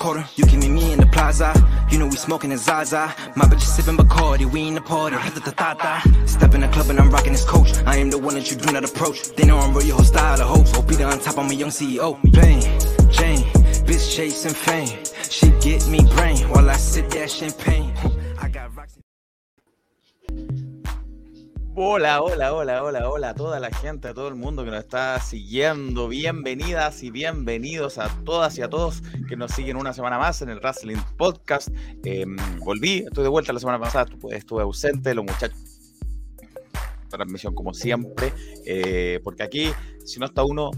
quarter. You can meet me in the plaza. You know we smoking a Zaza. My bitch is sipping Bacardi, we in the party. Step in the club and I'm rocking this coach. I am the one that you do not approach. They know I'm whole style of hopes. Hope be on top, I'm a young CEO. Bang, Jane, bitch chasing fame. She get me brain while I sip that champagne. Hola, hola, hola, hola, hola a toda la gente, a todo el mundo que nos está siguiendo. Bienvenidas y bienvenidos a todas y a todos que nos siguen una semana más en el Wrestling Podcast. Em, volví, estoy de vuelta la semana pasada, estuve, ausente, los muchachos. Transmisión como siempre, eh, porque aquí, si no está uno,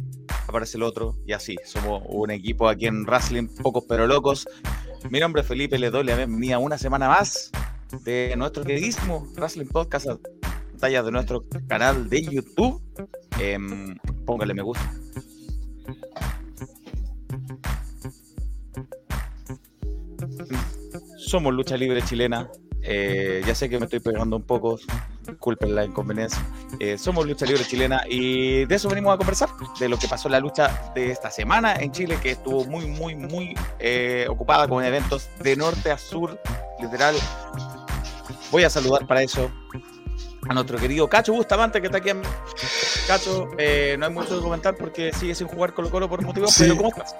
aparece el otro y así. Somos un equipo aquí en Wrestling, pocos pero locos. Mi nombre es Felipe, le doy la bienvenida una semana más de nuestro queridísimo Wrestling Podcast de nuestro canal de YouTube. Eh, póngale me gusta. Somos lucha libre chilena. Eh, ya sé que me estoy pegando un poco, disculpen la inconveniencia. Eh, somos lucha libre chilena y de eso venimos a conversar, de lo que pasó en la lucha de esta semana en Chile, que estuvo muy, muy, muy eh, ocupada con eventos de norte a sur, literal. Voy a saludar para eso a nuestro querido Cacho Bustamante, que está aquí en... Cacho, eh, no hay mucho que comentar porque sigue sin jugar Colo Colo por motivos, pero ¿cómo estás?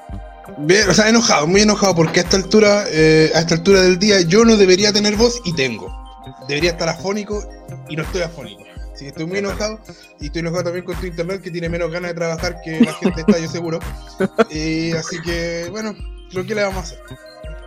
Bien, o sea, enojado, muy enojado porque a esta altura, eh, a esta altura del día yo no debería tener voz y tengo. Debería estar afónico y no estoy afónico. Así que estoy muy enojado y estoy enojado también con tu internet que tiene menos ganas de trabajar que la gente está, yo seguro. Y así que, bueno, lo que le vamos a hacer.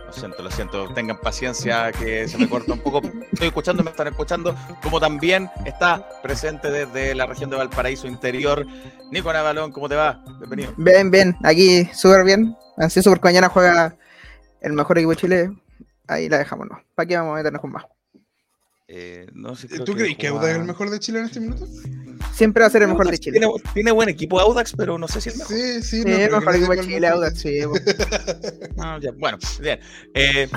Lo siento, lo siento. Tengan paciencia que se me corta un poco. Estoy escuchando, me están escuchando. Como también está presente desde la región de Valparaíso Interior. Nico Navalón, ¿cómo te va? Bienvenido. Bien, bien. Aquí súper bien. Así súper mañana juega el mejor equipo de Chile. Ahí la dejamos, ¿no? ¿Para qué vamos a meternos con más? Eh, no sé, ¿Tú crees que Audax es el mejor de Chile en este minuto? Siempre va a ser el mejor de Chile. Tiene, tiene, buen equipo Audax, pero no sé si es mejor. Sí, sí, no, el mejor equipo de Chile, Audax, sí. ah, ya. Bueno, bien. Eh,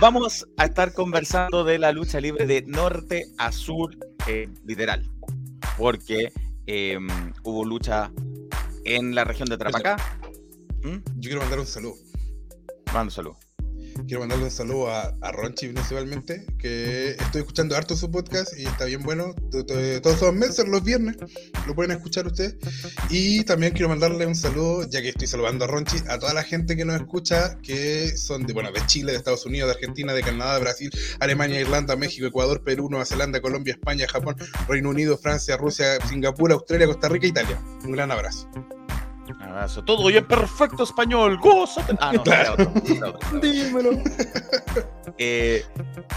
vamos a estar conversando de la lucha libre de norte a sur, eh, literal. Porque eh, hubo lucha en la región de Trapacá. ¿Mm? Yo quiero mandar un saludo. Manda un saludo quiero mandarle un saludo a, Ronchi principalmente, que estoy escuchando harto su podcast y está bien bueno. Todos los meses, los viernes, lo pueden escuchar ustedes. Y también quiero mandarle un saludo, ya que estoy saludando a Ronchi, a toda la gente que nos escucha, que son de, bueno, de Chile, de Estados Unidos, de Argentina, de Canadá, Brasil, Alemania, Irlanda, México, Ecuador, Perú, Nueva Zelanda, Colombia, España, Japón, Reino Unido, Francia, Rusia, Singapur, Australia, Costa Rica, Italia. Un gran abrazo. Abrazo. Todo y en perfecto español. Gózate. Ah, no, claro. Dímelo. Eh,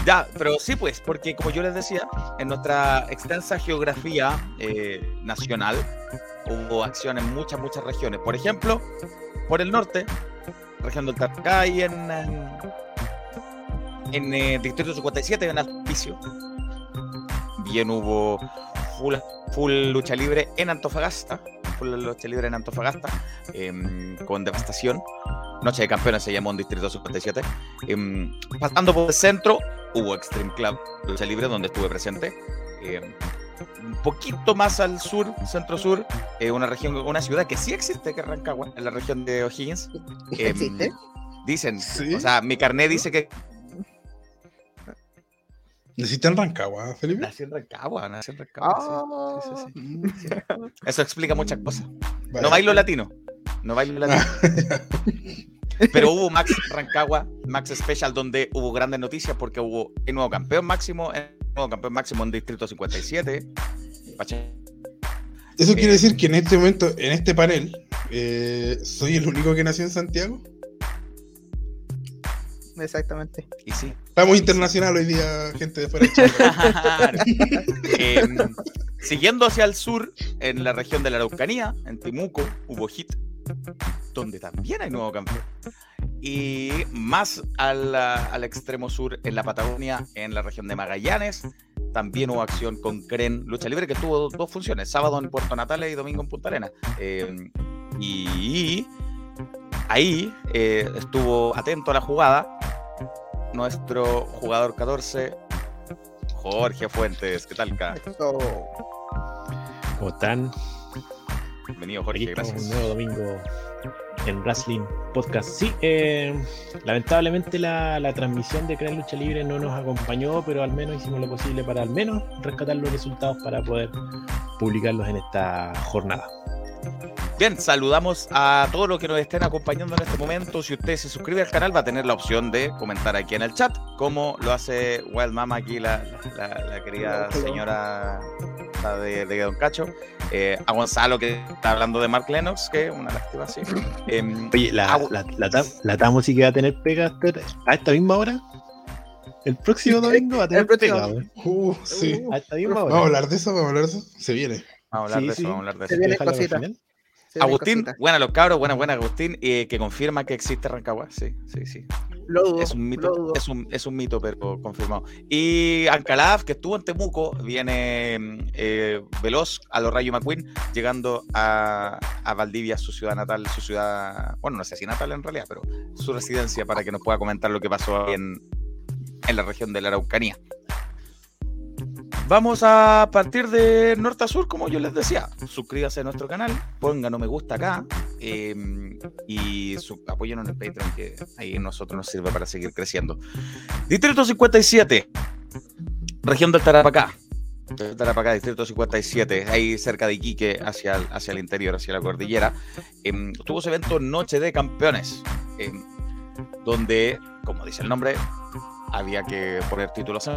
ya, pero sí, pues, porque como yo les decía, en nuestra extensa geografía eh, nacional hubo acción en muchas, muchas regiones. Por ejemplo, por el norte, región del Tarcay, en, en, en eh, Distrito 57, en Alpicio. Bien hubo full, full lucha libre en Antofagasta por la lucha libre en Antofagasta, eh, con devastación. Noche de Campeones se llamó en Distrito 57. Eh, pasando por el centro, hubo Extreme Club Lucha Libre, donde estuve presente. Eh, un poquito más al sur, centro-sur, eh, una región, una ciudad que sí existe, que es Rancagua, en la región de O'Higgins. ¿Existe? Dicen, ¿Sí? o sea, mi carnet dice que ¿Naciste en Rancagua, Felipe? Nací en Rancagua, nací en Rancagua. Sí, sí, sí, Eso explica muchas cosas. Vale. No bailo latino. No bailo latino. Pero hubo Max Rancagua, Max Special, donde hubo grandes noticias porque hubo el nuevo campeón máximo, el nuevo campeón máximo en Distrito 57. Eso quiere decir que en este momento, en este panel, eh, soy el único que nació en Santiago. Exactamente. Y sí. Estamos internacional hoy día, gente de fuera de Chile. eh, siguiendo hacia el sur, en la región de la Araucanía, en Temuco, hubo hit, donde también hay nuevo campeón. Y más al, al, extremo sur, en la Patagonia, en la región de Magallanes, también hubo acción con Cren Lucha Libre, que tuvo dos funciones, sábado en Puerto Natales y domingo en Punta Arenas. Eh, y ahí eh, estuvo atento a la jugada nuestro jugador 14, Jorge Fuentes. ¿Qué tal, K? Eso. ¿Cómo están? Bienvenido, Aquí Jorge, estamos gracias. un nuevo domingo en Wrestling Podcast. Sí, eh, lamentablemente la, la transmisión de Crea Lucha Libre no nos acompañó, pero al menos hicimos lo posible para al menos rescatar los resultados para poder publicarlos en esta jornada. Bien, saludamos a todos los que nos estén acompañando en este momento. Si usted se suscribe al canal, va a tener la opción de comentar aquí en el chat, como lo hace Wild Mama aquí, la, la- la querida señora de, de Don Cacho. Eh, a Gonzalo, que está hablando de Mark Lennox, que una lástima, sí. Em, Oye, la, Ah, la, la, ta- la Tamo sí que va a tener pega hasta- a esta misma hora. El próximo domingo va a tener pega. Uh, sí. A esta misma Vamos hora. a hablar de eso, vamos a hablar de eso. Se viene. vamos a hablar Sí, de sí. eso, vamos a hablar de Se eso. viene para el cosita. Agustín, buena los cabros, buena, buena Agustín, eh, que confirma que existe Rancagua, sí, sí, sí. Lo dudo, Es un lo mito, dudo. es un, es un mito, pero confirmado. Y Ancalaf, que estuvo en Temuco, viene mm, eh, veloz a los Rayo McQueen, llegando a, a Valdivia, su ciudad natal, su ciudad, bueno, no sé si natal en realidad, pero su residencia para que nos pueda comentar lo que pasó ahí en, en la región de la Araucanía. Vamos a partir de norte a sur, como yo les decía. Suscríbase a nuestro canal, ponga no me gusta acá eh, y su, apóyenos en el Patreon, que ahí nosotros nos sirve para seguir creciendo. Distrito 57, región del Tarapacá. Tarapacá, Distrito 57, ahí cerca de Iquique, hacia el, hacia el interior, hacia la cordillera. Em, tuvo ese evento Noche de Campeones, em, donde, como dice el nombre, había que poner títulos.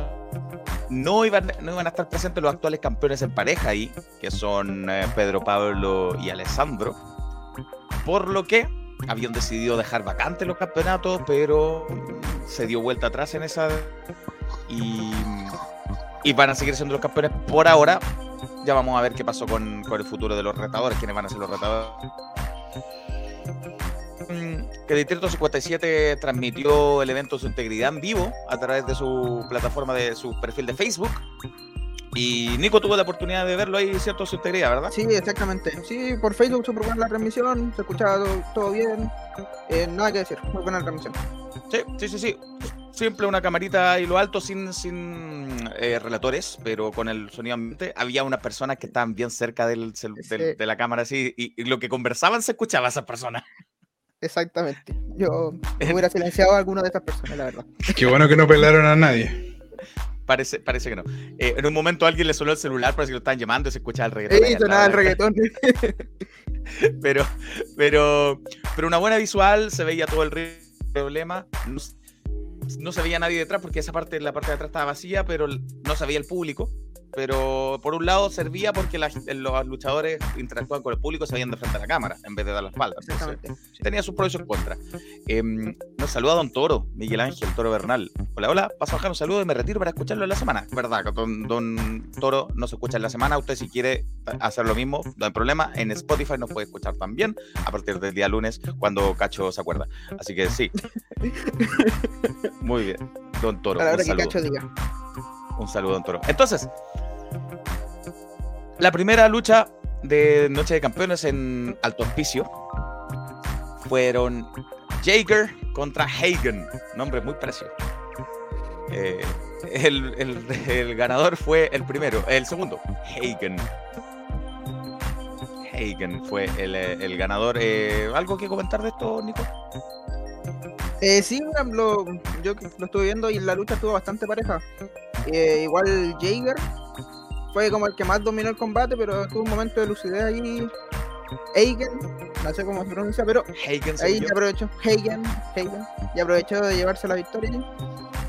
No iban, no iban a estar presentes los actuales campeones en pareja ahí, que son eh, Pedro Pablo y Alessandro. Por lo que habían decidido dejar vacantes los campeonatos, pero se dio vuelta atrás en esa. Y, y van a seguir siendo los campeones por ahora. Ya vamos a ver qué pasó con, con el futuro de los retadores, quiénes van a ser los retadores. Mm, Que Distrito 57 transmitió el evento Su Integridad en vivo a través de su plataforma, de su perfil de Facebook. Y Nico tuvo la oportunidad de verlo ahí, ¿cierto? Su integridad, ¿verdad? Sí, exactamente. Sí, por Facebook se buena la transmisión, se escuchaba todo, todo bien. Eh, nada que decir, muy buena la transmisión. Sí, sí, sí, sí. Siempre una camarita y lo alto sin, sin eh, relatores, pero con el sonido ambiente. Había unas personas que estaban bien cerca del, del- Sí. de la cámara así y, y lo que conversaban se escuchaba a esas personas. Exactamente. Yo hubiera silenciado a alguna de estas personas, la verdad. Qué bueno que no pelaron a nadie. Parece, parece que no. Eh, en un momento alguien le sonó el celular, parece que lo estaban llamando y se escuchaba el reggaetón. al sonaba el reggaetón. pero, pero, pero una buena visual, se veía todo el problema. No, no se veía nadie detrás porque esa parte, la parte de atrás estaba vacía, pero no se veía el público. Pero por un lado servía porque la g- los luchadores interactuaban con el público, se veían de frente a la cámara en vez de dar la espalda. Entonces, tenía sus pros y sus contras. Em, nos saluda Don Toro, Miguel Ángel Toro Bernal. Hola, hola, paso a bajar un saludo y me retiro para escucharlo en la semana. Verdad, don, don Toro no se escucha en la semana. Usted si quiere hacer lo mismo, no hay problema. En Spotify nos puede escuchar también a partir del día lunes cuando Cacho se acuerda. Así que sí. Muy bien. Don Toro, que saludo. Cacho diga. Un saludo, don Toro. Entonces, la primera lucha de Noche de Campeones en Alto Hospicio fueron Jaeger contra Hagen. Nombre muy parecido. Eh, el, el- el ganador fue el primero, el segundo, Hagen. Hagen fue el, eh, el ganador. Eh, ¿Algo que comentar de esto, Nico? Eh, sí, lo, yo lo estuve viendo y la lucha estuvo bastante pareja. Eh, igual Jaeger fue como el que más dominó el combate, pero tuvo un momento de lucidez ahí. Eigen, no sé cómo se pronuncia, pero Hagen se ahí ya aprovechó. Hagen, Hagen, y aprovechó de llevarse la victoria.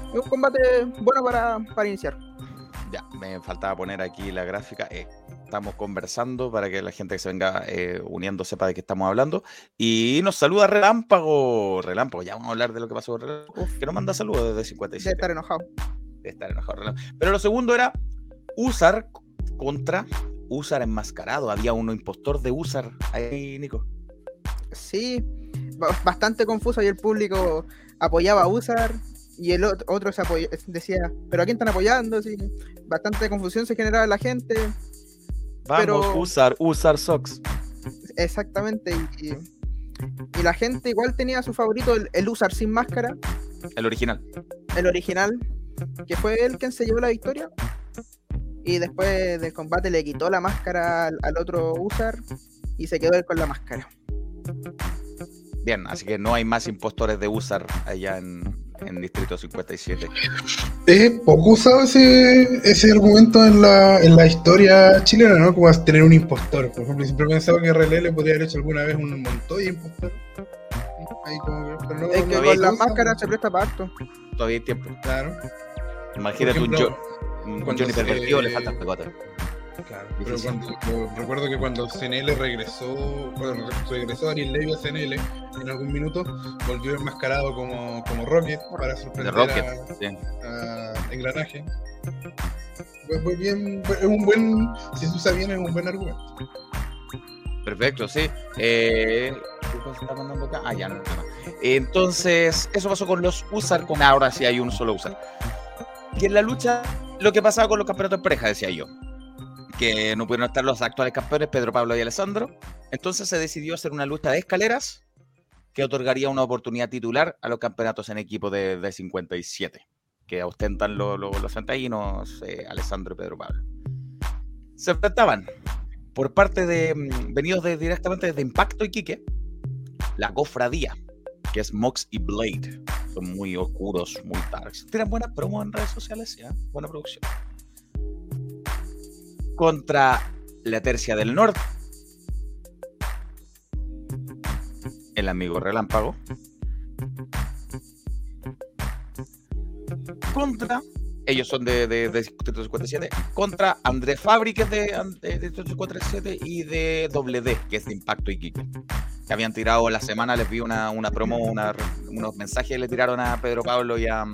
Es un combate bueno para, para iniciar. Ya, me faltaba poner aquí la gráfica. eh, estamos conversando para que la gente que se venga eh, uniendo sepa de qué estamos hablando. Y nos saluda Relámpago. Relámpago, ya vamos a hablar de lo que pasó con Relámpago. Que nos manda saludos desde de 57. estar enojado. de estar enojado. Relámpago. Pero lo segundo era Usar contra Usar enmascarado. Había uno impostor de Usar ahí, Nico. Sí, ba- bastante confuso y el público apoyaba a Usar y el ot- otro se apoya- decía, pero ¿a quién están apoyando? Sí, bastante confusión se generaba en la gente, Vamos, Pero- Usar, Usar Sox. exactamente. Y, y y la gente igual tenía su favorito, el, el Usar sin máscara, El original. el original, que fue el quien se llevó la victoria. Y después del combate le quitó la máscara al, al otro Usar y se quedó él con la máscara. Bien, así que no hay más impostores de Usar allá en, en Distrito 57. Es poco usado ese, ese argumento en la, en la historia chilena, ¿no? Como es tener un impostor. Por ejemplo, siempre he pensado que RL le podría haber hecho alguna vez un Montoya impostor. Ahí como que, pero no, Es que con la máscara se presta para harto. Todavía hay tiempo. Claro, Imagínate Por un, ejemplo, Jo- un Johnny se- pervertido, le faltan pegotes. Claro. Pero cuando, recuerdo que cuando CNL regresó, bueno, regresó Ariel Levy a CNL en algún minuto, volvió enmascarado como, como Rocket para De sorprender Rocket. a, sí. a Engranaje. Fue bien, es un buen, si se usa bien, es un buen argumento. Perfecto, sí. Eh. Ah, ya no. Entonces, eso pasó con los Usar, con ahora sí hay un solo Usar. Y en la lucha, lo que pasaba con los campeonatos de pareja, decía yo. No pudieron estar los actuales campeones, Pedro Pablo y Alessandro. Entonces se decidió hacer una lucha de escaleras que otorgaría una oportunidad titular a los campeonatos en equipo de, de 57, que ostentan lo- lo- los santaínos, eh, Alessandro y Pedro Pablo. Se enfrentaban por parte de mm, venidos de, directamente desde Impacto y Quique, la cofradía, que es Mox y Blade. Son muy oscuros, muy darks. Tienen buenas promos en redes sociales, ¿ya? Buena producción. Contra la Tercia del Norte. El amigo Relámpago. Contra ellos son de, de, de Distrito 57, contra André Fabri, que es de, de Distrito 57, y de Doble D, que es de Impacto y Quique. Que habían tirado la semana, les vi una, una promo, una- unos mensajes, le tiraron a Pedro Pablo y a,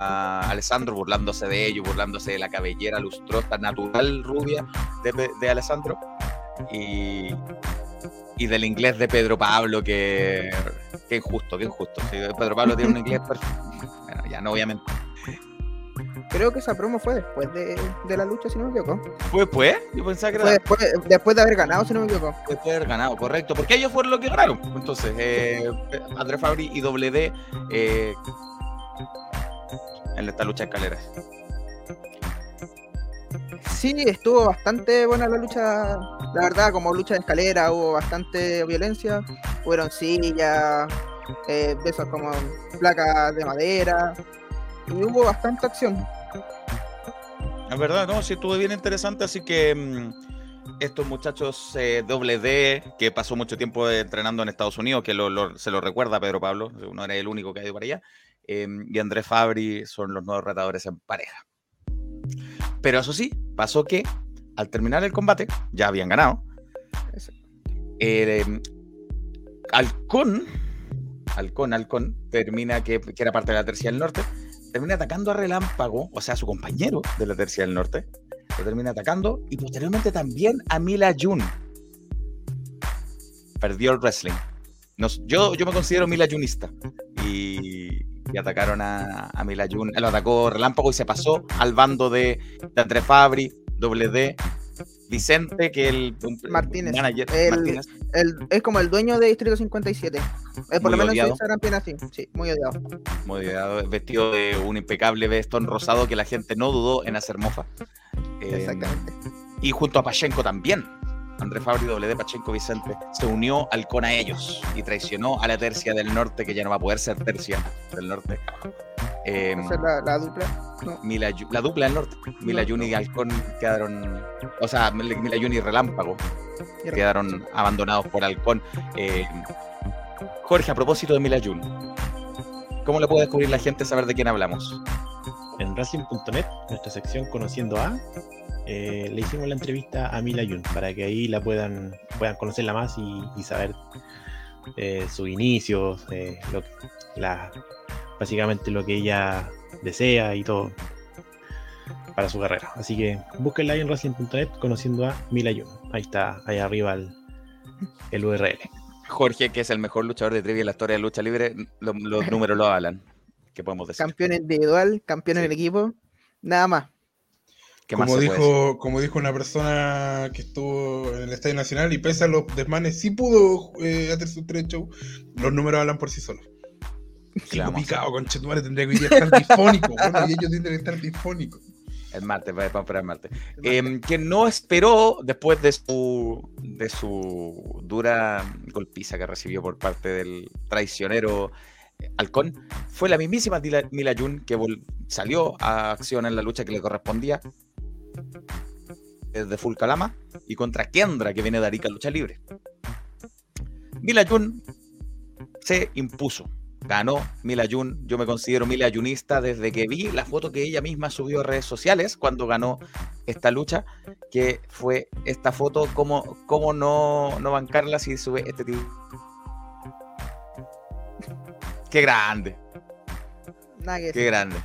a Alessandro, burlándose de ellos, burlándose de la cabellera lustrosa, natural, rubia de, de Alessandro. Y, y del inglés de Pedro Pablo, que, que injusto, que injusto. Sí, Pedro Pablo tiene un inglés perfecto. Bueno, ya no, obviamente. Creo que esa promo fue después de, de la lucha, si no me equivoco. ¿Fue después? Yo pensaba que era después, después de haber ganado, si no me equivoco. después de haber ganado, correcto. Porque ellos fueron los que ganaron. Entonces, eh, André Fabri y Doble D eh, en esta lucha de escaleras. Sí, estuvo bastante buena la lucha. La verdad, como lucha de escalera, hubo bastante violencia. Fueron sillas, eh, de como placas de madera. Y hubo bastante acción. Es verdad, no, sí estuvo bien interesante, así que mm, estos muchachos eh, doble D, que pasó mucho tiempo entrenando en Estados Unidos, que lo- lo- se lo recuerda a Pedro Pablo, no era el único que ha ido para allá, eh, y Andrés Fabri son los nuevos retadores en pareja. Pero eso sí, pasó que al terminar el combate, ya habían ganado, eh, Halcón, Halcón, Halcón, termina, que, que era parte de la Tercia del Norte, termina atacando a Relámpago, o sea, a su compañero de la Tercia del Norte, lo termina atacando, y posteriormente también a Mila Jun. Perdió el wrestling. Nos- yo, yo me considero Mila Junista. Y, y atacaron a, a Mila Jun. Lo atacó Relámpago y se pasó al bando de, de André Fabri, Doble D, Vicente, que el Martínez. manager, El- Martínez. El, es como el dueño de Distrito 57. Eh, por Muy lo menos en odiado. su Instagram así. Sí, muy odiado. Muy odiado, vestido de un impecable vestón rosado que la gente no dudó en hacer mofa. Eh, Exactamente. Y junto a Pachenko también. André Fabri, doble de Pachenko Vicente, se unió al a ellos y traicionó a la tercia del norte, que ya no va a poder ser tercia del norte. Eh, la, la dupla. No, Mila la dupla del norte. Mila No. Juni y Halcón quedaron. O sea, Mila Mila Juni y Relámpago y- quedaron abandonados por Halcón. Eh, Jorge, a propósito de Mila Jun, ¿cómo le puede descubrir la gente saber de quién hablamos? En Wrestling.net, nuestra sección Conociendo a, eh, le hicimos la entrevista a Mila Yun para que ahí la puedan, puedan conocerla más y, saber eh, sus inicios, eh, lo, la, básicamente lo que ella desea y todo para su carrera. Así que búsquenla ahí en Wrestling.net Conociendo a Mila Yun. Ahí está, ahí arriba el, el URL. Jorge, que es el mejor luchador de trivia en la historia de lucha libre, lo- los números lo avalan. ¿Qué podemos decir? Campeón individual, campeón en Sí. el equipo. Nada más. ¿Qué más Como dijo, como dijo una persona que estuvo en el Estadio Nacional y pese a los desmanes, sí pudo eh, hacer su tren show, los números hablan por sí solos. ¿Qué Sigo vamos a picado, conchetumare, tendría que estar difónico. bueno, y ellos tendrían que estar difónicos. El martes, vamos a esperar el martes. Em, que no esperó después de su, de su dura golpiza que recibió por parte del traicionero Halcón, fue la mismísima Mila Jun que salió a acción en la lucha que le correspondía desde Full Calama y contra Kendra que viene de Arica Lucha Libre. Mila Jun se impuso. Ganó Mila Jun. Yo me considero Mila Junista desde que vi la foto que ella misma subió a redes sociales cuando ganó esta lucha, que fue esta foto, cómo, cómo no, no bancarla si sube este tipo. Qué grande, qué grande.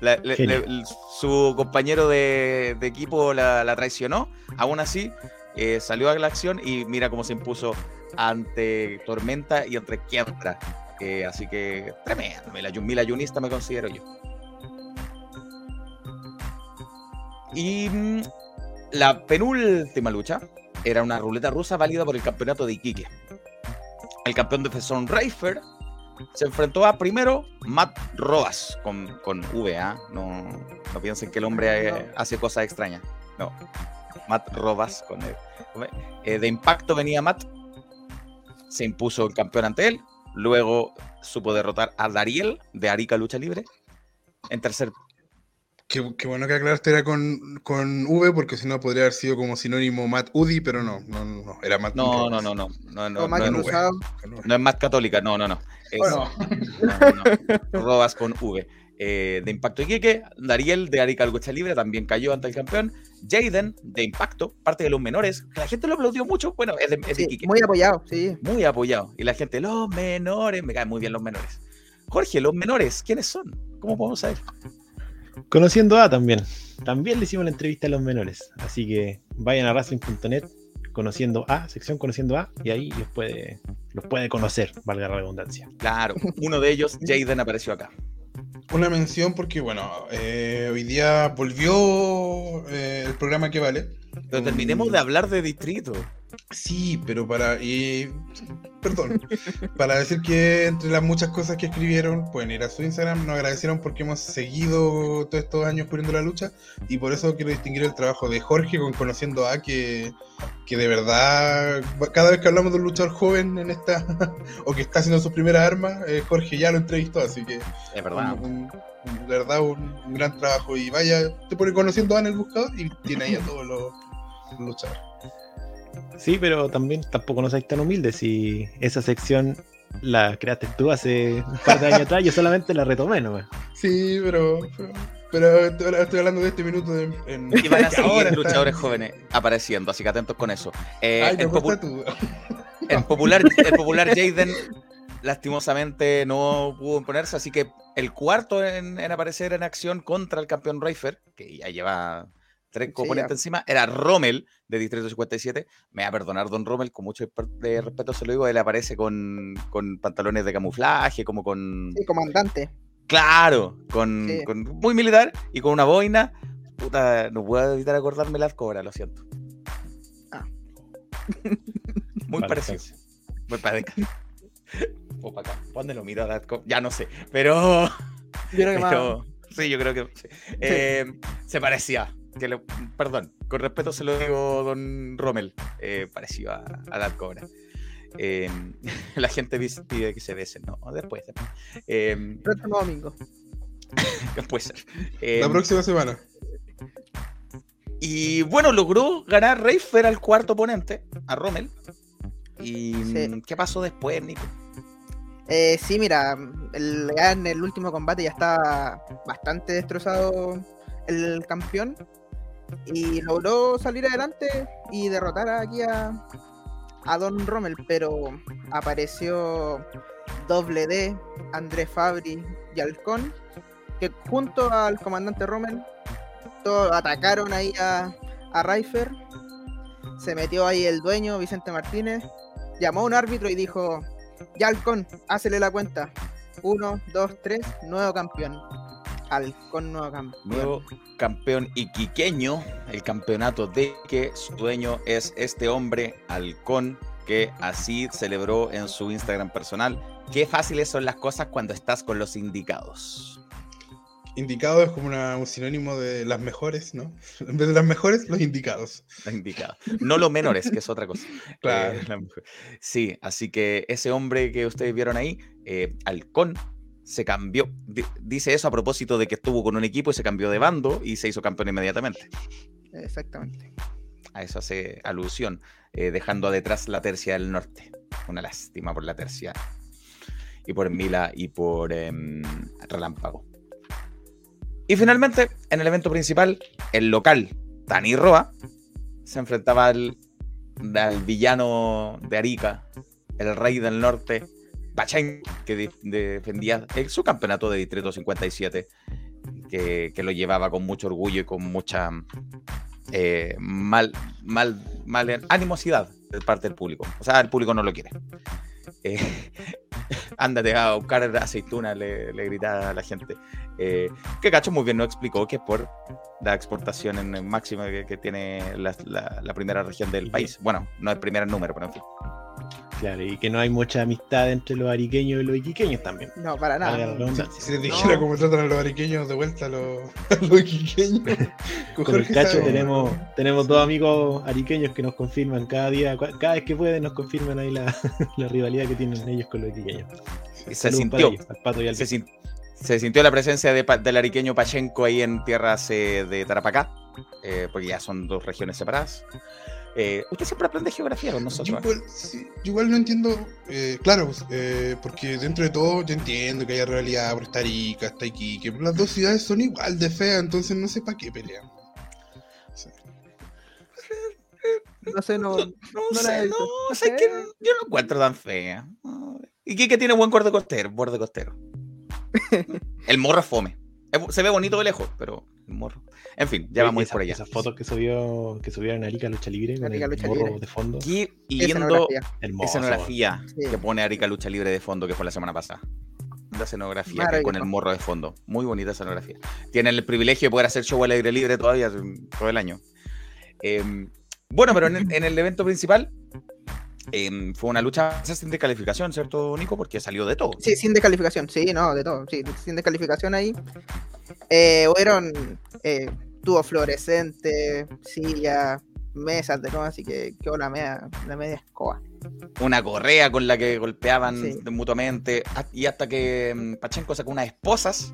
La- le- Genio. le- el- su compañero de, de equipo la, la traicionó, aún así eh, salió a la acción y mira cómo se impuso ante Tormenta y entre Kiembra. Eh, así que tremendo, Mila, Jun- Mila Junista me considero yo. Y mm, la penúltima lucha era una ruleta rusa válida por el campeonato de Iquique. El campeón de Son Reifer se enfrentó a primero Matt Roas con, con V, ¿ah? no, no piensen que el hombre hace cosas extrañas. No, Matt Roas con él. Eh, de impacto venía Matt, se impuso el campeón ante él, luego supo derrotar a Dariel de Arica Lucha Libre. En tercer Qué, qué bueno que aclaraste era con, con V, porque si no podría haber sido como sinónimo Matt Udi, pero no, no, no, no, era Matt No, no, no, no. No, no, no, no, cruzado. no es más católica, no, no, no. Es- Bueno, no, no. Robas con V. Eh, de Impacto Iquique, Dariel de Arica Lucha Libre también cayó ante el campeón. Jaden de Impacto, parte de los menores, que la gente lo aplaudió mucho. Bueno, es de, es de Sí, Iquique. muy apoyado, sí. muy apoyado. Y la gente, los menores, me caen muy bien los menores. Jorge, los menores, ¿quiénes son? ¿Cómo podemos saber? Conociendo A también. También le hicimos la entrevista a los menores. Así que vayan a wrestling.net, conociendo A, sección conociendo A, y ahí los puede, los puede conocer, valga la redundancia. Claro, uno de ellos, Jaden, apareció acá. una mención porque, bueno, eh, hoy día volvió eh, el programa que vale. Pero terminemos de hablar de distrito. Sí, pero para. Y, perdón. para decir que entre las muchas cosas que escribieron, pueden ir a su Instagram. Nos agradecieron porque hemos seguido todos estos años cubriendo la lucha. Y por eso quiero distinguir el trabajo de Jorge con Conociendo a que, que de verdad, cada vez que hablamos de un luchador joven en esta. o que está haciendo sus primeras armas, eh, Jorge ya lo entrevistó. Así que Es verdad. un- un- un- de verdad un, un gran trabajo. Y vaya, te pone Conociendo a en el buscador y tiene ahí a todos los los luchadores. Sí, pero también tampoco no seáis tan humildes. Si esa sección la creaste tú hace un par de años atrás, yo solamente la retomé, ¿no? Sí, pero, pero, pero estoy, hablando de este minuto de, en, Y van a seguir está- luchadores jóvenes apareciendo, así que atentos con eso. Eh, Ay, el, popu- tu- el popular, el popular Jaden lastimosamente no pudo imponerse, así que el cuarto en, en aparecer en acción contra el campeón Reifer, que ya lleva tres componentes encima, era Rommel de Distrito 57. Me va a perdonar Don Rommel, con mucho de respeto se lo digo, él aparece con, con pantalones de camuflaje, como con... Sí, comandante. Claro, con, Sí. con- muy militar y con una boina. Puta, no puedo evitar acordarme las cobras, lo siento. Ah. Muy Vale, parecido. Muy parecido. O para acá. ¿Dónde lo miro? Ya no sé. Pero. Yo creo que más. sí, yo creo que. sí. Eh, se parecía. Que lo- perdón, con respeto se lo digo, don Rommel. Eh, parecido a, a That Cobra. Eh, la gente pide que se besen, ¿no? Después. después. Eh, Próximo domingo. puede ser. Eh, La próxima semana. Y bueno, logró ganar Reifer al cuarto oponente, a Rommel. ¿Y Sí. mm, qué pasó después, Nico? Eh, sí, mira, el, en el último combate ya está bastante destrozado el campeón y logró salir adelante y derrotar aquí a, a Don Rommel, pero apareció Doble D, Andrés Fabri y Halcón, que junto al comandante Rommel todos atacaron ahí a, a Reifer. Se metió ahí el dueño, Vicente Martínez, llamó a un árbitro y dijo, ya Halcón, hácele la cuenta. Uno, dos, tres, nuevo campeón. Halcón nuevo campeón. Nuevo campeón iquiqueño, el campeonato de que su dueño es este hombre, Halcón, que así celebró en su Instagram personal. Qué fáciles son las cosas cuando estás con los indicados. Indicado es como una- un sinónimo de las mejores, ¿no? En vez de las mejores, los indicados. Los indicados. No los menores, que es otra cosa. Claro. Eh, sí, así que ese hombre que ustedes vieron ahí, eh, Halcón, se cambió. Di- dice eso a propósito de que estuvo con un equipo y se cambió de bando y se hizo campeón inmediatamente. Exactamente. A eso hace alusión, eh, dejando detrás la tercia del norte. Una lástima por la tercia. Y por Mila y por em, Relámpago. Y finalmente, en el evento principal, el local, Tani Roa, se enfrentaba al, al villano de Arica, el rey del norte, Pachén, que de- defendía su campeonato de Distrito 57, que, que lo llevaba con mucho orgullo y con mucha eh, mal, mal, mal animosidad de parte del público. O sea, el público no lo quiere. Eh, ándate a buscar aceituna, le, le gritaba a la gente. Eh, que Cacho muy bien nos explicó que es por la exportación en el máximo que, que tiene la, la- la primera región del país. Bueno, no es primera en número, pero en fin. Claro, y que no hay mucha amistad entre los ariqueños y los iquiqueños también. No, para nada. redundancia. Si les dijera No. cómo tratan a los ariqueños de vuelta a los, a los iquiqueños. Con Con el cacho sabe. tenemos, tenemos dos amigos ariqueños que nos confirman cada día, cada vez que pueden nos confirman ahí la, la rivalidad que tienen ellos con los iquiqueños. Se sintió, ellos, al pato y al se, sin- se sintió la presencia de, del ariqueño Pachenko ahí en tierras eh, de Tarapacá, eh, porque ya son dos regiones separadas. Eh, usted siempre aprende geografía con nosotros. igual, sí, yo igual no entiendo, eh, claro, pues, eh, porque dentro de todo yo entiendo que haya rivalidad por esta Arica, esta Iquique, pero las dos ciudades son igual de feas, entonces no sé para qué pelean. Sí. No sé, no. No, no he sé, no, No sé sé. que yo no encuentro tan fea. No. ¿Y qué, tiene buen borde costero? Borde costero. el morro es fome. Se ve bonito de lejos, pero el morro. En fin, ya vamos a ir por allá. Esas fotos que subió que subieron Arica Lucha Libre con Arica el Lucha morro Libre. de fondo. Lindo Escenografía. Hermoso. escenografía Sí. que pone Arica Lucha Libre de fondo, que fue la semana pasada. La escenografía que con el morro de fondo. Muy bonita escenografía. Tienen el privilegio de poder hacer show al aire libre todavía mm, todo el año. Em, bueno, pero en, el- en el evento principal em, fue una lucha sin descalificación, ¿cierto, Nico? Porque salió de todo. Sí, sin descalificación, sí, no, de todo, sí, sin descalificación ahí. Eh, hubieron eh, tubo fluorescente, silla, mesas de nuevo, así que quedó la media, la media escoba. Una correa con la que golpeaban Sí. mutuamente. Y hasta que mm, Pachenko sacó unas esposas,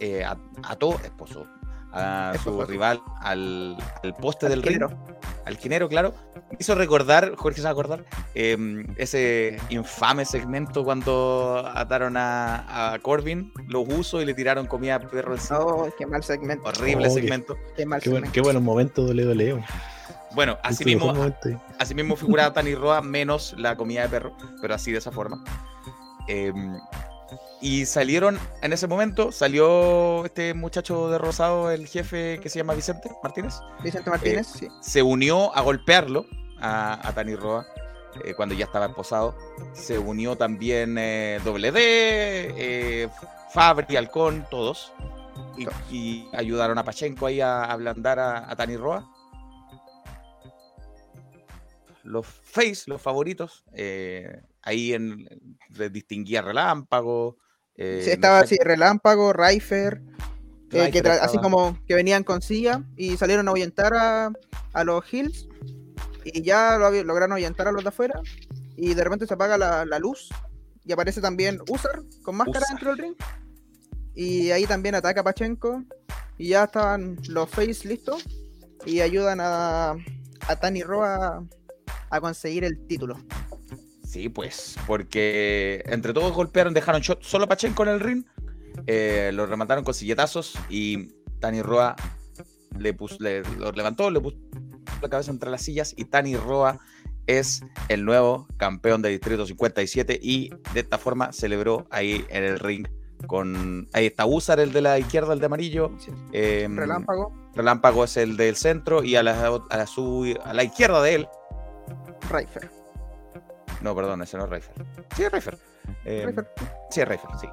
eh, a- ató, esposo, a su rival al, al poste del ring. Arquero. al quinero, claro, me hizo recordar, Jorge se va a acordar, eh, ese infame segmento cuando ataron a, a Corbin, los usos y le tiraron comida a perro encima. Oh, qué mal segmento. Horrible Oh, qué- segmento. Qué mal Qué, buen- qué buenos momentos. Bueno, así mismo, así mismo figuraba Tani Roa menos la comida de perro, pero así de esa forma. Eh, y salieron, en ese momento, salió este muchacho de rosado, el jefe que se llama Vicente Martínez. Vicente Martínez, sí. se unió a golpearlo a, a Tani Roa eh, cuando ya estaba esposado. Se unió también eh, WD, eh, Fabri, Halcón, todos. Y, Todos. y ayudaron a Pachenko ahí a ablandar a, a Tani Roa. Los face, los favoritos, eh, ahí en, les distinguía Relámpago. eh, Sí, estaba no sé, así, Relámpago, Raifer, eh, que así como que venían con silla y salieron a ahuyentar a, a los Hills y ya lo lograron ahuyentar a los de afuera y de repente se apaga la, la luz y aparece también Usar con máscara Usar. dentro del ring y ahí también ataca a Pachenko y ya estaban los Face listos y ayudan a, a Tani Roa a conseguir el título. Sí, pues, porque entre todos golpearon, dejaron shot solo Pachenko en el ring, eh, lo remataron con silletazos y Tani Roa le, pus- le- lo levantó, le puso la cabeza entre las sillas y Tani Roa es el nuevo campeón de Distrito 57 y de esta forma celebró ahí en el ring con... Ahí está Usar, el de la izquierda, el de amarillo. Sí. em, Relámpago, Relámpago es el del centro y a la, a la, su- a la izquierda de él Raifer. No, perdón, ese no es Raifer. Sí, es Raifer. Eh. Sí, es Raifer, sí.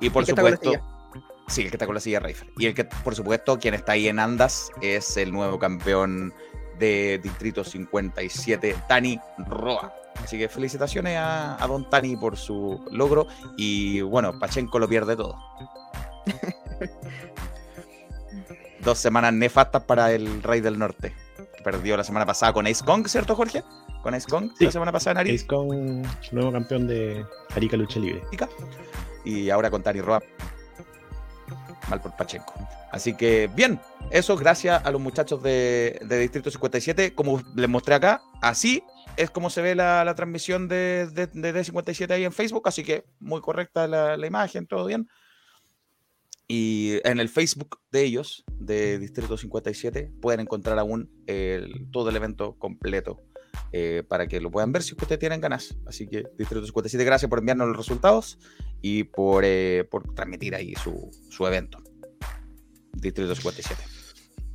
Y por supuesto, Sí, el que está con la silla Raifer. Y el que, por supuesto, quien está ahí en andas es el nuevo campeón de Distrito 57, Tani Roa. Así que felicitaciones a, a Don Tani por su logro. Y bueno, Pachenko lo pierde todo. Dos semanas nefastas para el Rey del Norte. Perdió la semana pasada con Ace Kong, ¿cierto, Jorge? Con Ace Kong Sí. la semana pasada en Arica. Es con nuevo campeón de Arica Lucha Libre. Y ahora con Tani Roa. Mal por Pachenko. Así que, bien, eso gracias a los muchachos de, de Distrito 57. Como les mostré acá, así es como se ve la, la transmisión de, de, de D57 ahí en Facebook. Así que muy correcta la, la imagen, todo bien. Y en el Facebook de ellos, de Distrito 57, pueden encontrar aún el- todo el evento completo eh, para que lo puedan ver si ustedes tienen ganas. Así que Distrito 57, gracias por enviarnos los resultados y por, eh, por transmitir ahí su, su evento. Distrito 57.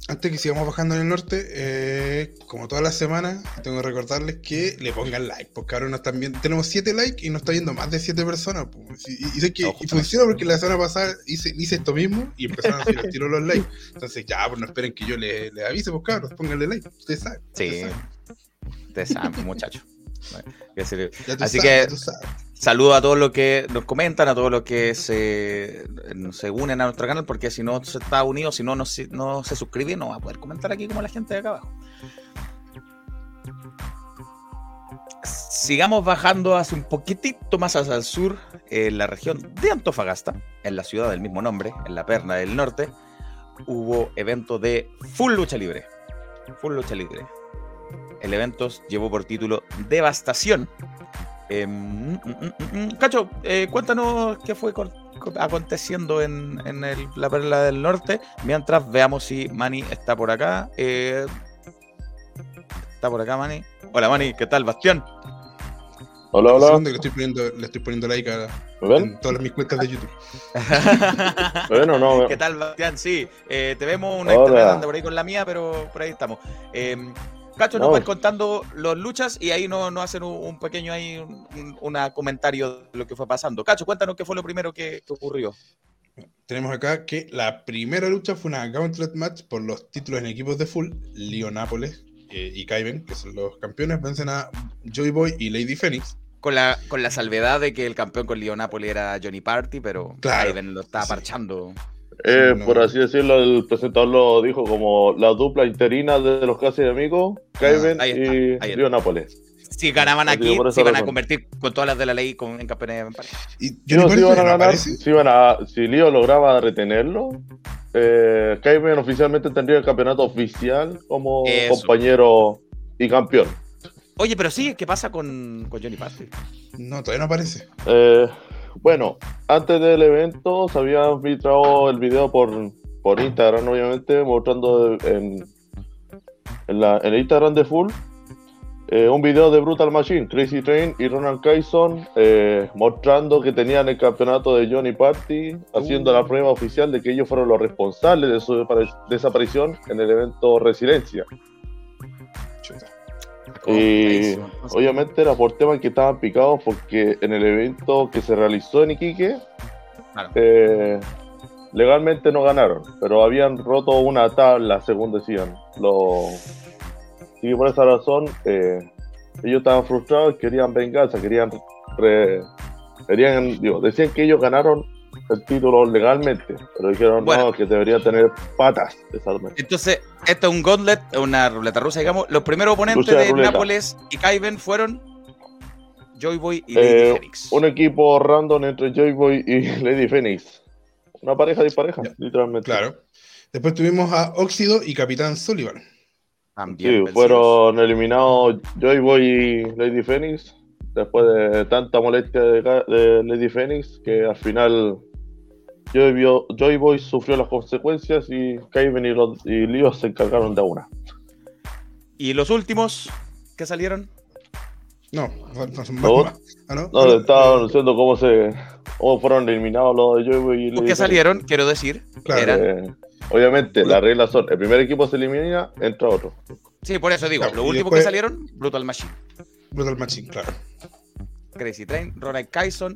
Antes que sigamos bajando en el norte, eh, como todas las semanas, tengo que recordarles que le pongan like, porque ahora nos están viendo, tenemos 7 likes y nos está viendo más de 7 personas. pues. Y, y sé que No, y justamente. funciona porque la semana pasada hice, hice esto mismo y empezaron a tiro los likes. Entonces, ya, pues no esperen que yo les le avise, pues cabros, pónganle like. Ustedes saben. Sí, ustedes saben. Ustedes saben, muchachos. Así que-. Saludo a todos los que nos comentan, a todos los que se, se unen a nuestro canal, porque si no se está unido, si no, no se suscribe, no va a poder comentar aquí como la gente de acá abajo. Sigamos bajando hacia un poquitito más hacia el sur, en la región de Antofagasta, en la ciudad del mismo nombre, en la Perna del Norte, hubo evento de Full Lucha Libre. Full Lucha Libre. El evento llevó por título Devastación. Eh, mm, mm, mm, mm. Cacho, eh, cuéntanos qué fue con- con- aconteciendo en, en el- la Perla del Norte, mientras veamos si Manny está por acá. Eh, está por acá, Manny. Hola, Manny, ¿qué tal, Bastión? Hola, hola. le estoy poniendo, le estoy poniendo like a, en todas mis cuentas de YouTube. ¿Me ven o no? ¿Qué tal, Bastián? Sí, eh, te vemos una internet por ahí con la mía, pero por ahí estamos. Cacho nos No. va a ir contando los luchas y ahí nos, nos hacen un, un pequeño ahí, un, un- una comentario de lo que fue pasando. Cacho, cuéntanos qué fue lo primero que, que ocurrió. Tenemos acá que la primera lucha fue una Gauntlet Match por los títulos en equipos de full. Leo Nápoles eh, y Kaiben, que son los campeones, vencen a Joy Boy y Lady Phoenix. Con la, con la salvedad de que el campeón con Leo Napoli era Johnny Party, pero Claro, lo estaba sí. parchando. Eh, no. Por así decirlo, el presentador lo dijo como la dupla interina de los casi amigos, Kaiben Ah, y. Río Nápoles. Si ganaban Así aquí, se iban a convertir con todas las de la ley con- en campeones en pareja. Y Si no, iban a ganar, si, iban a, si Lío lograba retenerlo, eh, Kaiben oficialmente tendría el campeonato oficial como Eso. compañero y campeón. Oye, pero sí, ¿qué pasa con, con Johnny Party? No, todavía no aparece. Eh, bueno, antes del evento se había filtrado el video por, por Instagram, obviamente, mostrando en, en, la, en el Instagram de Full eh, un video de Brutal Machine, Crazy Train y Ronald Kyson eh, mostrando que tenían el campeonato de Johnny Party, haciendo la prueba oficial de que ellos fueron los responsables de su desaparición en el evento Residencia. Y obviamente era por temas que estaban picados porque en el evento que se realizó en Iquique, Claro. eh, legalmente no ganaron, pero habían roto una tabla, según decían. Los... Y por esa razón, eh, ellos estaban frustrados, querían venganza, querían... re- querían digo, decían que ellos ganaron el título legalmente, pero dijeron Bueno. no, que deberían tener patas esa Entonces, esto es un gauntlet, una ruleta rusa, digamos. Los primeros oponentes Lucha de. Nápoles y Kaiben fueron Joy Boy y Lady Eh, Phoenix. un equipo random entre Joy Boy y Lady Phoenix. Una pareja dispareja, Ya, literalmente. Claro. Después tuvimos a Óxido y Capitán Sullivan. También Sí, fueron eliminados Joy Boy y Lady Phoenix después de tanta molestia de, ca- de Lady Phoenix que al final Joy, Bo- Joy Boy sufrió las consecuencias y Kaiben y, los, y Leo se encargaron de una. Y los últimos que salieron. No, no, no son No. más. Ah, no. No, estaba anunciando cómo se cómo fueron eliminados los de Joy Boy y Lady Los que Phoenix. salieron, quiero decir, Claro. eran. Eh, obviamente, las reglas son: el primer equipo se elimina, entra otro. Sí, por eso digo, Claro, los últimos después- que salieron, Brutal Machine. Brutal Machine, claro. Crazy Train, Ronald Kyson,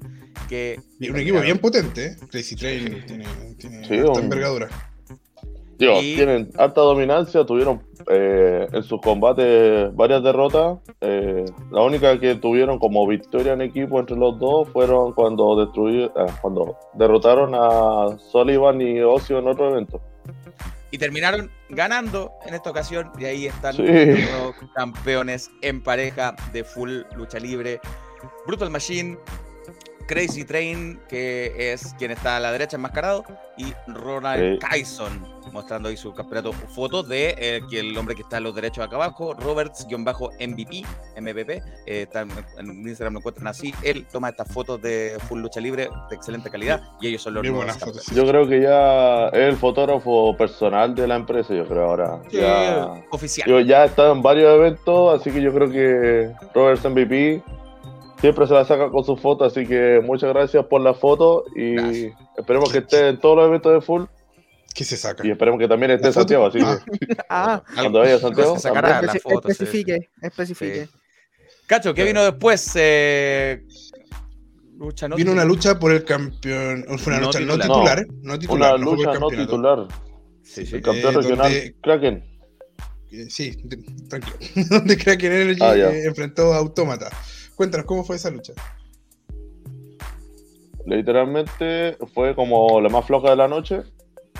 que... Y un equipo bien potente, ¿eh? Crazy Train tiene, tiene Sí, envergadura. Digo, Y- tienen alta dominancia, tuvieron eh, en sus combates varias derrotas. eh, la única que tuvieron como victoria en equipo entre los dos fueron cuando destruyeron, cuando derrotaron a Sullivan y Ocio en otro evento. Y terminaron ganando en esta ocasión y ahí están Sí. los campeones en pareja de full lucha libre. Brutal Machine, Crazy Train, que es quien está a la derecha enmascarado, y Ronald Sí. Kyson, mostrando ahí su campeonato. Fotos de eh, que el hombre que está a los derechos acá abajo, Roberts-MVP, MVP, eh, está en en Instagram lo encuentran así. Él toma estas fotos de full lucha libre de excelente calidad y ellos son los nuevos. Yo creo que ya es el fotógrafo personal de la empresa, yo creo ahora. Sí, Ya, oficial. digo, ya está en varios eventos, así que yo creo que Roberts MVP siempre se la saca con sus fotos, así que muchas gracias por la foto y Gracias. esperemos que esté en todos los eventos de full ¿Qué se saca? y esperemos que también esté ¿La en Santiago, así foto? que Ah, cuando vaya Santiago Se sacará la foto, sí. especifique, especifique. Cacho, ¿qué vino después? Eh, lucha no Vino una lucha por el campeón. Fue una No lucha titular. no titular, ¿eh? No titular. una lucha el no titular, Sí, sí. el campeón Eh, regional donde- Kraken. Eh, Sí, tranquilo. Donde Kraken Energy Ah, eh, enfrentó a Autómata. Cuéntanos, ¿cómo fue esa lucha? Literalmente fue como la más floja de la noche.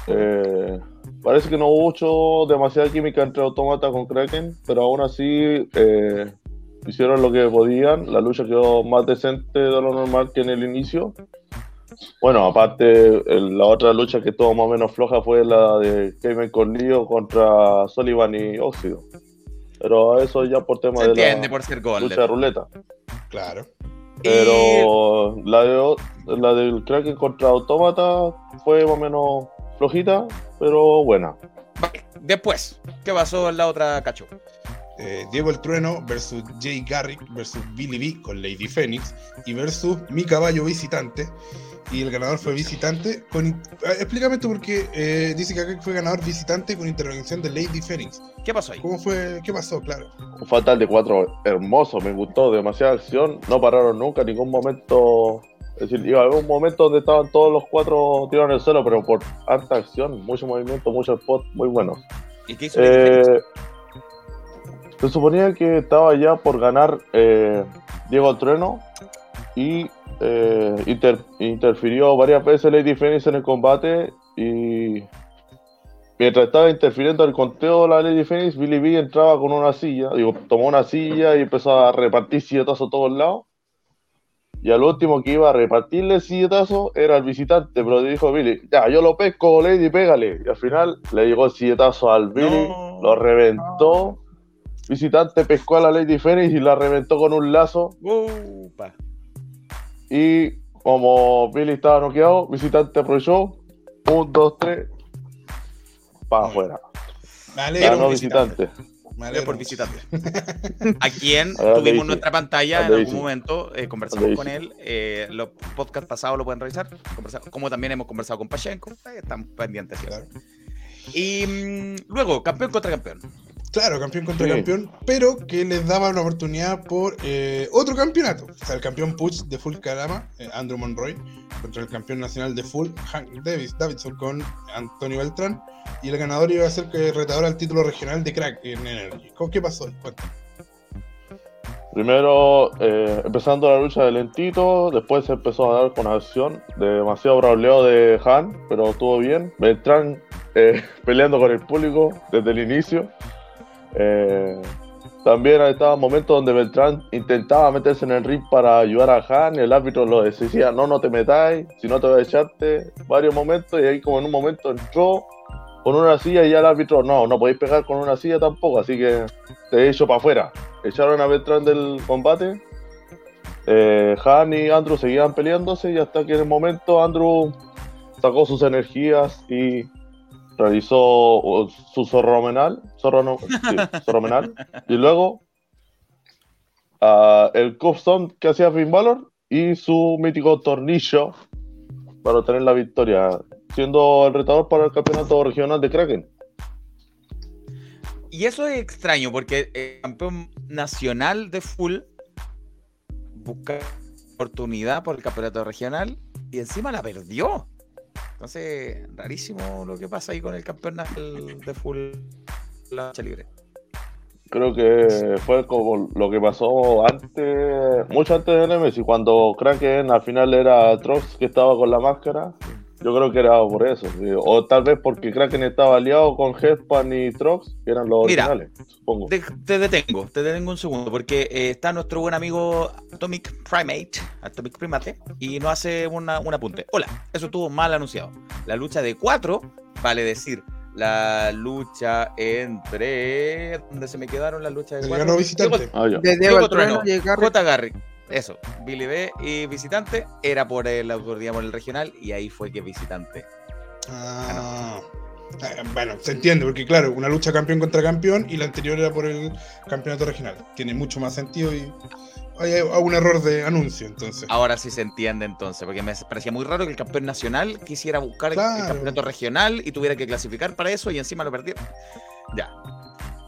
Eh, parece que no hubo mucho, demasiada química entre Automata con Kraken, pero aún así eh, hicieron lo que podían. La lucha quedó más decente de lo normal que en el inicio. Bueno, aparte, el- la otra lucha que estuvo más o menos floja fue la de Kevin Cornillo contra Sullivan y Óxido. Pero eso ya por tema Se de la por ser lucha de ruleta. Claro. Pero la, de, la del Kraken contra Automata fue más o menos flojita, pero buena. Vale, Después, ¿qué pasó en la otra, Cacho? Eh, Diego el Trueno versus Jay Garrick versus Billy B con Lady Phoenix y versus mi caballo visitante. Y el ganador fue visitante. Con, Ah, explícame tú porque eh, dice que acá fue ganador visitante con intervención de Lady Phoenix. ¿Qué pasó ahí? ¿Cómo fue? ¿Qué pasó? Claro. Un fatal de cuatro hermoso, me gustó, demasiada acción, no pararon nunca, en ningún momento. Es decir, iba a haber un momento donde estaban todos los cuatro tirados en el suelo, pero por alta acción, mucho movimiento, mucho spot, muy buenos. ¿Y qué hizo? Eh, se suponía que estaba ya por ganar eh, Diego el Trueno y eh, inter- interfirió varias veces Lady Phoenix en el combate y mientras estaba interfiriendo el conteo de la Lady Phoenix, Billy B entraba con una silla, digo, tomó una silla y empezó a repartir silletazos a todos lados. Y al último que iba a repartirle silletazo era el visitante, pero dijo Billy, ya, yo lo pesco, Lady, pégale. Y al final le llegó el silletazo al Billy, No. lo reventó. Visitante pescó a la Lady Phoenix y la reventó con un lazo. Upa. Y como Billy estaba noqueado, visitante aprovechó. Un, dos, tres. Para afuera. Alegro Ganó por visitante. Alegro por visitante. A quien tuvimos en Daisy. nuestra pantalla en algún momento, eh, conversamos con él. eh, los podcasts pasados lo pueden revisar. como también hemos conversado con Pachenko. eh, están pendientes. siempre. Claro. Y mm, luego, campeón contra campeón. Claro, campeón contra Sí. campeón, pero que les daba una oportunidad por eh, otro campeonato. O sea, el campeón Push de Full Calama, eh, Andrew Monroy, contra el campeón nacional de Full, Hank Davis, Davidson, con Antonio Beltrán. Y el ganador iba a ser que retador al título regional de Crack en Energy. ¿Cómo- ¿Qué pasó? Cuéntame. Primero, eh, empezando la lucha de lentito, después se empezó a dar con acción, demasiado brauleo de Han, pero estuvo bien. Beltrán eh, peleando con el público desde el inicio. Eh, también estaba momentos donde Beltrán intentaba meterse en el ring para ayudar a Han y el árbitro lo decía, no, no te metáis, si no te voy a echarte, varios momentos, y ahí como en un momento entró con una silla y ya el árbitro, no, no podéis pegar con una silla tampoco, así que te he hecho para afuera. Echaron a Beltrán del combate. Eh, Han y Andrew seguían peleándose y hasta que en el momento Andrew sacó sus energías y realizó su zorromenal, zorrono- sí, zorromenal, y luego ah, el custom que hacía Finn Balor y su mítico tornillo para obtener la victoria, siendo el retador para el campeonato regional de Kraken. Y eso es extraño porque el campeón nacional de full busca oportunidad por el campeonato regional y encima la perdió. Entonces, rarísimo lo que pasa ahí con el campeón nacional de full la lucha libre. Creo que fue como lo que pasó antes, mucho antes de Nemesis, cuando Kraken al final era Trox que estaba con la máscara. Yo creo que era por eso. O tal vez porque Kraken estaba aliado con Headpan y Trox, que eran los Mira, originales, supongo. Te, te detengo, te detengo un segundo, porque eh, está nuestro buen amigo Atomic Primate, Atomic Primate, y nos hace una, un apunte. Hola, eso estuvo mal anunciado. La lucha de cuatro, vale decir, la lucha entre. ¿Dónde se me quedaron las luchas de cuatro? ganó visitante. Ah, ya. De Diego Diego Trueno, Trueno y Garrett. J. Garrick. Eso, Billy B y visitante era por el, por, digamos, el regional y ahí fue que visitante. Ah. Ah, Bueno, se entiende, porque claro, una lucha campeón contra campeón y la anterior era por el campeonato regional. Tiene mucho más sentido y hay un error de anuncio, entonces. Ahora sí se entiende entonces, porque me parecía muy raro que el campeón nacional quisiera buscar el- campeonato regional y tuviera que clasificar para eso y encima lo perdiera. Ya.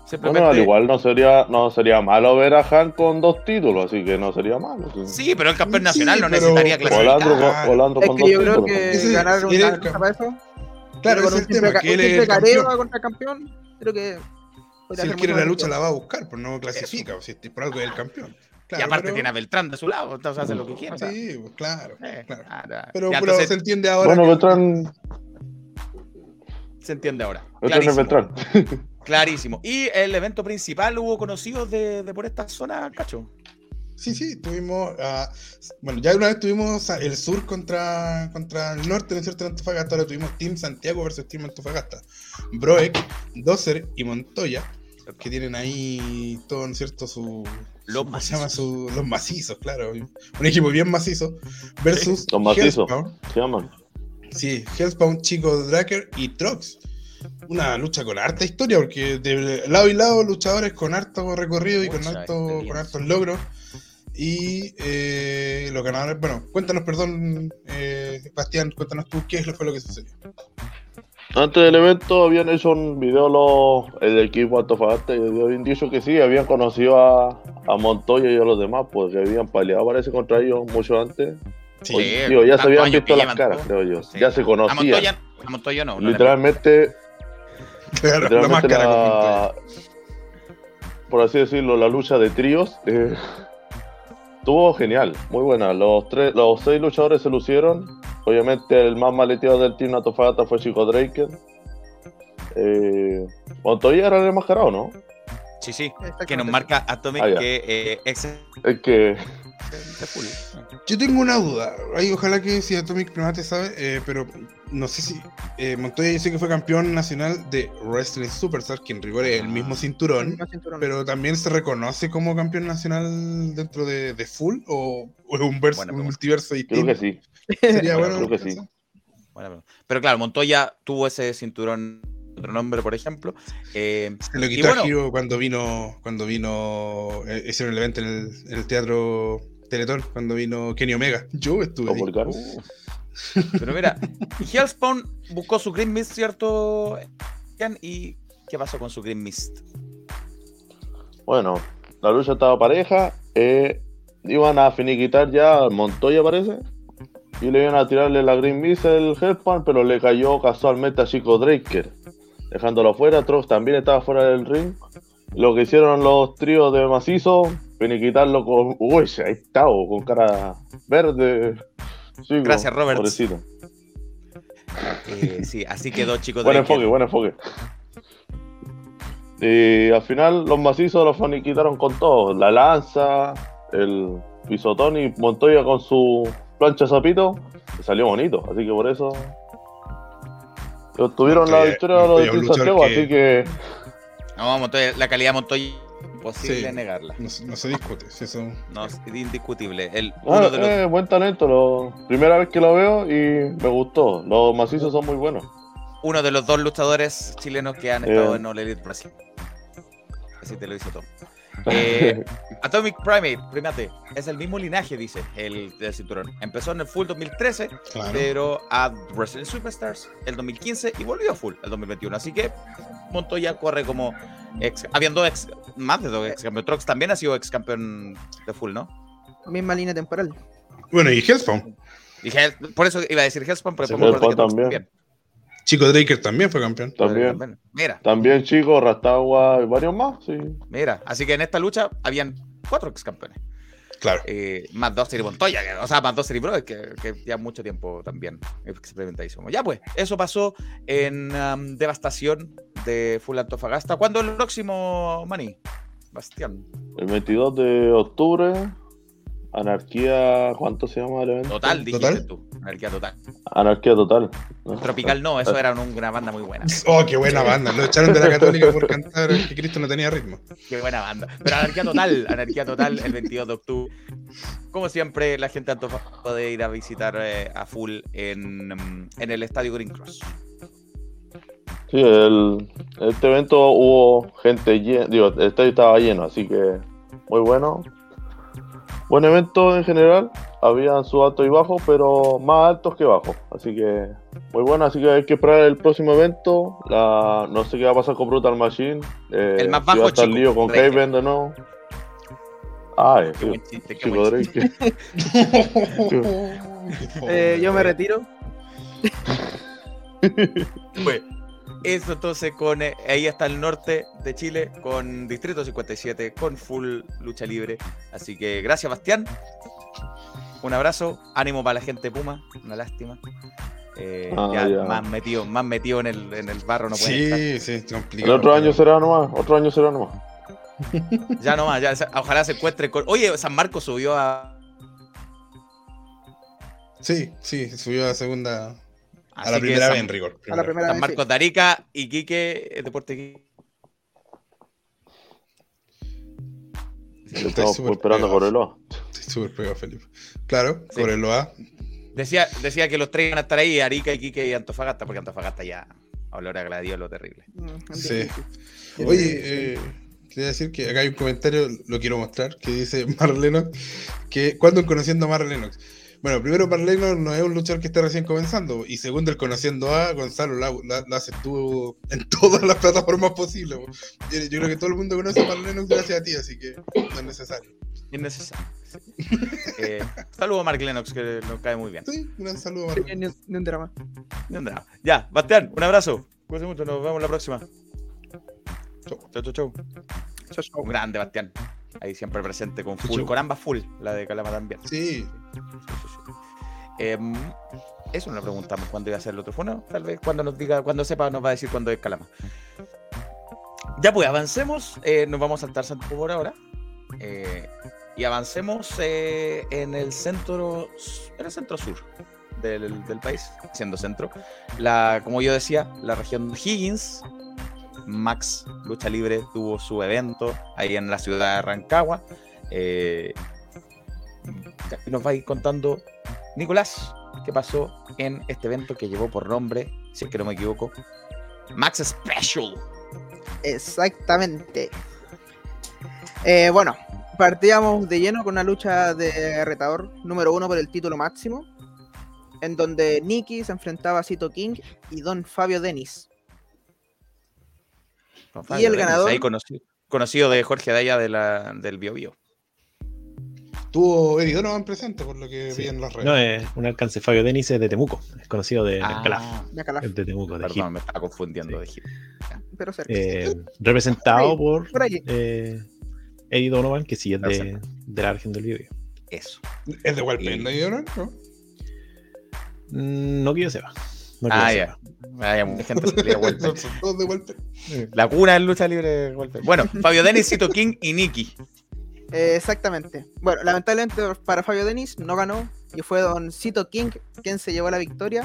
Bueno, Simplemente. al igual no sería, no sería malo ver a Han con dos títulos, así que no sería malo. sí. Sí, pero el campeón Sí, nacional no pero- necesitaría pero clasificar. Volando Claro. volando Es con que dos yo creo títulos. que Ese- ganar cam- para eso. Claro, con es un tema, ca- que un él es simple el campeón. contra campeón, creo que. Si él quiere la lucha, la va a buscar, pero no clasifica, o si por algo es el campeón. y Claro, aparte pero- tiene a Beltrán de su lado, entonces hace lo que quiera. Sí, pues, claro, eh, claro. ah, ya. Pero, Ya, pero entonces se entiende ahora. Bueno, que- Beltrán, se entiende ahora. Beltrán es. Beltrán. Clarísimo. Y el evento principal hubo conocidos de, de por esta zona, cacho. Sí, sí, tuvimos. ah, bueno, ya una vez tuvimos el sur contra, contra el norte, ¿no es cierto? En Antofagasta. Ahora tuvimos Team Santiago versus Team Antofagasta. Broek, Dozer y Montoya, que tienen ahí todo, ¿no es cierto? Su. Los ¿cómo se llama? macizos. Su- los macizos, claro. Un equipo bien macizo. Versus Los macizos. Hellspawn. Se llaman. Sí, Hellspawn, Chico Draker y Trox. Una lucha con harta historia, porque de lado y lado luchadores con harto recorrido y con, harto, con hartos logros. Y eh, los ganadores, bueno, cuéntanos, perdón, eh, Bastián, cuéntanos tú qué fue lo que sucedió. Antes del evento habían hecho un video los, el equipo Antofagasta y habían dicho que sí, habían conocido a, a Montoya y a los demás, pues que habían peleado parece contra ellos mucho antes. Sí, O- digo, ya se habían visto las caras, creo yo. Sí. Ya se A conocían. Montoya, a Montoya no. Literalmente, claro, la máscara por así decirlo, la lucha de tríos eh, estuvo genial, muy buena. Los tres, los seis luchadores se lucieron. Obviamente el más maleteado del team Antofagasta fue Chico Draker. Eh, Montoya era el enmascarado, ¿no? Sí, sí. Que nos marca Atomic Ah, que eh, ex Es que. Yo tengo una duda. Ay, ojalá que si Atomic Primate sabe, eh, pero no sé si. eh, Montoya dice que fue campeón nacional de Wrestling Superstar, que en rigor es el mismo cinturón. Pero también se reconoce como campeón nacional dentro de, de Full o, o es un, verso, multiverso creo que sí. Sería Bueno, bueno. creo que sí. Bueno, pero- pero claro, Montoya tuvo ese cinturón, otro nombre, por ejemplo. Eh, Se lo Y quitó bueno. a Hiro cuando vino, cuando vino, eh, hicieron el evento en el, en el teatro Teletón, cuando vino Kenny Omega. Yo estuve ahí. uh. Pero mira, Hellspawn buscó su Green Mist, ¿cierto? ¿Y qué pasó con su Green Mist? Bueno, la lucha estaba pareja. eh, iban a finiquitar ya Montoya, parece. Y le iban a tirarle la Green Missile Headpan, pero le cayó casualmente a Chico Draker. Dejándolo fuera, Trox también estaba fuera del ring. Lo que hicieron los tríos de macizo, finiquitarlo con. Uy, ahí está, con cara verde. Chico, Gracias, pobrecito. Eh, sí, así quedó, chicos. Buen enfoque, buen enfoque. Y al final los macizos los finiquitaron con todo. La lanza, el pisotón y Montoya con su plancha zapito. Salió bonito, así que por eso. Tuvieron la Montoya- victoria de los de que- así que No, Montoya, la calidad de Montoya, imposible Sí. negarla. No, se- no se discute. si eso... No, es indiscutible. El, ah, uno de los, eh, buen talento. Lo, primera vez que lo veo y me gustó. Los macizos son muy buenos. uno de los dos luchadores chilenos que han estado Eh. en All Elite Brasil. Así te lo dice todo. Eh, Atomic Primate, primate, es el mismo linaje, dice el del cinturón. Empezó en el Full 2013, Claro. pero a Wrestling Superstars el 2015 y volvió a Full el 2021. Así que Montoya corre como ex, habiendo ex, más de dos ex campeón. Trox también ha sido ex campeón de Full, ¿no? Misma línea temporal. Bueno, y Hellspawn. Y Hell- por eso iba a decir Hellspawn, pero Sí, Hellspawn que también. Chico Draker también fue campeón. También. Mira, También Chico, Rastagua y varios más, sí. mira. Así que en esta lucha habían cuatro ex campeones. Claro. Eh, más dos Siri Montoya, que- o sea, más dos Siri Brothers, que, que ya mucho tiempo también experimentadísimo. Ya pues, eso pasó en um, Devastación de Full Antofagasta. ¿Cuándo el próximo, Mani? Bastián. El 22 de octubre, Anarquía, ¿cuánto se llama el evento? Total, dijiste ¿Total? tú. Anarquía total. Anarquía Total. Tropical no, eso era un- una banda muy buena. Oh, qué buena banda. Lo echaron de la Católica por cantar que Cristo no tenía ritmo. Qué buena banda. Pero Anarquía Total, Anarquía Total el 22 de octubre. Como siempre, la gente de Antofagasta puede ir a visitar eh, a full en, mm, en el estadio Green Cross. Sí, el, este evento hubo gente llena, digo, el estadio estaba lleno, así que muy bueno. Buen evento en general, había su alto y bajo, pero más altos que bajos, así que muy bueno, así que hay que esperar el próximo evento. La, no sé qué va a pasar con Brutal Machine. eh, El más si bajo, va a estar Chico lío con. Haven de nuevo. Ay, Qué sí, buen chiste, qué Chico buen chiste. Drake. Eh, yo me retiro. Eso entonces con eh, ahí está el norte de Chile, con Distrito 57, con full lucha libre. Así que gracias, Bastián. Un abrazo, ánimo para la gente Puma, una lástima. Eh, Ah, ya, ya. más metido, más metido en el, en el barro no puede estar. Sí, sí, es El complicado. otro año será nomás, otro año será nomás. Ya nomás, ya, ojalá se encuentre con. Oye, San Marcos subió a. Sí, sí, subió a segunda. A la primera San- vez en rigor. A la primera San vez. Marcos de Arica, Iquique, Deporte Iquique. Estoy Estamos esperando pegado. por el O. Estoy súper pegado, Felipe. Claro, Sí. por el OA. Decía, decía que los tres iban a estar ahí, Arica, Iquique y Antofagasta, porque Antofagasta ya olor a gladiolo terrible. Mm, Sí. Oye, eh, quería decir que acá hay un comentario, lo quiero mostrar, que dice Marleno, que cuando conociendo a Mar Lennox. Bueno, primero Marleno no es un luchador que está recién comenzando, y segundo, el conociendo a Gonzalo la, la, la hace tú en todas las plataformas posibles. po. Yo, yo creo que todo el mundo conoce a Mar Lennox gracias a ti, así que no es necesario. Innecesario. sí. Eh, saludo a Mark Lennox, que nos cae muy bien. Sí, un gran saludo a Mar Sí, Lennox. Ni, un- ni un drama. Ni un drama. Ya, Bastián, un abrazo. Cuídense mucho, nos vemos la próxima. Chau, chau, chau. chau. Un grande, Bastián. Ahí siempre presente con full, con ambas full, la de Calama también. Sí, Em, eso no le preguntamos cuándo iba a ser el otro fono. Tal vez cuando nos diga, cuando sepa, nos va a decir cuándo es Calama. Ya pues, avancemos. eh, nos vamos a saltar Santo por ahora. eh, y avancemos eh, en el centro, en el centro sur del, del país, siendo centro. La, como yo decía, la región de Higgins, Max Lucha Libre tuvo su evento ahí en la ciudad de Rancagua. eh, nos va a ir contando Nicolás qué pasó en este evento que llevó por nombre, si es que no me equivoco, Max Special. Exactamente. Eh, bueno, partíamos de lleno con una lucha de retador número uno por el título máximo, en donde Nicky se enfrentaba a Cito King y Don Fabio Denis. Don Y el ganador- Ahí conocido, conocido de Jorge Daya de la, del Bio Bio. tuvo Eddie Donovan presente, por lo que Sí. vi en las redes. No, es un alcance Fabio Denis es de Temuco, es conocido de Ah, Calaf, Ya calaf, es de Temuco, de perdón, me estaba confundiendo de hit. pero cerca. Eh, representado por Por ahí. eh, Eddie Donovan, que sí es de, de la región del Biobío. Eso. Es de Walpen, Y- ¿no, Eddie Donovan? ¿No? Mm, No que yo sepa. No Ah, ya. Vaya, mucha gente se son todos de Walpen. La cuna del lucha libre Walpen. Bueno, Fabio Denis, Cito King y Nicky. Eh, exactamente. Bueno, lamentablemente para Fabio Denis no ganó y fue Don Cito King quien se llevó la victoria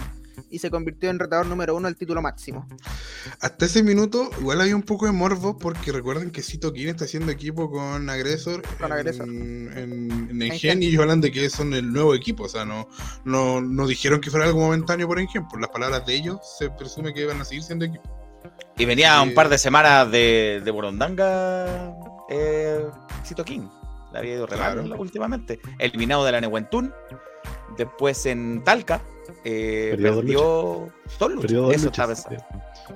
y se convirtió en retador número uno del título máximo. Hasta ese minuto, igual había un poco de morbo, porque recuerden que Cito King está haciendo equipo con Agresor Con en, Agresor. en, en En Engen, Gen. y ellos hablan de que son el nuevo equipo, o sea, no, no, no dijeron que fuera algo momentáneo por Engen, por las palabras de ellos se presume que van a seguir siendo equipo. Y venía un par de semanas de, de Borondanga eh, Cito King. Le había ido Claro. últimamente. Eliminado de la Nehuentún. Después en Talca. Eh, Perdió dos perdió dos luchas. Perdió dos Eso luchas, pensando.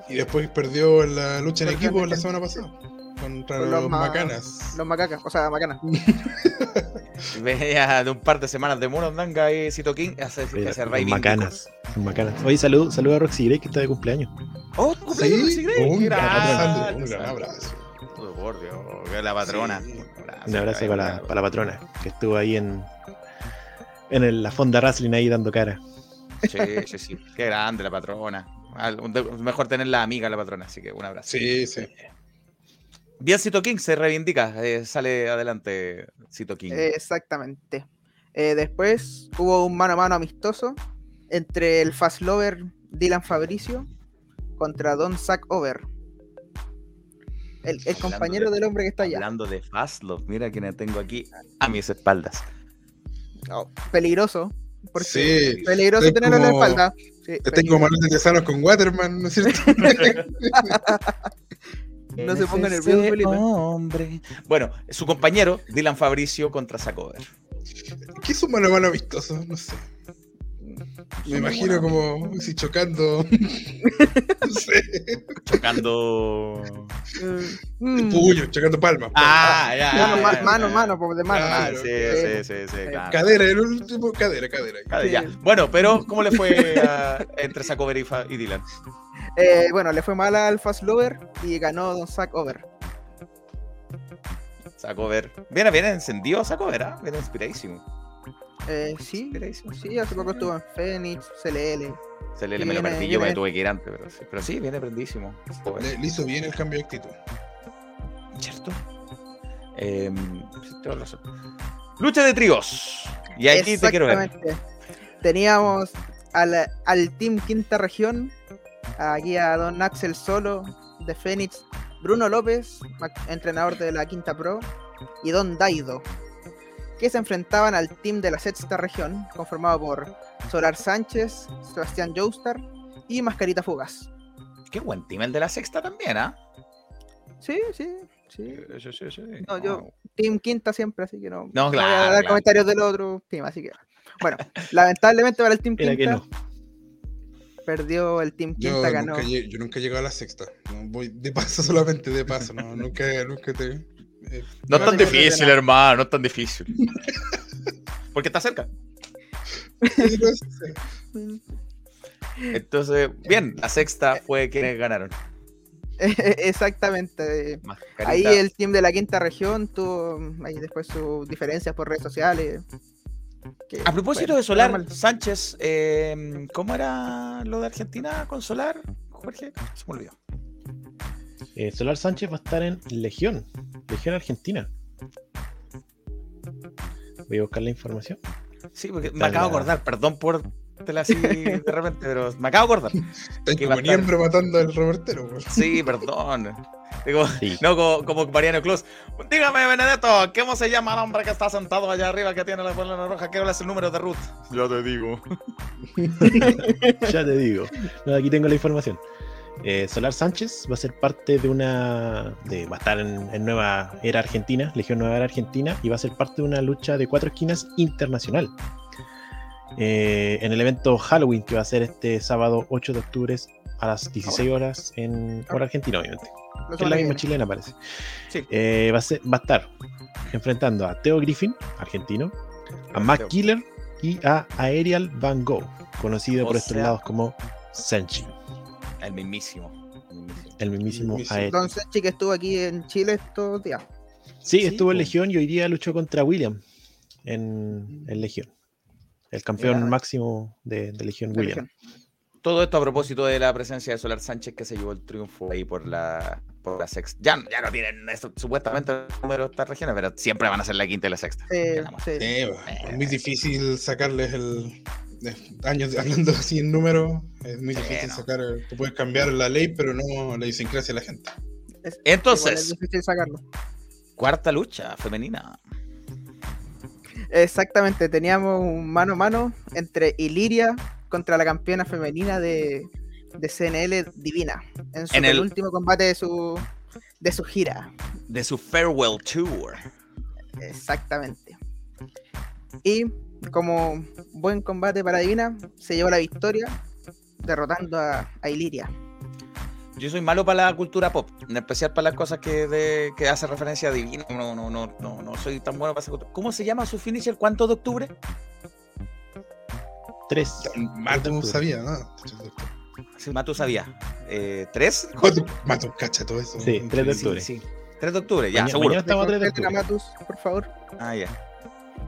Y después perdió en la lucha en equipo la semana pasada, contra Con los, los ma- Macanas. Los macacas, o sea, macanas. Venía de un par de semanas de Murandanga y Cito King hace, hace bacanas. Son bacanas. Oye, salud, salud a Roxy Gray que está de cumpleaños. ¡Oh, tu cumpleaños, Roxy Gray! un, gran, un gran abrazo. Oh, por Dios, que la patrona. Sí. Un abrazo para, la patrona, que estuvo ahí en, en el- la fonda wrestling ahí dando cara. Sí, sí, sí. Qué grande la patrona. Mejor tener la amiga la patrona, así que un abrazo. Sí, sí. Bien, Cito King se reivindica, eh, sale adelante Cito King. Eh, Exactamente. Eh, después hubo un mano a mano amistoso entre el Fast Lover Dylan Fabricio contra Don Zack Over. El, compañero de- del hombre que está allá. Hablando de Fastlove, mira quién tengo aquí a mis espaldas. Oh, peligroso. Porque Sí. peligroso Es tenerlo en la espalda. Sí, peligroso. como Manuel de Tesanos con Waterman, ¿no es cierto? No se ponga Ese nervioso, Felipe. hombre. Bueno, su compañero, Dylan Fabricio contra Sacover. ¿Qué es un mano a mano amistoso? No sé. Me imagino como si chocando. no sé. Chocando. Mm. Puño, chocando palmas. Ah, ya. Mano, ya, ma- ya, mano, ya. mano, pues, de mano. Ah, Claro, sí, claro. sí, sí, sí, claro. Cadera, el último, cadera, cadera. Ah, ya. Bueno, pero ¿cómo le fue a- entre Sacover y, Fa- y Dylan? Eh, bueno, le fue mal al Fast Lover y ganó Don Zack Over. Sacover. Viene, viene encendido Sacover, ¿ah? Viene inspiradísimo. Eh, sí, Inspiradísimo. sí, hace poco estuvo en Phoenix, CLL. Sí, me lo viene- perdí, yo me tuve que ir antes, pero sí, pero sí viene prendísimo. Le, le hizo bien el cambio de actitud. ¿Cierto? Em, razón. Lucha de tríos. Y aquí te quiero ver. Exactamente. Teníamos al, al Team Quinta Región, aquí a Don Axel Solo de Phoenix, Bruno López, entrenador de la Quinta Pro, y Don Daido, que se enfrentaban al Team de la Sexta Región, conformado por Solar Sánchez, Sebastián Joustar y Mascarita Fugas. Qué buen team el de la sexta también, ¿ah? Sí, sí, sí. Sí, sí, sí. No, yo- Team Quinta siempre, así que no, No, voy a claro, dar claro. comentarios del otro team, así que. Bueno, lamentablemente para el Team Era que Quinta no. perdió el Team Yo Quinta, ganó. nunca, yo nunca he llegado a la sexta. No, voy de paso solamente, de paso. No, nunca, nunca te. Eh, No es tan difícil, hermano, no es tan difícil. Porque está cerca. Entonces, bien, la sexta fue quienes ganaron. Exactamente. Mascarita. Ahí el team de la quinta región tuvo ahí después sus diferencias por redes sociales. que, A propósito bueno, de Solar, normal. Sánchez, eh, ¿cómo era lo de Argentina con Solar, Jorge? Se me olvidó. Eh, Solar Sánchez va a estar en Legión, Legión Argentina. Voy a buscar la información. Sí, porque me acabo de la- acordar, perdón por tela así de repente, pero me acabo de acordar. Que como estar- matando al reportero. Sí, perdón. Digo, Sí. no como, como Mariano Claus. Dígame, Benedetto, ¿cómo se llama el hombre que está sentado allá arriba que tiene la bola roja? ¿Qué es el número de Ruth? Ya te digo. ya te digo. No, aquí tengo la información. Eh, Solar Sánchez va a ser parte de una. De, va a estar en, en Nueva Era Argentina, Legión Nueva Era Argentina, y va a ser parte de una lucha de cuatro esquinas internacional. Eh, en el evento Halloween que va a ser este sábado 8 de octubre a las 16 horas en hora argentina, obviamente. Que es la misma chilena, parece. Sí. Eh, va, a ser- va a estar enfrentando a Theo Griffin, argentino, a Theo. Killer y a Aerial Van Gogh, conocido O por estos lados como Senchi, El mismísimo. el mismísimo. el mismísimo que estuvo aquí en Chile estos días. Sí, Sí, estuvo en. Legión y hoy día luchó contra William en, en Legión. El campeón máximo de, de Legión, de William. Legión. Todo esto a propósito de la presencia de Solar Sánchez que se llevó el triunfo ahí por la, por la sexta. Ya, ya no tienen eso, supuestamente el número de estas regiones, pero siempre van a ser la quinta y la sexta. Eh, sí. Eh, es muy difícil sacarles el. Años hablando así en números, es muy difícil sacar. Tú puedes cambiar la ley, pero no la idiosincrasia de la gente. Es- Entonces- es sacarlo. Cuarta lucha femenina. Exactamente, teníamos un mano a mano entre Iliria contra la campeona femenina de, de CNL Divina en su En el- último combate de su de su gira. De su Farewell Tour. Exactamente. Y como buen combate para Divina, se llevó la victoria derrotando a, a Iliria. Yo soy malo para la cultura pop, en especial para las cosas que, de, que hace referencia a Divino. No, no, no, no, no soy tan bueno para esa cultura. ¿Cómo se llama su finisher? ¿Cuánto de octubre? Tres. Matu octubre. sabía, ¿no? Sí, Matu sabía. Eh, ¿Tres? Matu, Matu, cacha todo eso. Sí, 3 de octubre. Sí, 3 de octubre, ya, Mañana- seguro. mañana estamos a 3 de octubre. Matus, por favor. Ah, ya.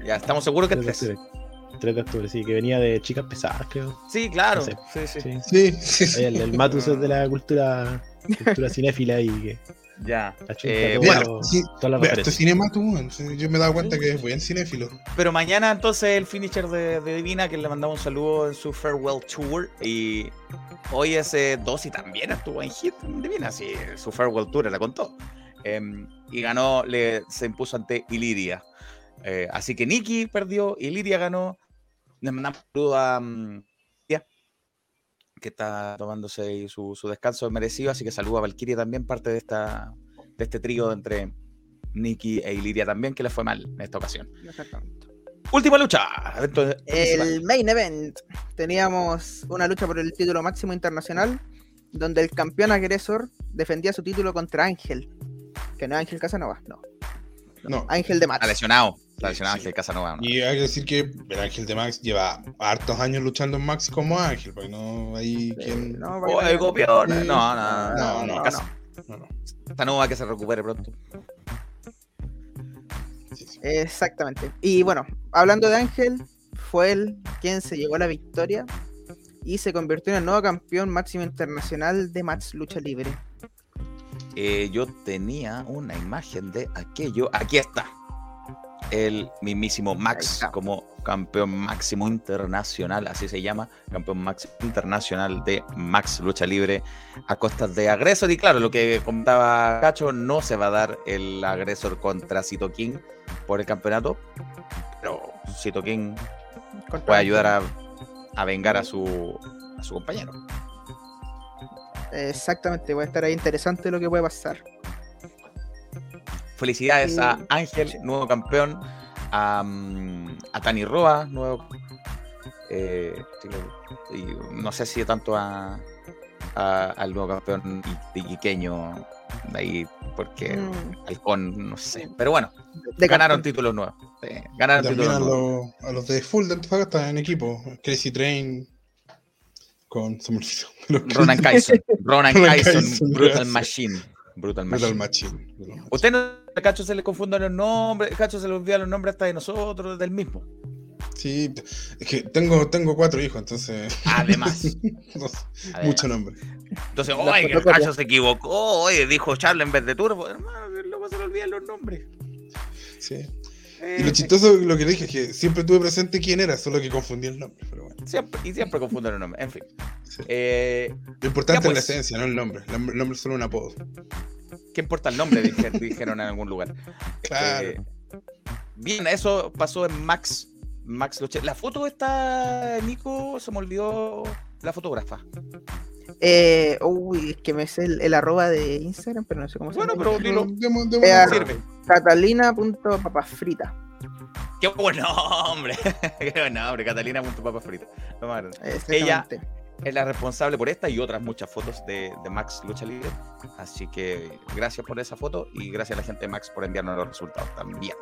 Ya, estamos seguros que 3 de 3. octubre. 3 de octubre, sí, que venía de chicas pesadas, creo. Sí, claro. No sé. Sí, sí. Sí. Sí, sí, sí. El, el Matus es de la cultura, cultura cinéfila y que Ya. Eh, bueno, sí, esto es weón. Sí, Yo me he dado cuenta que es buen cinéfilo. pero mañana entonces el finisher de, de Divina, que le mandamos un saludo en su Farewell Tour. Y hoy ese 2 y también estuvo en hit en Divina, sí, su Farewell Tour la contó. Em, y ganó, le, se impuso ante Iliria. Eh, así que Nikki perdió, Iliria ganó. Le mandamos un saludo a Tía, que está tomándose su, su descanso merecido. Así que saludo a Valkyria también, parte de, esta, de este trío entre Nikki e Iliria también, que le fue mal en esta ocasión. Exactamente. Última lucha. El main event. Teníamos una lucha por el título máximo internacional, donde el campeón agresor defendía su título contra Ángel. Que no es Ángel Casanova, no. No. Ángel de Max. Está lesionado. Está Sí, lesionado sí. Ángel Casanova. ¿no? Y hay que decir que el Ángel de Max lleva hartos años luchando en Max como Ángel, porque no hay Sí, quien. no, Oye, vaya- copión. No, no, No, no, Cas- no, no. Casanova que se recupere pronto. Sí, sí. Exactamente. Y bueno, hablando de Ángel, fue él quien se llevó la victoria y se convirtió en el nuevo campeón máximo internacional de Max Lucha Libre. Eh, yo tenía una imagen de aquello. Aquí está. El mismísimo Max como campeón máximo internacional, así se llama, campeón máximo internacional de Max Lucha Libre a costas de Agresor. Y claro, lo que comentaba Cacho, no se va a dar el Agresor contra Cito King por el campeonato, pero Cito King puede ayudar a, a vengar a su, a su compañero. Exactamente, va a estar ahí interesante lo que puede pasar. Felicidades a. Ángel, nuevo campeón. A, mm, a Tani Roa, nuevo. eh, y no sé si tanto a, a- al nuevo campeón iquiqueño de ahí, porque Mm, Halcón, no sé. Pero bueno, de ganaron títulos nuevos. sí, ganaron También títulos a, nuevos. los- a los de Full de Antofagasta en equipo. Crazy Train con. Se me olvidó. Los Ronan Kyson. Ronan Ronan Kyson, Kyson, Brutal. Machine. Brutal. Machine. Brutal Machine. Usted no, a Cacho se le confunden los nombres, Cacho se le olvidan los nombres hasta de nosotros, del mismo. Sí, es que tengo, tengo cuatro hijos, entonces. Además. Además. mucho nombre. Entonces, oye, el. Cacho se equivocó, oye, dijo Charles en vez de Turbo. Hermano, luego se le olvidan los nombres. Sí. Y lo chistoso, lo que le dije, es que siempre tuve presente quién era, solo que confundí el nombre. Pero bueno. siempre, y siempre confunden los nombres. En fin. Sí. Eh, Lo importante es la esencia, no el nombre. El nombre, el nombre es solo un apodo. ¿Qué importa el nombre? Dije- dijeron en algún lugar. Claro. Eh, bien, eso pasó en Max. Max. La foto está, Nico, se me olvidó la fotógrafa. Eh, uy, es que me sé el, el arroba de Instagram, pero no sé cómo se Bueno, llama. pero dilo. Demo- demo- Eh, Sirve. Catalina.papasfrita. Qué buen nombre. Qué buen nombre. Catalina Papa Frita. Lo más grande. Exactamente. es la responsable por esta y otras muchas fotos de, de Max Lucha Libre. Así que gracias por esa foto y gracias a la gente de Max por enviarnos los resultados también.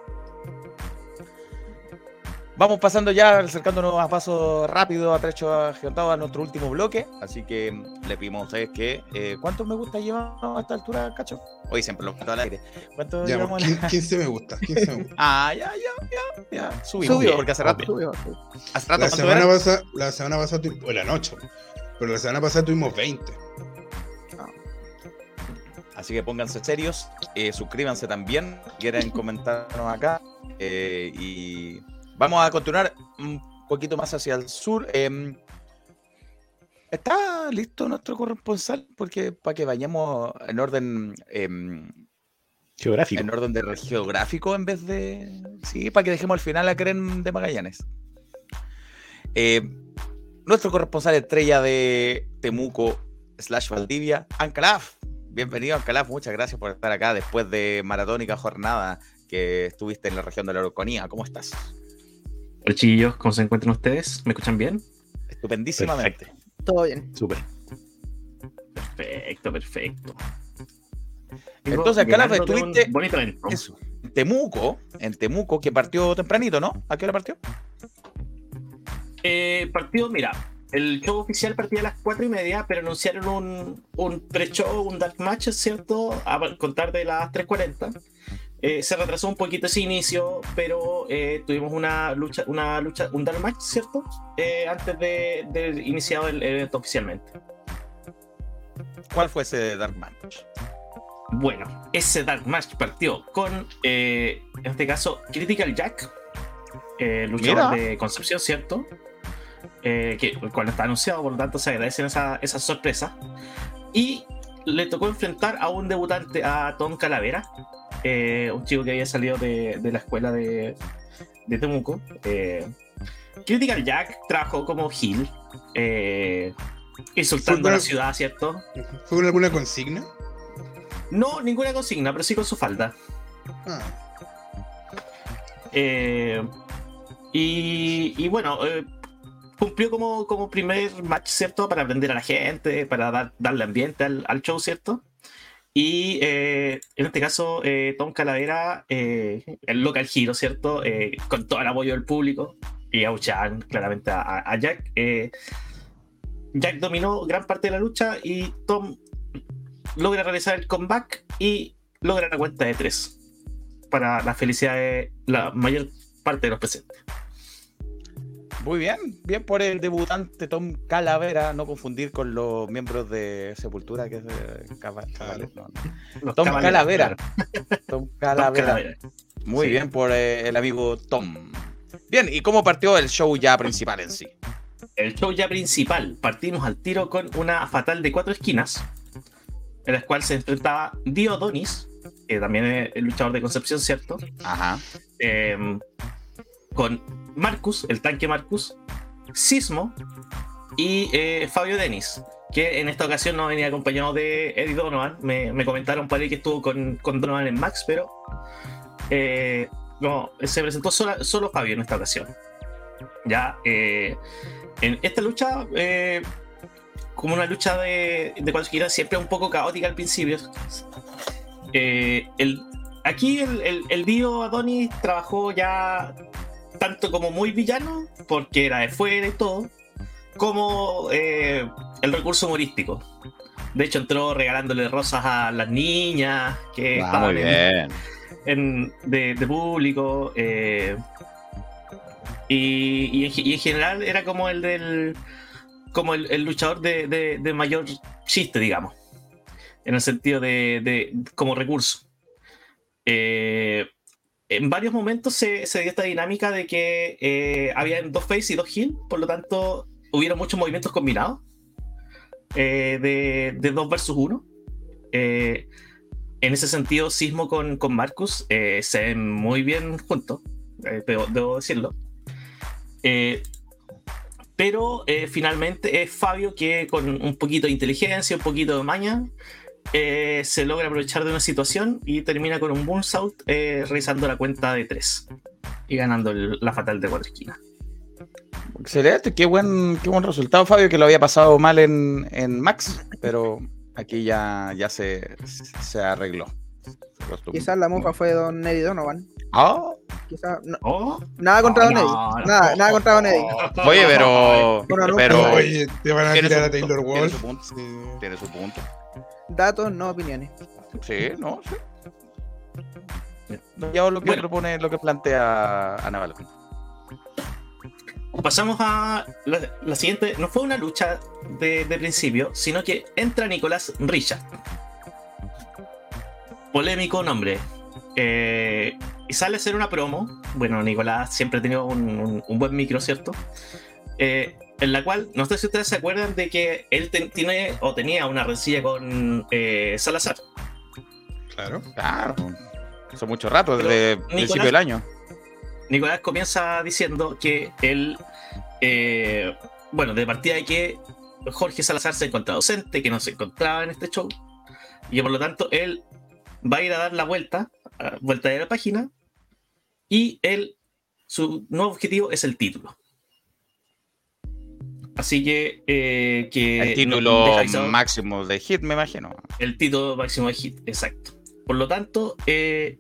Vamos pasando ya, acercándonos a paso rápido, a trecho agigantado a nuestro último bloque. Así que mm, le pedimos a ustedes que. Eh, ¿Cuántos me gusta llevamos a esta altura, cacho? Hoy siempre lo meto al aire. ¿Cuántos Ya, llevamos? pues, a la- 15, 15 me gusta. 15 me gusta. Ah, ya, ya, ya, ya. Subimos. Subió. Porque hace rato, Subió, hace rato La ¿cuánto semana, pasada, la semana pasada, o la noche, pero la semana pasada tuvimos 20. Así que pónganse serios, eh, suscríbanse también, quieren comentarnos acá. eh, y vamos a continuar un poquito más hacia el sur. em, ¿Está listo nuestro corresponsal? Porque para que vayamos en orden em, Geográfico. en orden de geográfico en vez de. Sí, para que dejemos al final a Keren de Magallanes. Eh, nuestro corresponsal estrella de Temuco slash Valdivia, Ancalaf. Bienvenido, Ancalaf. Muchas gracias por estar acá después de maratónica jornada que estuviste en la región de la Araucanía. ¿Cómo estás? Hola chiquillos, ¿cómo se encuentran ustedes? ¿Me escuchan bien? Estupendísimamente. Todo bien. Súper. Perfecto, perfecto. Entonces, un estuviste- Bonito evento. Eso. En Temuco, en Temuco, que partió tempranito, ¿no? ¿A qué hora partió? Eh, partido, mira, el show oficial partía a las 4 y media, pero anunciaron un, un pre-show, un dark match, ¿cierto? A contar de las 3.40. Eh, se retrasó un poquito ese inicio, pero eh, tuvimos una lucha, una lucha, un dark match, ¿cierto? Eh, antes de, de iniciado el evento oficialmente. ¿Cuál fue ese Dark Match? Bueno, ese Dark Match partió con, eh, en este caso, Critical Jack, luchador Mira. de Concepción, ¿cierto? Que, el cual está anunciado, por lo tanto se agradecen esa, esa sorpresa. Y le tocó enfrentar a un debutante, a Tom Calavera, eh, un chico que había salido de, de la escuela de, de Temuco. Eh, Critical Jack trabajó como Heel, eh, insultando a la ciudad, ¿cierto? ¿Fue con alguna consigna? No, ninguna consigna, pero sí con su falda. Ah, Eh, y, y bueno, eh, cumplió como, como primer match, ¿cierto? Para aprender a la gente, para dar, darle ambiente al, al show, ¿cierto? Y eh, en este caso, eh, Tom Calavera, eh, el local giro, ¿cierto? Con todo el apoyo del público y auchan claramente a, a- Jack. Jack dominó gran parte de la lucha y Tom logra realizar el comeback y logra la cuenta de tres para la felicidad de la mayor parte de los presentes. Muy bien, bien por el debutante Tom Calavera, no confundir con los miembros de Sepultura, que es de Cava- Caballet, no, no. Los Tom Calavera. Tom Tom Calavera. Muy Sí. bien por eh, el amigo Tom. Bien, ¿y cómo partió el show ya principal en sí? El show ya principal, partimos al tiro con una fatal de cuatro esquinas, en la cual se enfrentaba Dio Donis, que también es el luchador de Concepción, ¿cierto? Ajá. Eh, con Marcus, el tanque Marcus, Sismo y eh, Fabio Denis, que en esta ocasión no venía acompañado de Eddie Donovan. Me, me comentaron por ahí que estuvo con, Donovan en Max, pero eh, no, se presentó sola- solo Fabio en esta ocasión. Ya, eh, en esta lucha, como una lucha de, de esquinas, siempre un poco caótica al principio. El, aquí el, el, el Dio Adonis trabajó ya tanto como muy villano, porque era de fuera y todo, como eh, el recurso humorístico. De hecho, entró regalándole rosas a las niñas que Ah, estaban muy en- bien. en- de, de público. eh, y, y en, ge- y en general era como el del. como el, el luchador de, de- de mayor chiste, digamos. En el sentido de, de- como recurso. Eh, en varios momentos se, se dio esta dinámica de que eh, había dos face y dos heel, por lo tanto, hubieron muchos movimientos combinados eh, de, de dos versus uno. Eh, en ese sentido, Sismo con, con Marcus eh, se ven muy bien juntos, eh, debo, debo decirlo. Eh, pero finalmente es Fabio que con un poquito de inteligencia, un poquito de maña, eh, se logra aprovechar de una situación y termina con un moonsault eh, realizando la cuenta de tres y ganando el- la fatal de cuatro esquinas. Excelente, qué buen, qué buen resultado, Fabio, que lo había pasado mal en, en Max, pero aquí ya, ya se, se arregló. Quizás la mofa fue Don Eddie Donovan. Ah, Quizás. no- Oh, nada contra Don Eddie. no. Nada, nada contra Don Eddie. Oye, pero. Pero Oye, te van a tiene tirar a su Taylor punto, tiene Wolf. su punto. Sí. Tiene su punto. Datos, no opiniones. Sí, no, sí. Ya lo que Bueno. propone, lo que plantea Ana. Pasamos a la, la siguiente. No fue una lucha de, de principio, sino que entra Nicolás Richard. Polémico nombre. Eh, y sale a hacer una promo. Bueno, Nicolás siempre ha tenido un, un- un buen micro, ¿cierto? Eh, en la cual, no sé si ustedes se acuerdan de que él ten- tiene o tenía una rencilla con eh, Salazar. Claro. Claro. Hace mucho rato, Pero, desde el Nicolás- principio del año. Nicolás comienza diciendo que él, eh, bueno, de partida de que Jorge Salazar se encontraba ausente, que no se encontraba en este show, y que por lo tanto él va a ir a dar la vuelta, a- vuelta de la página, y él, su nuevo objetivo es el título. Así que. eh, que El título máximo de hit, me imagino. el título máximo de hit, exacto. Por lo tanto, eh,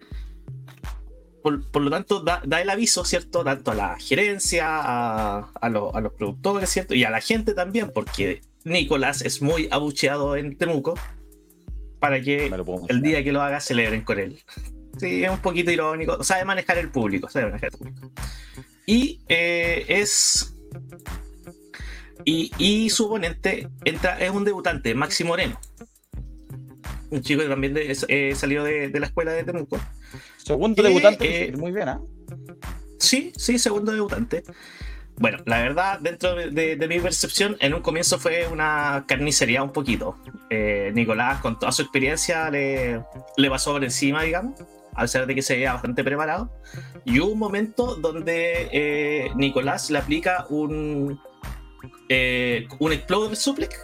por, por lo tanto, da, da el aviso, ¿cierto? Tanto a la gerencia, a, a lo- a los productores, ¿cierto? Y a la gente también, porque Nicolás es muy abucheado en Temuco para que el día que lo haga celebren con él. Sí, es un poquito irónico. Sabe manejar el público. Sabe manejar el público. Y eh, es. Y, y su oponente entra, es un debutante, Maxi Moreno. Un chico que también de- eh, salió de, de la escuela de Temuco. Segundo debutante, eh, muy bien, ¿ah? Sí, sí, segundo debutante. Bueno, la verdad, dentro de, de- de mi percepción, en un comienzo fue una carnicería un poquito. Eh, Nicolás, con toda su experiencia, le, le pasó por encima, digamos, a pesar de que se veía bastante preparado. Y hubo un momento donde eh, Nicolás le aplica un, eh, un Exploder Suplex,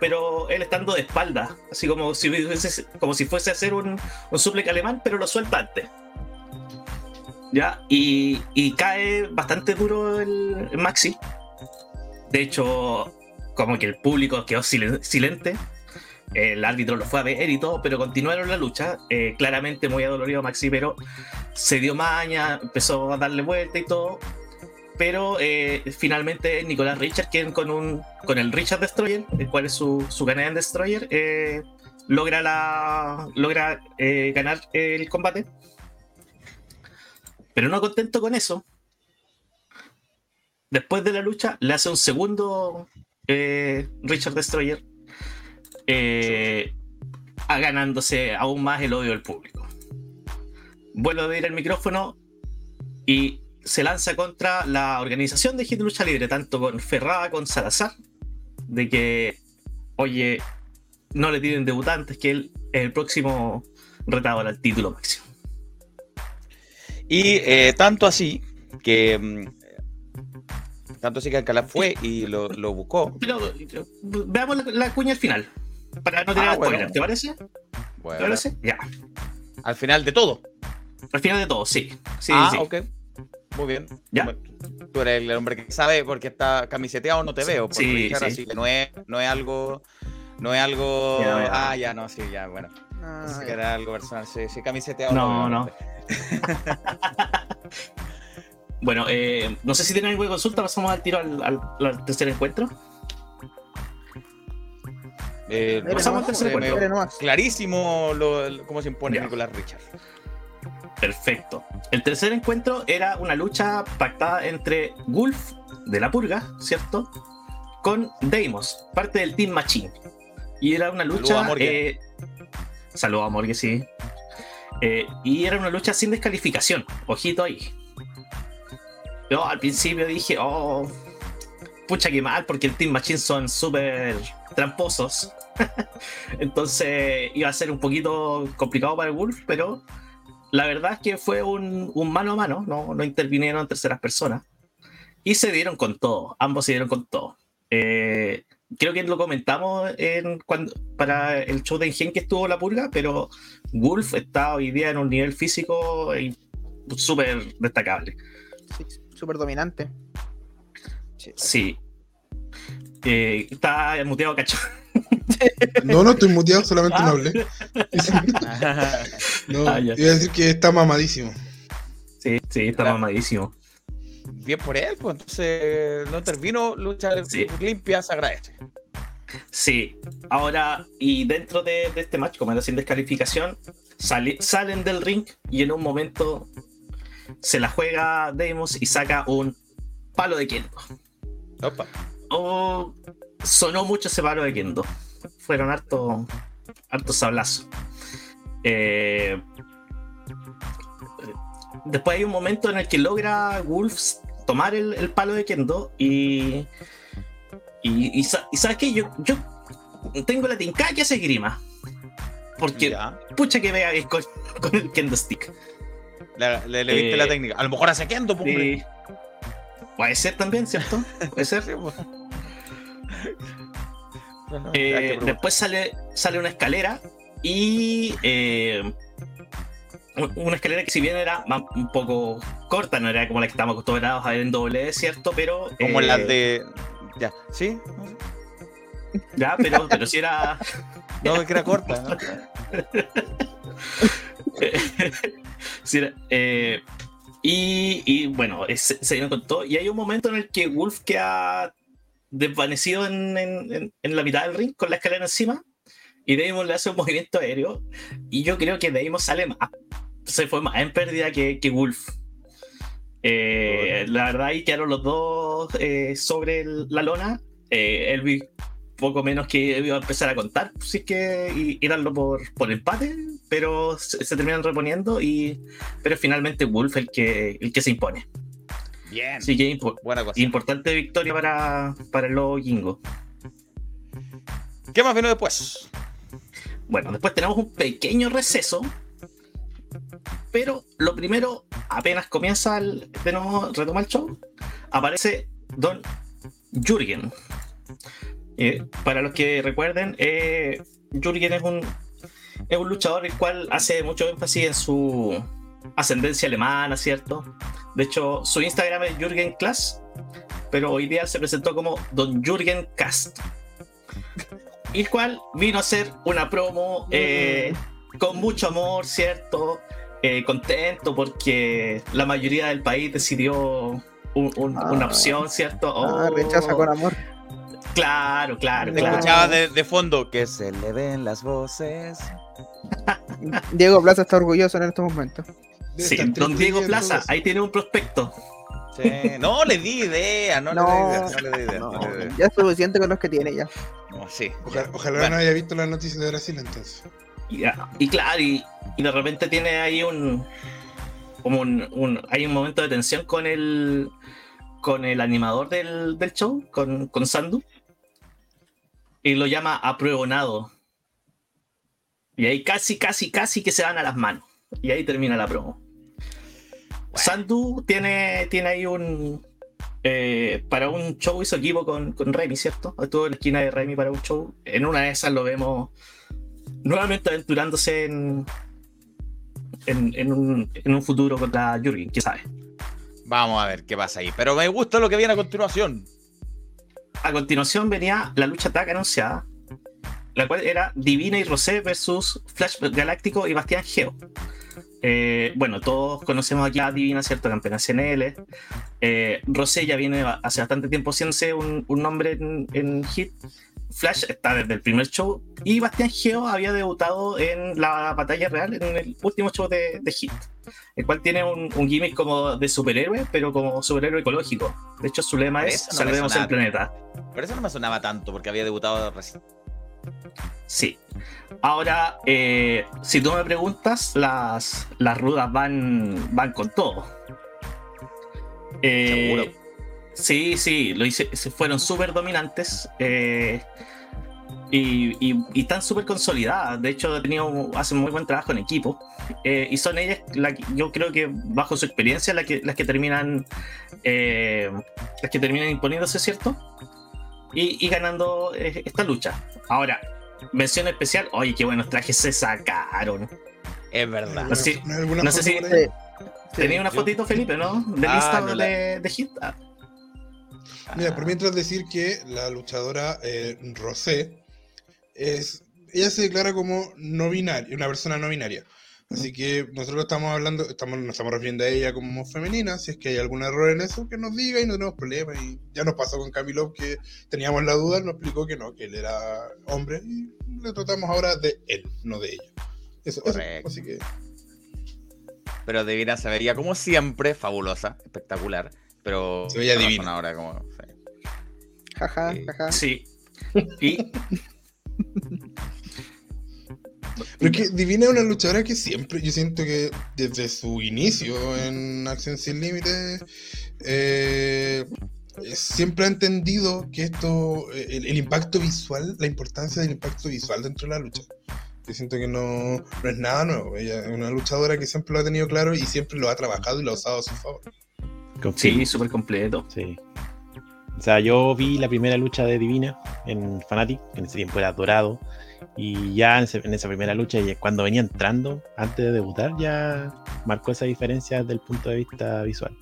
pero él estando de espalda, así como si, fuese- como si fuese a hacer un, suplex alemán, pero lo suelta antes. ¿ya? Y, y cae bastante duro el, Maxi. De hecho, como que el público quedó silen- silente. El árbitro lo fue a ver y todo, pero continuaron la lucha. Eh, claramente muy adolorido Maxi, pero se dio maña, empezó a darle vuelta y todo. Pero eh, finalmente Nicolás Richard, quien con, un, con el Richard Destroyer, el cual es su, su Canadian Destroyer, eh, logra, logra eh, ganar el combate. Pero no contento con eso, después de la lucha le hace un segundo eh, Richard Destroyer, ganándose aún más el odio del público. Vuelve a abrir el micrófono y se lanza contra la organización de Hit Lucha Libre, tanto con Ferrada, con Salazar, de que, oye, no le tienen debutantes, que él es el próximo retador al título máximo. Y eh, tanto así que. mm, Tanto así que Alcalá fue y lo, lo buscó. Pero veamos la, la cuña al final. Para no tener Ah, bueno. spoiler, ¿te parece? ¿Te Bueno, parece? Ya. al final de todo. Al final de todo, sí. Sí, ah, sí. ok. Muy bien. Ya. Tú eres el hombre que sabe porque está camiseteado, no te veo. Por Sí, Richard, sí. Así que no es, no es algo. No es algo. Ya, ya. Ah, ya, no, sí, ya, bueno. Ah, que era algo personal. Sí, sí, camiseteado. No, lo veo, no. Bueno, eh, no sé si tienen algo de consulta, pasamos al tiro al, al- al tercer encuentro. Eh, Pasamos al tercer encuentro. clarísimo lo- el- cómo se impone Ya. Nicolás Richard. Perfecto. El tercer encuentro era una lucha pactada entre Gulf de la Purga, ¿cierto? Con Deimos, parte del Team Machine. Y era una Saludos lucha. a Morgue. eh, Saludos a Morgue, sí. Eh, y era una lucha sin descalificación. Ojito ahí. Yo al principio dije, oh, pucha que mal, porque el Team Machine son súper tramposos. Entonces iba a ser un poquito complicado para el Wolf, pero la verdad es que fue un, un mano a mano, no, no intervinieron terceras personas. Y se dieron con todo, ambos se dieron con todo. Eh, creo que lo comentamos en, cuando, para el show de Ingen que estuvo la purga, pero Wolf está hoy día en un nivel físico eh, súper destacable. Sí, súper dominante. Sí. Sí. Eh, está muteado, cacho. No, no estoy muteado, solamente Ah. no hablé. No, Ah, iba a decir que está mamadísimo. Sí, sí, está Claro. mamadísimo. Bien por él, pues entonces no intervino, lucha Sí. limpia, se agradece. Sí, ahora, y dentro de, de este match, como era sin descalificación, sali- salen del ring y en un momento se la juega Deimos y saca un palo de Kendo. Opa. Oh, sonó mucho ese palo de Kendo. Fueron harto, hartos sablazos. Eh, después hay un momento en el que logra Wolves tomar el, el palo de Kendo y. Y, y, sa- y sabes qué, yo, yo tengo la tincada que hace grima. Porque Ya. pucha que vea con, con el Kendo Stick. Le, le- le viste Eh, la técnica. A lo mejor hace Kendo, pues. Puede ser también, ¿cierto? Puede ser. Sí, Eh, después sale, sale una escalera y eh, un- una escalera que si bien era más- un poco corta, no era como la que estamos acostumbrados a ver en doble, ¿cierto? Pero Como eh, las de. Ya, ¿sí? Ya, pero, pero si era. No, que era corta. ¿no? Sí, era, eh, y, y, bueno, es- se, se dieron con todo. Y hay un momento en el que Wolf queda desvanecido en, en- en- la mitad del ring con la escalera encima. Y Damon le hace un movimiento aéreo. Y yo creo que Damon sale más. Se fue más en pérdida que, que Wolf. Eh, la verdad, ahí quedaron los dos eh, sobre el- la lona. Eh, él vi poco menos que iba a empezar a contar, si es que y, y darlo por, por empate, pero se, se terminan reponiendo y pero finalmente Wolf el que el que se impone. Bien. Así que impo- Buena cosa. importante victoria para, para el lobo Jingo. ¿Qué más vino después? Bueno, después tenemos un pequeño receso. Pero lo primero, apenas comienza el, de nuevo, retoma el show, aparece Don Jürgen. Eh, para los que recuerden, eh, Jürgen es un, es un luchador el cual hace mucho énfasis en su ascendencia alemana, ¿cierto? De hecho, su Instagram es Jürgen Klaas, pero hoy día se presentó como Don Jürgen Cast. Y el cual vino a hacer una promo eh, con mucho amor, ¿cierto? Eh, contento porque la mayoría del país decidió un- un- Ah. una opción, ¿cierto? Ah, Oh, rechaza con amor. Claro, claro, claro. Escuchaba de, de fondo que se le ven las voces. Diego Plaza está orgulloso en estos momentos. Sí, don Diego Plaza, ahí tiene un prospecto. Sí. No le di idea, no, No. le di idea. No le di idea. No, no le di idea. ya es suficiente con los que tiene ya. No, sí. Ojalá, ojalá Bueno. no haya visto las noticias de Brasil entonces. Y, ah, y claro, y, y de repente tiene ahí un. Como un, un- Hay un momento de tensión con el. Con el animador del, del show, con, con Sandu. Y lo llama apruebonado. Y ahí casi, casi, casi que se van a las manos. Y ahí termina la promo. Sandu tiene, tiene ahí un. eh, para un show hizo equipo con, con Remy, ¿cierto? Estuvo en la esquina de Remy para un show. En una de esas lo vemos nuevamente aventurándose en, en, en un, en un futuro contra Jürgen, quién sabe. Vamos a ver qué pasa ahí. Pero me gusta lo que viene a continuación. A continuación venía la lucha tag anunciada, la cual era Divina y Rosé versus Flash Galáctico y Bastián Geo. Eh, bueno, todos conocemos aquí a Divina, ¿cierto? Campeona CNL. Eh, Rosé ya viene hace bastante tiempo haciéndose un, un nombre en, en Hit. Flash está desde el primer show. Y Bastián Geo había debutado en la batalla real, en el último show de, de Hit. El cual tiene un, un gimmick como de superhéroe, pero como superhéroe ecológico. De hecho, su lema es no Salvemos el planeta. Pero eso no me sonaba tanto porque había debutado recién. Sí. Ahora, eh, si tú me preguntas, las, las rudas van, van con todo. Eh, Seguro. Sí, sí, lo hice, fueron súper dominantes eh, y, y- y están súper consolidadas. De hecho, he tenido, hacen muy buen trabajo en equipo. eh, y son ellas, la que- yo creo que bajo su experiencia, la que, las que terminan eh, las que terminan imponiéndose, ¿cierto? Y, y ganando eh, esta lucha. Ahora, mención especial, oye, qué buenos trajes se sacaron. Es verdad. ¿No sé si-? Sí. Tenía una yo- fotito, Felipe, ¿no? De Ah, lista no la- de, de hit. Ah, Mira, por mientras decir que la luchadora eh, Rosé es. Ella se declara como no binaria, una persona no binaria. Así que nosotros estamos hablando, estamos, nos estamos refiriendo a ella como femenina. Si es que hay algún error en eso, que nos diga y no tenemos problema. Y ya nos pasó con Camilo que teníamos la duda, nos explicó que no, que él era hombre. Y le tratamos ahora de él, no de ella. Eso, eso. Correcto. Así que Pero Divina se veía como siempre, fabulosa, espectacular. Pero Se veía divina. ahora como. Jaja, Sí. jaja. Sí. Y Pero es que Divina es una luchadora que siempre, yo siento que desde su inicio en Acción Sin Límites, eh, eh, siempre ha entendido que esto, eh, el, el impacto visual, la importancia del impacto visual dentro de la lucha. Yo siento que no, no es nada nuevo. Ella es una luchadora que siempre lo ha tenido claro y siempre lo ha trabajado y lo ha usado a su favor. sí, súper completo. Sí. O sea, yo vi la primera lucha de Divina en Fanatic, que en ese tiempo era dorado. Y ya en, esa primera lucha, y cuando venía entrando, antes de debutar, ya marcó esa diferencia desde el punto de vista visual.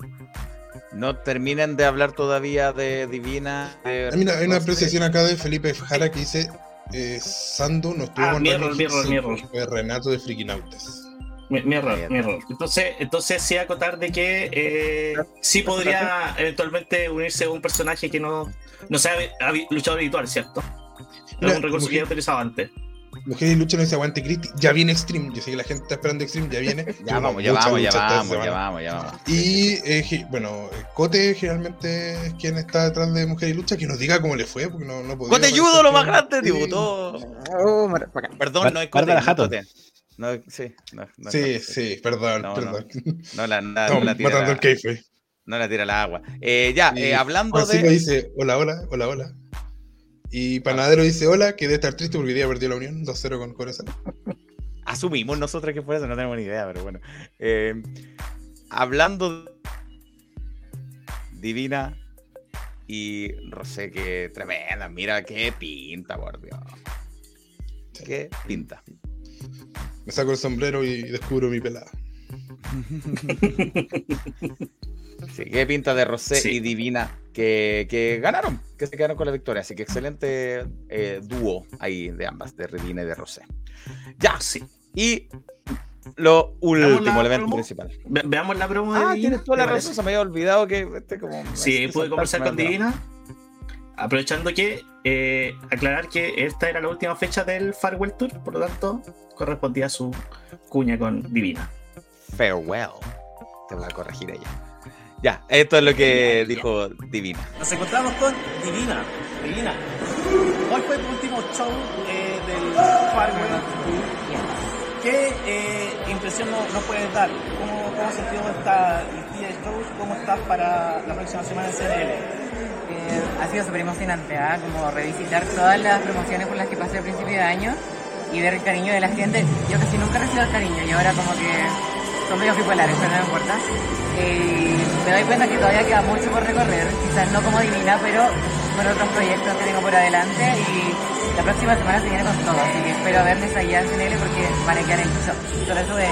No terminen de hablar todavía de Divina. de Ah, mira, hay una apreciación acá de Felipe Jara que dice: eh, Sandu no estuvo Ah, con mi Remy error, mi error, Hicks, mi error. fue Renato de Frikinautas. Mi, mi error, Ahí está. mi error. Entonces, entonces sí acotar de que eh, sí podría eventualmente unirse a un personaje que no, no sea luchador habitual, ¿cierto? Es Mira, un recurso que ya he utilizado antes. Mujer y lucha no dice aguante Cristi. Ya viene Extreme. Yo sé que la gente está esperando Extreme, ya viene. Ya vamos, ya vamos, ya lucha vamos, ya vamos, ya vamos. Y eh, bueno, Cote generalmente es quien está detrás de Mujer y Lucha, que nos diga cómo le fue, porque no, no podía ¡Cote ayudo, lo más grande! Dibutó. Oh. Perdón, Bar- no es Cote. No es. Cote. No, sí, no, no es Sí, sí, perdón, No, no. perdón. No la, no, no tira matando la, el keife. no la tira al agua. Eh, ya, eh, hablando de. dice, hola, hola, hola, hola. Y Panadero dice, hola, que debe estar triste porque hoy día perdió la Unión 2-0 con Corazón. Asumimos nosotros que fue eso, no tenemos ni idea, pero bueno. Eh, hablando de Divina y Rosé, que tremenda. Mira qué pinta, por Dios. Qué pinta. Me saco el sombrero y descubro mi pelada. Sí, qué pinta de Rosé Sí. y Divina que, que ganaron, que se quedaron con la victoria. Así que excelente eh, dúo ahí de ambas, de Divina y de Rosé. Ya, Sí. y lo último, el evento promo? principal. Ve- veamos la promo de Ah, Divina, tienes toda ¿te la razón, se me había olvidado que este como... Sí, pude conversar con. Divina. Aprovechando que eh, aclarar que esta era la última fecha del Farewell Tour, por lo tanto, correspondía a su cuña con Divina. Farewell. Te voy a corregir ella. Ya, esto es lo que dijo Divina. Nos encontramos con Divina. Divina, ¿cuál fue tu último show eh, del Farewell? ¿Qué eh, impresión nos, nos puedes dar? ¿Cómo, cómo has sentido esta listilla de shows? ¿Cómo estás para la próxima semana en CNL? Eh, ha sido súper emocionante, ¿ah? como revisitar todas las promociones por las que pasé a principio de año y ver el cariño de la gente. Yo casi nunca recibo el cariño y ahora como que son medio bipolares, pero no importa. Eh, me doy cuenta que todavía queda mucho por recorrer, quizás no como divina, pero con otros proyectos que tengo por adelante y la próxima semana se viene con todo, así que espero verles allá en CNL porque van a quedar en eso de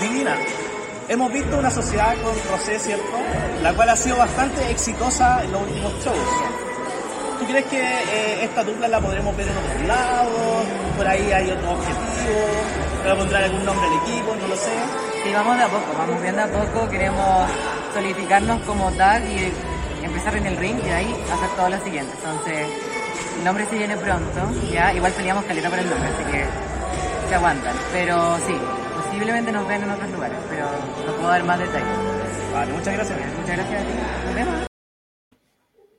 Divina, hemos visto una sociedad con Rosé, ¿cierto? La cual ha sido bastante exitosa en los últimos shows. ¿Tú crees que eh, esta dupla la podremos ver en otros lados? ¿Por ahí hay otro objetivo? ¿Le pondrán algún nombre al equipo? No lo sé. Sí, vamos de a poco, vamos bien de a poco, queremos solidificarnos como tal y empezar en el ring y de ahí hacer todo lo siguiente. Entonces, el nombre se viene pronto, ya, igual peleamos caleta por el nombre, así que se aguantan. Pero sí, posiblemente nos ven en otros lugares, pero no puedo dar más detalles. Vale, muchas gracias. Muchas gracias a ti, nos vemos.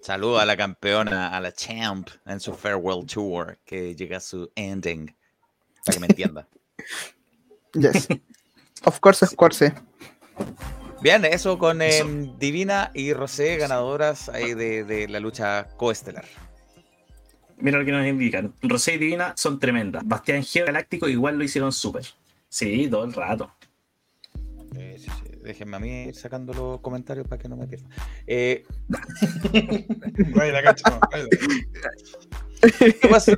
Saludo a la campeona, a la champ, en su Farewell Tour, que llega a su ending. Para que me entienda. Yes. Of course, of course. Bien, eso con em, Divina y Rosé, ganadoras ahí de, de la lucha coestelar. Mira lo que nos indican. Rosé y Divina son tremendas. Bastián Geo Galáctico igual lo hicieron súper. Sí, todo el rato. Eh, sí, sí, Déjenme a mí ir sacando los comentarios para que no me pierda. Eh,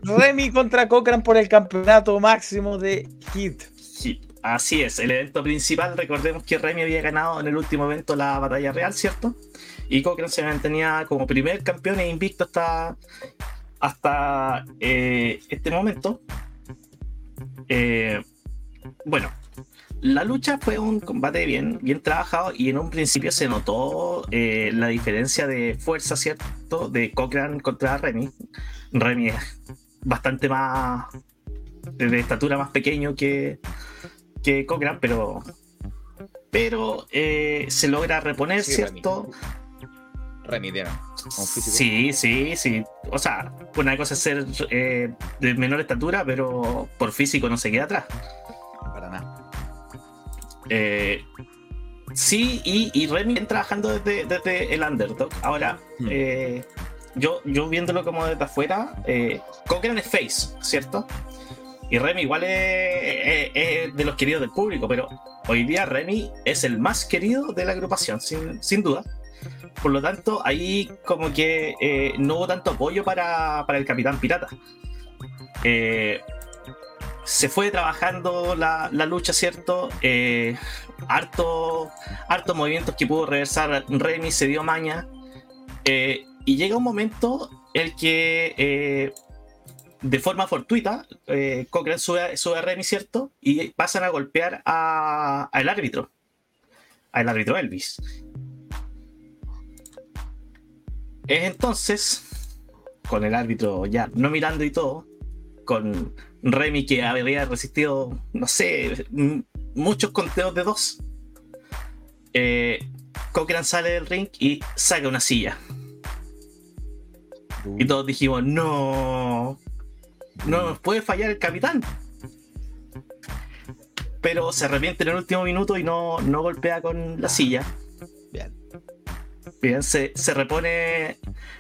Remy contra Cochran por el campeonato máximo de Hit. Sí, Así es, el evento principal, recordemos que Remy había ganado en el último evento la batalla real, ¿cierto? Y Cochran se mantenía como primer campeón e invicto hasta, hasta eh, este momento. Eh, bueno, la lucha fue un combate bien, bien trabajado y en un principio se notó eh, la diferencia de fuerza, ¿cierto? De Cochran contra Remy. Remy es bastante más de estatura más pequeño que, que Cochran, pero pero eh, se logra reponer, Sí, ¿cierto? Remy físico. Sí, sí, sí. O sea, una cosa es ser eh, de menor estatura, pero por físico no se queda atrás. Para nada. Eh, sí, y, y Remy viene trabajando desde, desde el underdog. Ahora, Hmm. Yo, yo viéndolo como desde afuera, eh, Cochran es face, ¿cierto? Y Remy igual es, de los queridos del público, pero hoy día Remy es el más querido de la agrupación, sin, sin duda. Por lo tanto, ahí como que eh, no hubo tanto apoyo para, para el Capitán Pirata. Eh, se fue trabajando la, la lucha, ¿cierto? Eh, harto, hartos movimientos que pudo reversar Remy, se dio maña. eh, y llega un momento el que eh, de forma fortuita eh, Cochran sube, a- a Remy, ¿cierto? Y pasan a golpear a- al árbitro, al árbitro Elvis. Es entonces, con el árbitro ya no mirando y todo, con Remy que había resistido, no sé, muchos conteos de dos, eh, Cochran sale del ring y saca una silla. Y todos dijimos, no, no nos puede fallar el capitán. Pero se arrepiente en el último minuto y no, no golpea con la silla. Bien. Bien, se, se repone,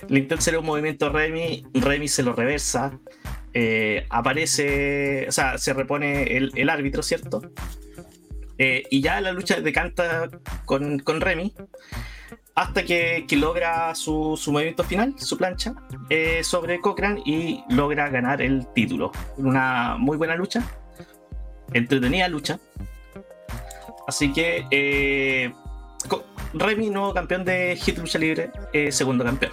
le intenta hacer un movimiento a Remy, Remy se lo reversa, eh, aparece, o sea, se repone el, el árbitro, ¿cierto? Eh, y ya la lucha decanta con, con Remy hasta que, que logra su, su movimiento final, su plancha, eh, sobre Cochran y logra ganar el título. Una muy buena lucha, entretenida lucha. Así que eh, Remy, nuevo campeón de Hit Lucha Libre, eh, segundo campeón.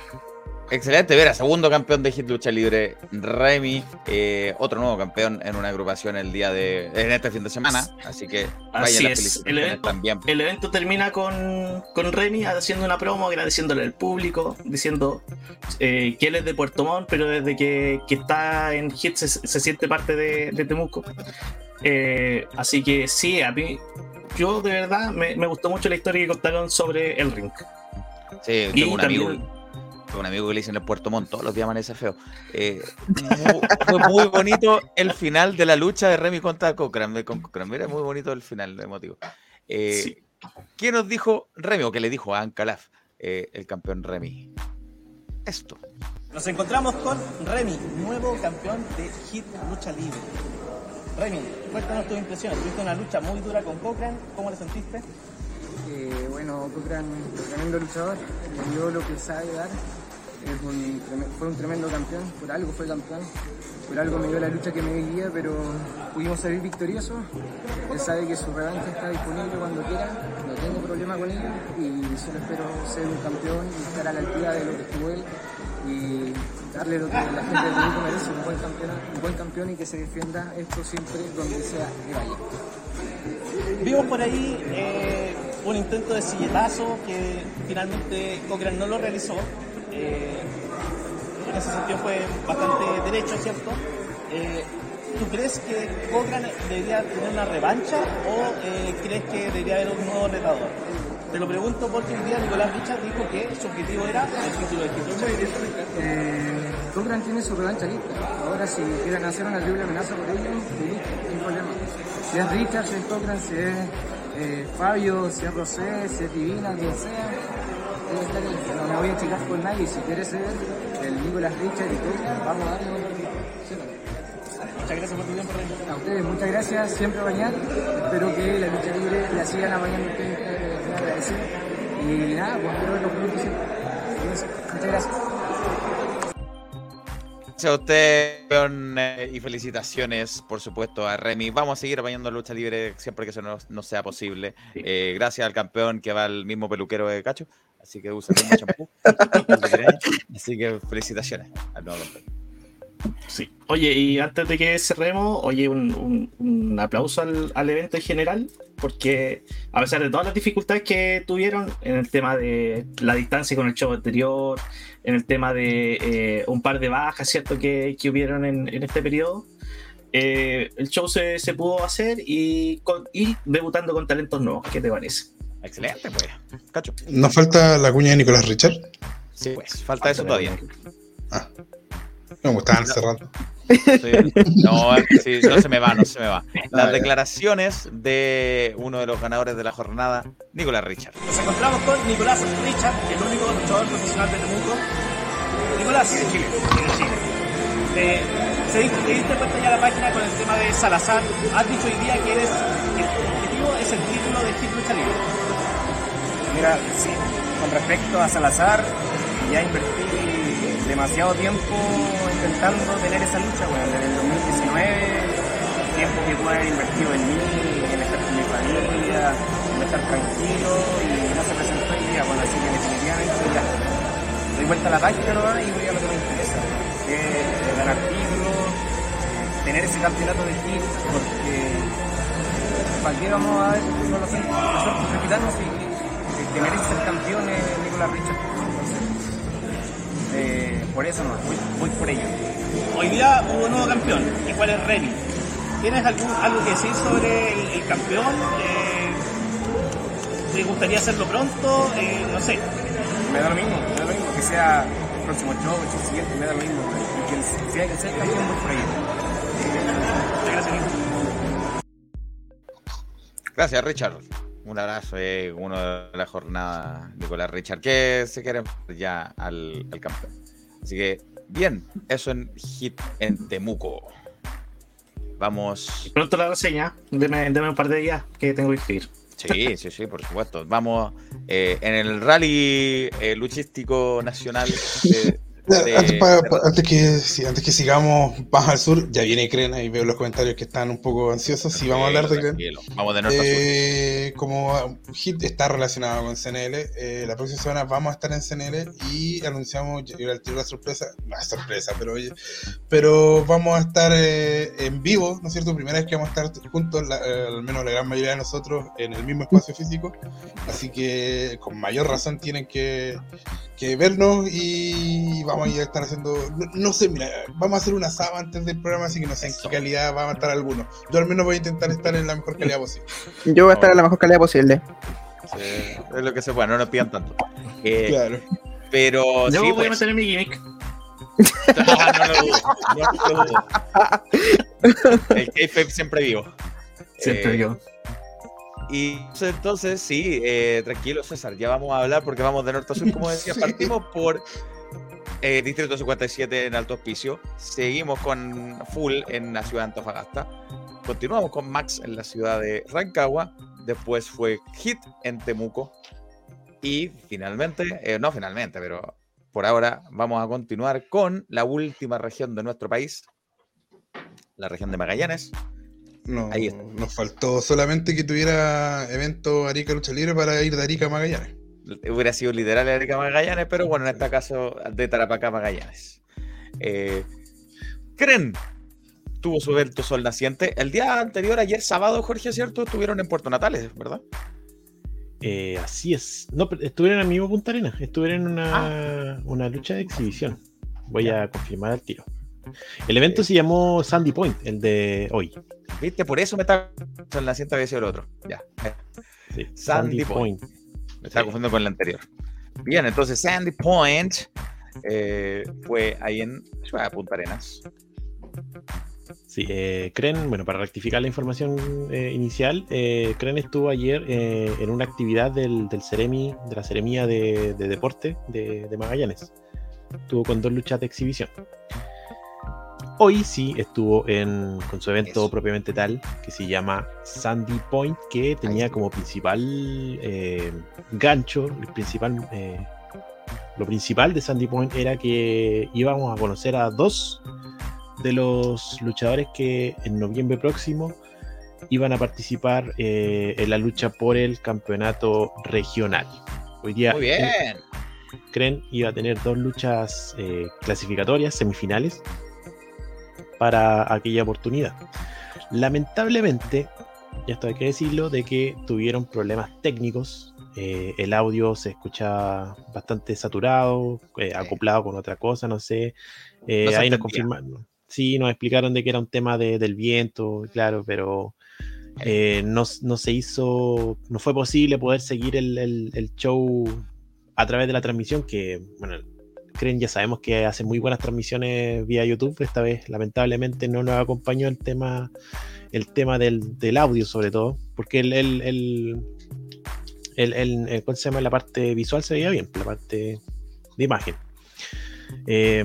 Excelente, Vera, segundo campeón de Hit Lucha Libre, Remy, eh, otro nuevo campeón en una agrupación el día de en este fin de semana, así que Así vaya las es, el evento, también. el evento termina con, con Remy haciendo una promo, agradeciéndole al público, diciendo eh, que él es de Puerto Montt, pero desde que, que está en Hit se, se siente parte de, de Temuco. Eh, así que sí, a mí, yo de verdad me, me gustó mucho la historia que contaron sobre el ring. Sí, Y un también- amigo, tengo un amigo que le dicen en el Puerto Montt, todos los días amanece feo. Eh, mu- fue muy bonito el final de la lucha de Remy contra Cochran. de- Con Cochran. Mira, muy bonito el final, emotivo. Eh, Sí. ¿Qué nos dijo Remy o qué le dijo a Ancalaf, eh, el campeón Remy? Esto. Nos encontramos con Remy, nuevo campeón de Hit Lucha Libre. Remy, cuéntanos tus impresiones. Tuviste una lucha muy dura con Cochran. ¿Cómo le sentiste? Eh, bueno, Cochran, tremendo luchador, le dio lo que sabe dar. Fue un tremendo campeón, por algo fue campeón, por algo me dio la lucha que me guía, pero pudimos salir victoriosos. Él sabe que su revancha está disponible cuando quiera, no tengo problema con ello y solo espero ser un campeón y estar a la altura de lo que estuvo él y darle lo que la gente del Perú merece, un buen campeón, un buen campeón y que se defienda esto siempre donde sea que vaya. Vimos por ahí eh, un intento de silletazo que finalmente Cochran no lo realizó. Eh, en ese sentido fue bastante derecho, ¿cierto? Eh, ¿Tú crees que Cochran debería tener una revancha o eh, crees que debería haber un nuevo retador? Te lo pregunto porque un día Nicolás Richard dijo que su objetivo era el título de título. Eh, Cochran tiene su revancha lista. Ahora, si quieren hacer una triple amenaza por ello, sin problema. Si es Richard, si es Cochran, si es Fabio, si es Rosé, si es Divina, quien sea, debe estar ahí. No me voy a checar con nadie. Si quiere ser el Nicolas Richard y Cochran, vamos a darle con Muchas gracias por tu tiempo, Remy. A ustedes, muchas gracias. Siempre bañar. Espero que la lucha libre la sigan apañando ustedes. agradecido. Y nada, pues espero siempre. Cuídense. Muchas gracias. Gracias a usted eh, y felicitaciones, por supuesto, a Remy. Vamos a seguir apañando la lucha libre siempre que eso no, no sea posible. Sí. Eh, gracias al campeón que va al mismo peluquero de Cacho, así que usa el champú. así que felicitaciones al nuevo. Sí. Oye, y antes de que cerremos, oye, un, un- un aplauso al, al evento en general, porque a pesar de todas las dificultades que tuvieron en el tema de la distancia con el show anterior, en el tema de eh, un par de bajas, ¿cierto?, que, que hubieron en, en este periodo, eh, el show se, se pudo hacer y, y debutando con talentos nuevos. ¿Qué te parece? Excelente, pues. Cacho. ¿Nos falta la cuña de Nicolás Richard? Sí, pues, falta eso todavía. No, me estaban cerrando. Sí. No, sí, no se me va, no se me va. Las Ah, ya. declaraciones de uno de los ganadores de la jornada, Nicolás Richard. Nos encontramos con Nicolás Richard, el único luchador profesional de Temuco. Nicolás, de Chile. Eh, se diste, te diste cuenta ya la página con el tema de Salazar. Has dicho hoy día que eres, tu objetivo es el título de Hit Lucha Libre. Mira, sí, con respecto a Salazar, ya invertí demasiado tiempo intentando tener esa lucha, bueno, desde el 2019 tiempo que pude haber invertido en mí, en estar con mi familia, en estar tranquilo y no se presentó el día. Bueno, así que definitivamente ya doy vuelta a la página ¿no? y voy a lo que me interesa, que es ganar títulos, tener ese campeonato de hit, porque ¿para qué vamos a ver? No lo sé, nosotros repitarnos y, y que merece ser campeones Nicolás Richard. Eh, por eso no, voy, voy por ello. Hoy día hubo un nuevo campeón, ¿y cuál es Remy? ¿Tienes algún, algo que decir sobre el, el campeón? Eh, ¿Te gustaría hacerlo pronto? Eh, no sé. Me da lo mismo, me da lo mismo que sea el próximo show, el siguiente, me da lo mismo. Y quien sea que sea el campeón, voy por ello. Muchas gracias. Gracias, Richard. Un abrazo, eh, uno de la jornada, Nicolás Richard, que se quiere ya al, al campeón. Así que, bien, eso en Hit en Temuco. Vamos. Pronto la reseña, deme, deme un par de días que tengo que escribir. Sí, sí, sí, por supuesto. Vamos eh, en el rally eh, luchístico nacional. de- de- Antes, pa- pa- antes que, sí, antes que sigamos más al sur, ya viene Crena y veo los comentarios que están un poco ansiosos. Sí, vamos a hablar de Crena. Vamos de norte. Eh, como Hit está relacionado con CNL, eh, la próxima semana vamos a estar en CNL y anunciamos, yo al tiro la sorpresa, no es sorpresa, pero oye, pero vamos a estar eh, en vivo, ¿no es cierto? Primera vez que vamos a estar juntos, la- eh, al menos la gran mayoría de nosotros, en el mismo espacio físico, así que con mayor razón tienen que, que vernos y vamos a estar haciendo, no, no sé, mira, vamos a hacer una sábana antes del programa, así que no sé en qué calidad van a estar algunos. Yo al menos voy a intentar estar en la mejor calidad posible. Yo voy a estar en la mejor calidad posible. Sí, es lo que se puede, no nos pidan tanto. Eh, Claro. Pero Yo sí, voy a pues, meter en mi gimmick. no, no lo dudo, no lo dudo. El K-Fape siempre vivo. Siempre Eh, yo. Y entonces, sí, eh, tranquilo César, ya vamos a hablar porque vamos de norte a sur, como decía, partimos por eh, Distrito 57 en Alto Hospicio, seguimos con Full en la ciudad de Antofagasta, continuamos con Max en la ciudad de Rancagua, después fue Hit en Temuco y finalmente, eh, no finalmente, pero por ahora vamos a continuar con la última región de nuestro país, la región de Magallanes. No, Ahí está. nos faltó solamente que tuviera evento Arica Lucha Libre para ir de Arica a Magallanes. Hubiera sido literal de Arica Magallanes, pero bueno, en este caso de Tarapacá Magallanes. Eh, Cren tuvo su evento Sol Naciente. El día anterior, ayer sábado, Jorge, ¿cierto? Estuvieron en Puerto Natales, ¿verdad? Eh, así es. No, pero estuvieron en el mismo Punta Arenas. Estuvieron en Ah. una, una lucha de exhibición. Voy a confirmar al tiro. El evento se llamó Sandy Point, el de hoy. ¿Viste? Por eso me está. Sol Naciente había sido el otro. Ya. Sí, Sandy Point. Me estaba Sí. confundiendo con el anterior. Bien, entonces Sandy Point eh, fue ahí en de Punta Arenas. Sí, eh, Cren, bueno, para rectificar la información eh, inicial, eh, Cren estuvo ayer eh, en una actividad del, del Ceremi, de la Ceremía de, de Deporte de, de Magallanes. Estuvo con dos luchas de exhibición. Hoy sí estuvo en, con su evento Eso. propiamente tal, que se llama Sandy Point, que tenía como principal eh, gancho, el principal, eh, lo principal de Sandy Point era que íbamos a conocer a dos de los luchadores que en noviembre próximo iban a participar eh, en la lucha por el campeonato regional. Hoy día Muy bien. Cren iba a tener dos luchas clasificatorias, semifinales, para aquella oportunidad. Lamentablemente, y esto hay que decirlo, de que tuvieron problemas técnicos. eh, el audio se escuchaba bastante saturado, eh, acoplado con otra cosa, no sé. Eh, No ahí nos confirmaron. Sí, nos explicaron de que era un tema de- del viento, claro, pero eh, no, no se hizo, no fue posible poder seguir el, el- el show a través de la transmisión, que, bueno, creen, ya sabemos que hace muy buenas transmisiones vía YouTube, esta vez lamentablemente no nos acompañó el tema, el tema del, del audio sobre todo, porque el, el, el, el- ¿cómo se llama? la parte visual se veía bien, la parte de imagen. Eh,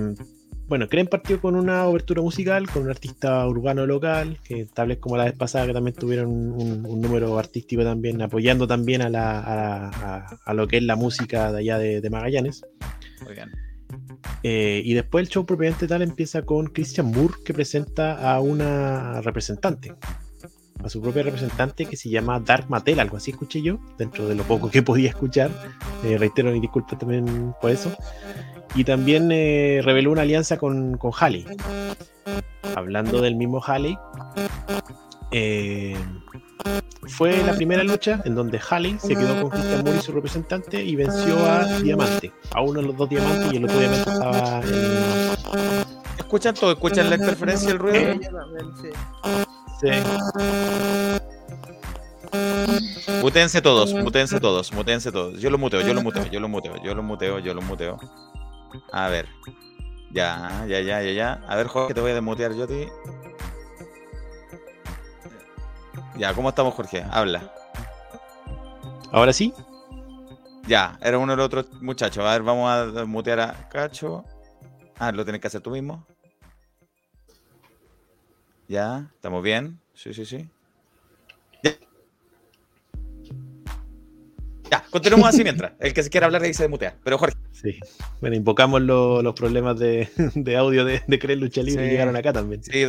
bueno, Creen partió con una obertura musical con un artista urbano local, que tal vez como la vez pasada que también tuvieron un, número artístico también, apoyando también a, la, a, a- a lo que es la música de allá de, Magallanes. Muy. Eh, y después el show propiamente tal empieza con Christian Moore que presenta a una representante, a su propia representante que se llama Dark Mattel, algo así escuché yo, dentro de lo poco que podía escuchar. Eh, reitero mi disculpa también por eso. Y también eh, reveló una alianza con, con Halley. Hablando del mismo Halley, fue la primera lucha en donde Halley se quedó con Christian Moore y su representante y venció a Diamante, a uno de los dos diamantes y el otro diamante estaba en. ¿Escuchan todo? ¿Escuchan la interferencia y el ruido? Sí. Mutense todos, mutense todos, mutense todos. Yo lo muteo, yo lo muteo, yo lo muteo, yo lo muteo, yo lo muteo. A ver. Ya, ya, ya, ya, ya. A ver, Jorge, te voy a desmutear yo a ti. Ya, ¿cómo estamos, Jorge? Habla. Ahora sí. Ya, era uno de los otros muchachos. A ver, vamos a mutear a Cacho. Ah, lo tienes que hacer tú mismo. Ya, estamos bien. Sí, sí, sí. Ya. Ya, continuamos así mientras. El que se quiera hablar ahí se mutea. Pero Jorge. Sí. Bueno, invocamos lo- los problemas de, de audio de, de Creer Lucha Libre y llegaron acá también. Sí,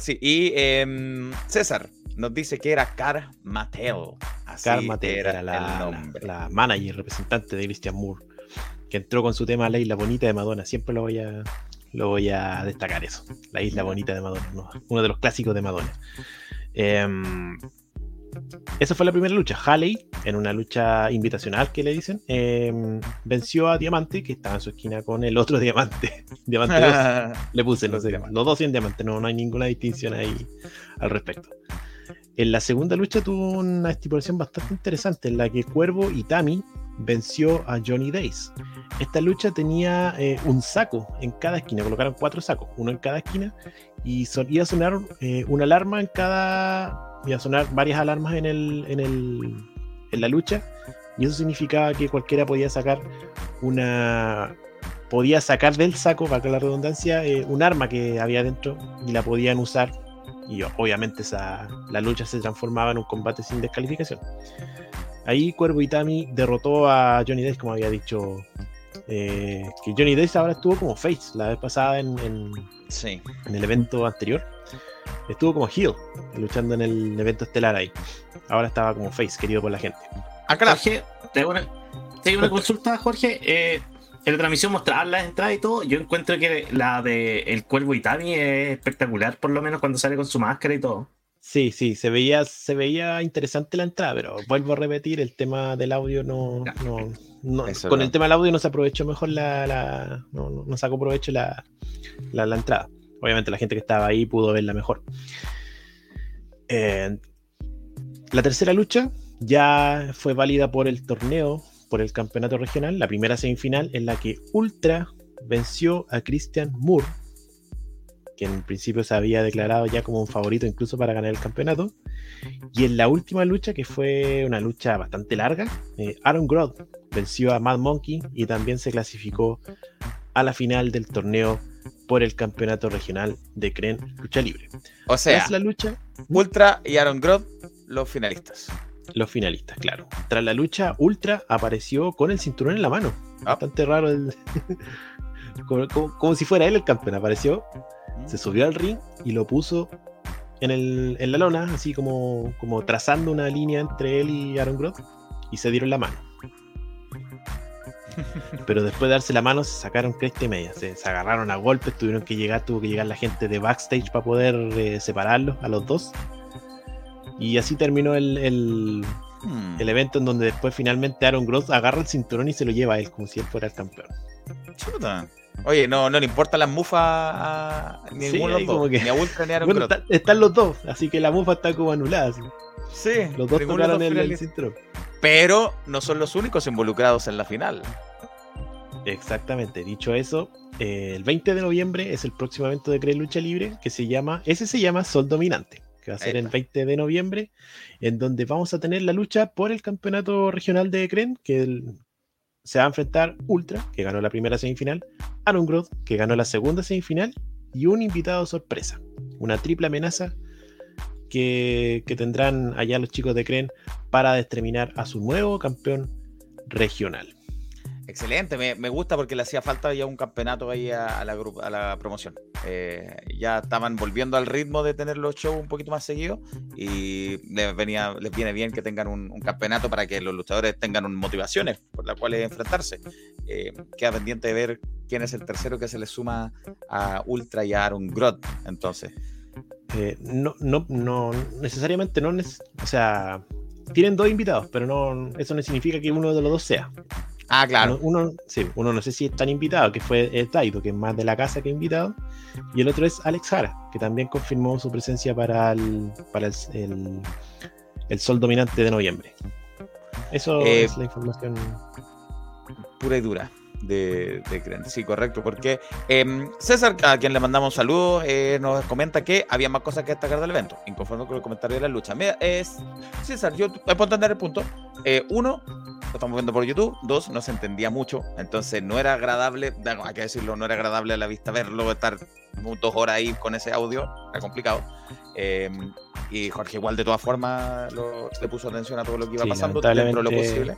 sí. Y em, César nos dice que era Car Mateo. Así Karma era, era la, la, manager representante de Christian Moore, que entró con su tema La Isla Bonita de Madonna. Siempre lo voy a, lo voy a destacar eso. La Isla Bonita de Madonna, ¿no? uno de los clásicos de Madonna. Em, esa fue la primera lucha. Halley, en una lucha invitacional que le dicen, em, venció a Diamante, que estaba en su esquina con el otro Diamante. Diamante 2. Le puse, no sé, los dos 100 diamantes, no, no hay ninguna distinción ahí al respecto. En la segunda lucha tuvo una estipulación bastante interesante en la que Cuervo y Tami venció a Johnny Days. Esta lucha tenía eh, un saco en cada esquina, colocaron cuatro sacos, uno en cada esquina, y son- iba a sonar eh, una alarma en cada. iba a sonar varias alarmas en, el, en, el, en la lucha, y eso significaba que cualquiera podía sacar una. podía sacar del saco, para que la redundancia, eh, un arma que había dentro y la podían usar y obviamente esa, la lucha se transformaba en un combate sin descalificación. Ahí Cuervo Itami derrotó a Johnny Days, como había dicho. eh, que Johnny Days ahora estuvo como face la vez pasada en, en- Sí. en el evento anterior. Estuvo como heel, luchando en el evento estelar ahí. Ahora estaba como face, querido por la gente. Acá la- Jorge, te hago una, te hago una consulta, Jorge. Eh, en la transmisión mostraban las entradas y todo. Yo encuentro que la de El Cuervo Itami es espectacular, por lo menos cuando sale con su máscara y todo. Sí, sí, se veía, se veía interesante la entrada, pero vuelvo a repetir, el tema del audio no, no, con no. el tema del audio no se aprovechó mejor la, no- no sacó provecho la, la, la entrada. Obviamente la gente que estaba ahí pudo verla mejor. Eh, la tercera lucha ya fue válida por el torneo, por el campeonato regional, la primera semifinal en la que Ultra venció a Christian Moore, que en principio se había declarado ya como un favorito incluso para ganar el campeonato. Y en la última lucha, que fue una lucha bastante larga, eh, Aaron Groth venció a Mad Monkey y también se clasificó a la final del torneo por el campeonato regional de Cren Lucha Libre. O sea, Tras la lucha, Ultra y Aaron Groth, los finalistas. Los finalistas, claro. Tras la lucha, Ultra apareció con el cinturón en la mano. Ah. Bastante raro. el- como, como- como si fuera él el campeón. Apareció, se subió al ring y lo puso en, el, en la lona, así como, como trazando una línea entre él y Aaron Groth. Y se dieron la mano. Pero después de darse la mano, se sacaron cresta y media. Se, se agarraron a golpes, tuvieron que llegar, tuvo que llegar la gente de backstage para poder eh, separarlos a los dos. Y así terminó el, el, Hmm. el evento en donde después finalmente Aaron Groth agarra el cinturón y se lo lleva a él como si él fuera el campeón. Chuta. Oye, no, no le importan las mufas a ni Sí, ninguno de ahí los como dos, que- ni a Ultra ni a Aaron Bueno, está- están los dos, así que la mufa está como anulada. así. Sí, Los dos tocaron los el, cinturón. Pero no son los únicos involucrados en la final. Exactamente, dicho eso, eh, el 20 de noviembre es el próximo evento de Cree Lucha Libre que se llama, ese se llama Sol Dominante, que va a ser el Epa. 20 de noviembre, en donde vamos a tener la lucha por el campeonato regional de Cren, que el- se va a enfrentar Ultra, que ganó la primera semifinal, Aaron Groth, que ganó la segunda semifinal, y un invitado sorpresa, una triple amenaza que, que tendrán allá los chicos de Cren para determinar a su nuevo campeón regional. Excelente, me, gusta porque le hacía falta ya un campeonato ahí a, la, a la promoción. Eh, ya estaban volviendo al ritmo de tener los shows un poquito más seguidos y les, venía, les viene bien que tengan un, campeonato para que los luchadores tengan un- motivaciones por las cuales enfrentarse. Eh, queda pendiente de ver quién es el tercero que se le suma a Ultra y a Aaron Groth. Entonces, Eh, no, no, no, necesariamente no, o sea, tienen dos invitados, pero no, eso no significa que uno de los dos sea. Ah, claro. Uno, uno- sí, uno no sé si están invitados, que fue eh, Taito, que es más de la casa que invitado, y el otro es Alex Jara, que también confirmó su presencia para el, para el, el, el sol dominante de noviembre. Eso Eh, es la información. pura y dura de, de. Sí, correcto, porque em, César, a quien le mandamos saludos, eh, nos comenta que había más cosas que destacar del evento, inconforme con el comentario de la lucha. Mira, es, César, yo eh, puedo entender el punto. Eh, uno, lo estamos viendo por YouTube. Dos, no se entendía mucho, entonces no era agradable, bueno, hay que decirlo, no era agradable a la vista verlo, estar dos horas ahí con ese audio, era complicado. Em, y Jorge igual de todas formas lo- le puso atención a todo lo que iba Sí, pasando dentro de lo posible.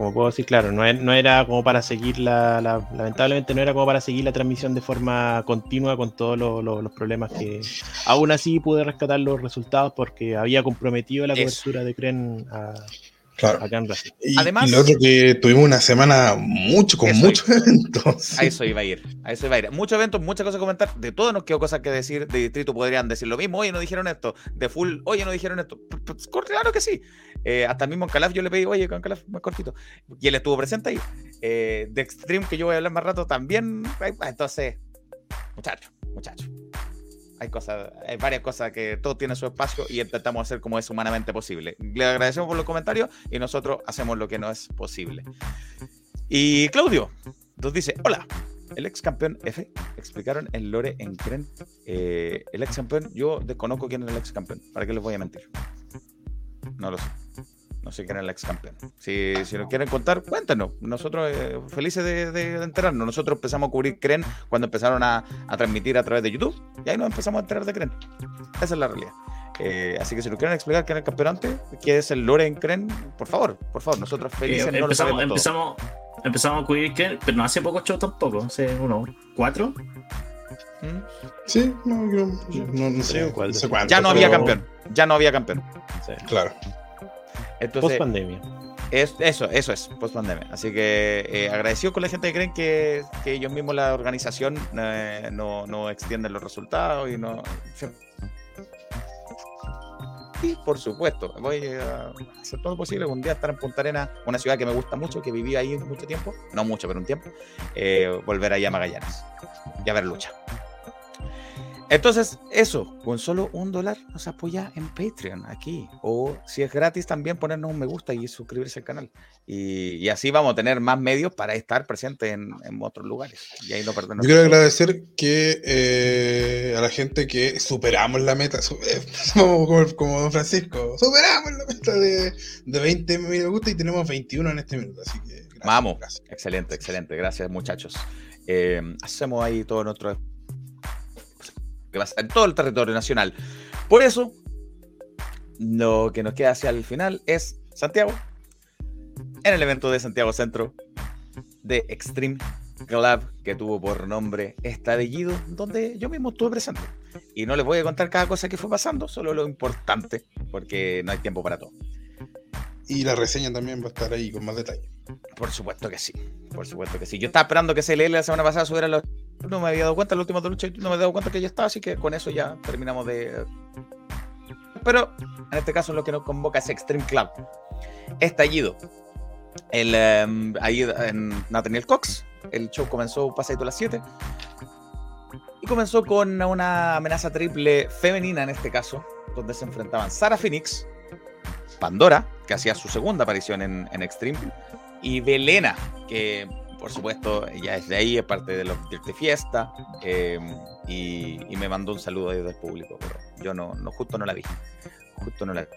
Como puedo decir, claro, no, e- no era como para seguir la, la- Lamentablemente no era como para seguir la transmisión de forma continua con todos los, problemas que. Aún así pude rescatar los resultados porque había comprometido la Eso. cobertura de Cren a, Claro. acá en Brasil. Y, Además- y lo otro que tuvimos una semana mucho, con muchos eventos. A eso iba a ir, a eso iba a ir. Muchos eventos, muchas cosas que comentar. De todo nos quedó cosas que decir. De distrito podrían decir lo mismo. Oye, no dijeron esto. De full, oye, no dijeron esto. Claro que sí. Eh, hasta el mismo en Calaf yo le pedí, oye, con Calaf más cortito. Y él estuvo presente ahí. Eh, de Extreme, que yo voy a hablar más rato, también. Entonces, muchachos, muchachos. Hay cosas, hay varias cosas que todo tiene su espacio y intentamos hacer como es humanamente posible. Le agradecemos por los comentarios y nosotros hacemos lo que no es posible. Y Claudio nos dice: Hola, el ex campeón F. Explicaron el lore en Kren. Eh, el ex campeón, yo desconozco quién es el ex campeón. ¿Para qué les voy a mentir? No lo sé. No sé quién es el ex campeón. Si, si nos quieren contar, cuéntenos. Nosotros eh, felices de, de- de enterarnos. Nosotros empezamos a cubrir Kren cuando empezaron a, a transmitir a través de YouTube. Y ahí nos empezamos a enterar de Kren. Esa es la realidad. Eh, así que si nos quieren explicar quién es el campeón antes, qué es el lore en Kren, por favor, por favor. Nosotros felices Eh, no lo empezamos, todo. empezamos, empezamos a cubrir que, pero no hace poco show tampoco, hace uno, cuatro. ¿Mm? Sí, no, yo- yo no, no sé, cuánto, Ya no había pero- campeón. Ya no había campeón. Claro. Post Entonces, pandemia. es, eso, eso es, post pandemia. Así que eh, agradecido con la gente que creen que, que ellos mismos, la organización, eh, no, no extienden los resultados y no. Y por supuesto, voy a hacer todo lo posible. Un día estar en Punta Arena, una ciudad que me gusta mucho, que viví ahí mucho tiempo, no mucho, pero un tiempo, eh, volver ahí a Magallanes y a ver lucha. Entonces, eso, con solo un dólar nos apoya en Patreon aquí. O si es gratis, también ponernos un me gusta y suscribirse al canal. Y, y así vamos a tener más medios para estar presentes en, en otros lugares. Y ahí no perdernos. Yo quiero agradecer que eh, a la gente que superamos la meta, eh, como, como Don Francisco, superamos la meta de, de 20 me gusta y tenemos 21 en este minuto. Así que gracias, Vamos. gracias. Excelente, excelente. Gracias, muchachos. Eh, hacemos ahí todo nuestro. Que va a estar en todo el territorio nacional. Por eso, lo que nos queda hacia el final es Santiago. En el evento de Santiago Centro de Extreme Club, que tuvo por nombre Estallido, donde yo mismo estuve presente. Y no les voy a contar cada cosa que fue pasando, solo lo importante, porque no hay tiempo para todo. Y la reseña también va a estar ahí con más detalle. Por supuesto que sí. Por supuesto que sí. Yo estaba esperando que CLL la semana pasada subiera los. No me había dado cuenta, la última lucha no me había dado cuenta que ya estaba, así que con eso ya terminamos de. Pero en este caso lo que nos convoca es Extreme Club. Estallido. El, em, ahí en Nathaniel Cox. El show comenzó pasadito a las 7. Y comenzó con una amenaza triple femenina en este caso, donde se enfrentaban Sara Phoenix, Pandora, que hacía su segunda aparición en, en Extreme, y Belena, que por supuesto ya es de ahí, es parte de los de fiesta, eh, y, y me mandó un saludo ahí del público, pero yo no, no justo no la vi. Justo no la vi.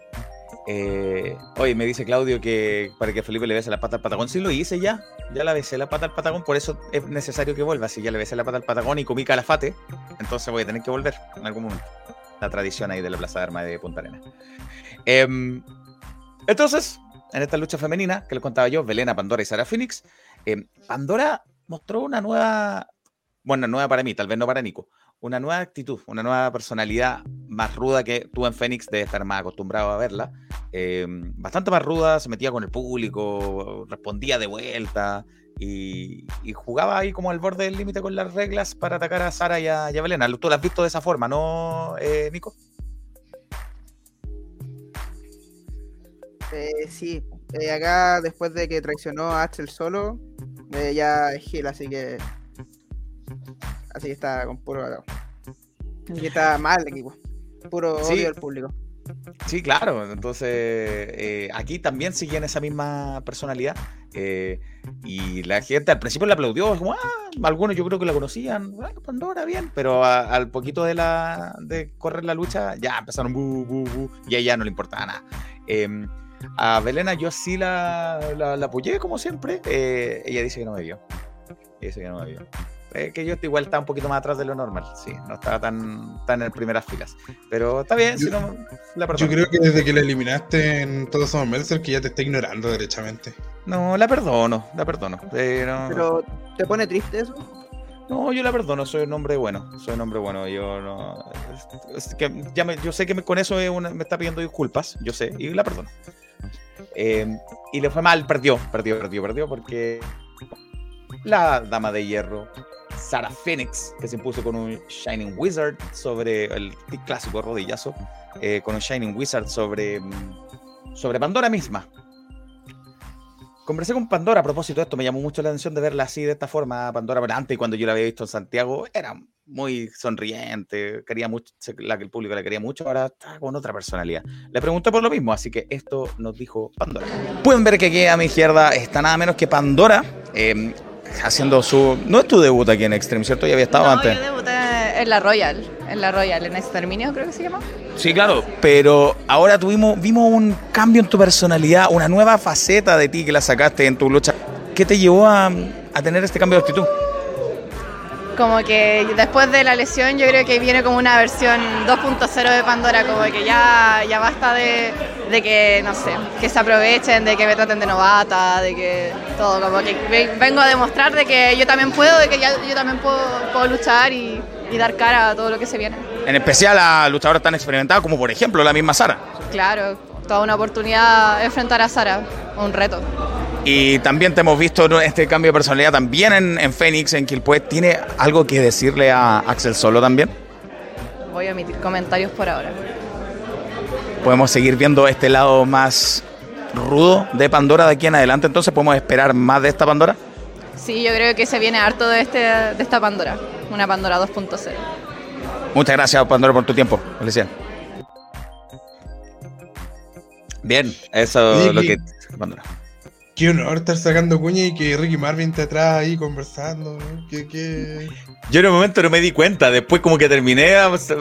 Eh, oye, me dice Claudio que para que Felipe le bese la pata al patagón. Sí, lo hice ya. Ya la besé la pata al patagón, por eso es necesario que vuelva. Si ya le besé la pata al patagón y comí calafate, entonces voy a tener que volver en algún momento. La tradición ahí de la Plaza de Armas de Punta Arenas. Em, entonces, en esta lucha femenina que les contaba yo, Belena, Pandora y Sara Phoenix, Eh, Pandora mostró una nueva, bueno, nueva para mí, tal vez no para Nico, una nueva actitud, una nueva personalidad más ruda que tú en Fénix debes estar más acostumbrado a verla. Eh, bastante más ruda, se metía con el público, respondía de vuelta y, jugaba ahí como al borde del límite con las reglas para atacar a Sara y a, y Belena. Tú la has visto de esa forma, ¿no, eh, Nico? Eh, sí, eh, acá después de que traicionó a Axel solo, eh, ya es Gil, así que. Así que está con puro. Así que está mal el equipo. Puro Sí. odio del público. Sí, claro. Entonces, eh, aquí también siguen esa misma personalidad. eh, y la gente al principio le aplaudió. Como, ah, algunos yo creo que la conocían. "Ah, Pandora, bien. Pero a- al poquito de, la, de correr la lucha, ya empezaron bu, bu, bu, y a ella no le importaba nada. Em, a Belena yo sí la, la, la apoyé, como siempre. eh, ella dice que no me vio. Ella dice que no me vio. Eh, que yo igual estaba un poquito más atrás de lo normal, sí, no estaba tan, tan en primeras filas. Pero está bien, si Yo- no, la Yo perdono. creo que desde que la eliminaste en Todos Somos Meltzer, que ya te está ignorando derechamente. No, la perdono, la perdono. Pero, Pero, ¿te pone triste eso? no, yo la perdono, soy un hombre bueno, soy un hombre bueno. Yo no. es- es que ya me- yo sé que me- con eso es una- me está pidiendo disculpas, yo sé, y la perdono. Eh, y le fue mal, perdió, perdió, perdió, perdió, porque la dama de hierro, Sarah Phoenix, que se impuso con un Shining Wizard sobre el clásico rodillazo, eh, con un Shining Wizard sobre, mm, sobre Pandora misma. Conversé con Pandora a propósito de esto, me llamó mucho la atención de verla así, de esta forma, Pandora, pero antes cuando yo la había visto en Santiago, era muy sonriente, quería mucho, la que el público la quería mucho, ahora está con otra personalidad. Le pregunté por lo mismo, así que esto nos dijo Pandora. Pueden ver que aquí a mi izquierda está nada menos que Pandora, eh, haciendo su... No es tu debut aquí en Extreme, ¿cierto? Ya había estado No, antes. yo debuté en la Royal, en la Royal, en Exterminio creo que se llama. Sí, claro, pero ahora tuvimos, vimos un cambio en tu personalidad, una nueva faceta de ti que la sacaste en tu lucha. ¿Qué te llevó a, a tener este cambio de actitud? Como que después de la lesión yo creo que viene como una versión 2.0 de Pandora, como que ya, ya basta de, de que, no sé, que se aprovechen, de que me traten de novata, de que todo, como que ve- vengo a demostrar de que yo también puedo, de que ya- yo también puedo, puedo luchar y, y dar cara a todo lo que se viene. En especial a luchadoras tan experimentadas como por ejemplo la misma Sara. Claro, toda una oportunidad enfrentar a Sara, un reto. Y también te hemos visto ¿no? este cambio de personalidad también en, en Phoenix, en Killpuet. ¿Tiene algo que decirle a Axel Solo también? Voy a emitir comentarios por ahora. Podemos seguir viendo este lado más rudo de Pandora de aquí en adelante, entonces podemos esperar más de esta Pandora. Sí, yo creo que se viene harto de, este, de esta Pandora, una Pandora 2.0. Muchas gracias, Pandora, por tu tiempo. Felicidades. Bien, eso es lo ¿qué- que. Pandora. Qué honor estar sacando cuña y que Ricky Marvin esté atrás ahí conversando. ¿no? Qué, qué... Yo en un momento no me di cuenta, después como que terminé, a- se-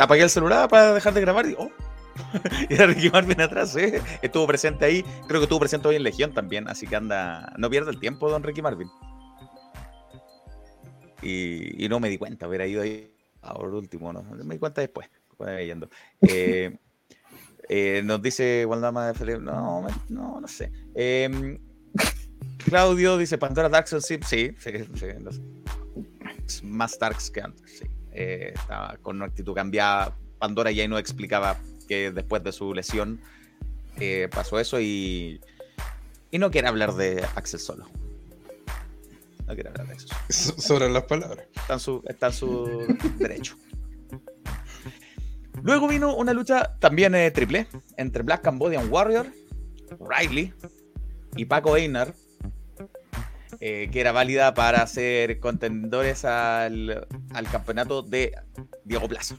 apagué el celular para dejar de grabar y oh, era Ricky Marvin atrás, ¿eh? estuvo presente ahí, creo que estuvo presente hoy en Legión también, así que anda, no pierde el tiempo don Ricky Marvin. Y, y no me di cuenta, hubiera ido ahí ah, por último, no, me di cuenta después. Eh, eh, nos dice Waldama de Felipe, no, me- no, no sé. Eh, Claudio dice Pandora Dark Souls, sí, sí, sí, sí, lo sé más darks que antes. Sí. Eh, estaba con una actitud cambiada. Pandora ya no explicaba que después de su lesión eh, pasó eso y, y no quiere hablar de Axel solo. No quiere hablar de eso. So- Sobran las palabras. Está en su, está en su derecho. Luego vino una lucha también eh, triple entre Black Cambodian Warrior, Riley y Paco Einar, eh, que era válida para ser contendores al, al campeonato de Diego Plaza.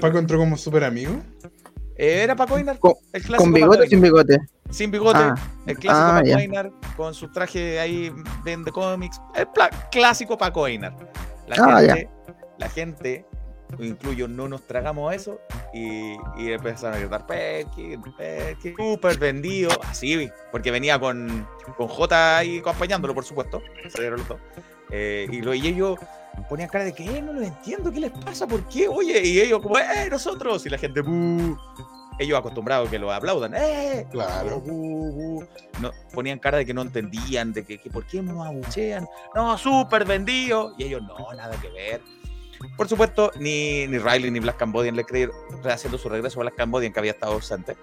Paco entró como súper amigo. Eh, era Paco Einar, ¿Con, el clásico con bigote o sin bigote? Sin bigote, Ah. el clásico Ah, Paco. Einar, con su traje ahí de, de cómics. El pla- clásico Paco Einar. La Ah, gente, la gente, incluyo, no nos tragamos eso y, y empezaron a gritar Perkin, Perkin, súper vendido, así, porque venía con, con J ahí acompañándolo, por supuesto. salieron los dos. Eh, y, lo, y ellos ponían cara de que "Eh, no lo entiendo, ¿qué les pasa? ¿Por qué? Oye, y ellos como, ¡eh, nosotros! Y la gente, "Bú". ellos acostumbrados a que lo aplaudan. ¡Eh! Claro. Uh, uh, no, ponían cara de que no entendían, de que, que por qué nos abuchean. No, súper vendido. Y ellos, no, nada que ver. Por supuesto, ni, ni Riley ni Black Cambodian le creyeron, haciendo su regreso a Black Cambodian, que había estado ausente.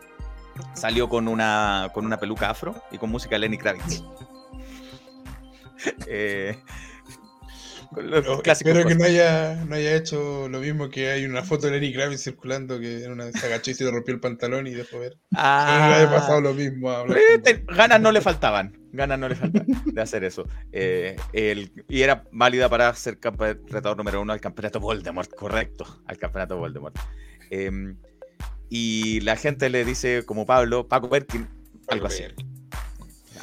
Salió con una, con una peluca afro y con música de Lenny Kravitz. Eh, los Pero clásicos espero que no haya, no haya hecho lo mismo que hay una foto de Lenny Kravitz circulando que en una se agachó y se le rompió el pantalón y dejó ver. Ah. Que no le haya pasado lo mismo a Eh, ganas no le faltaban. Ganas no le faltaban de hacer eso. Eh, el- y era válida para ser retador número uno al campeonato Voldemort, correcto. Al campeonato Voldemort. Em, y la gente le dice, como Pablo, Paco Perkin, algo así.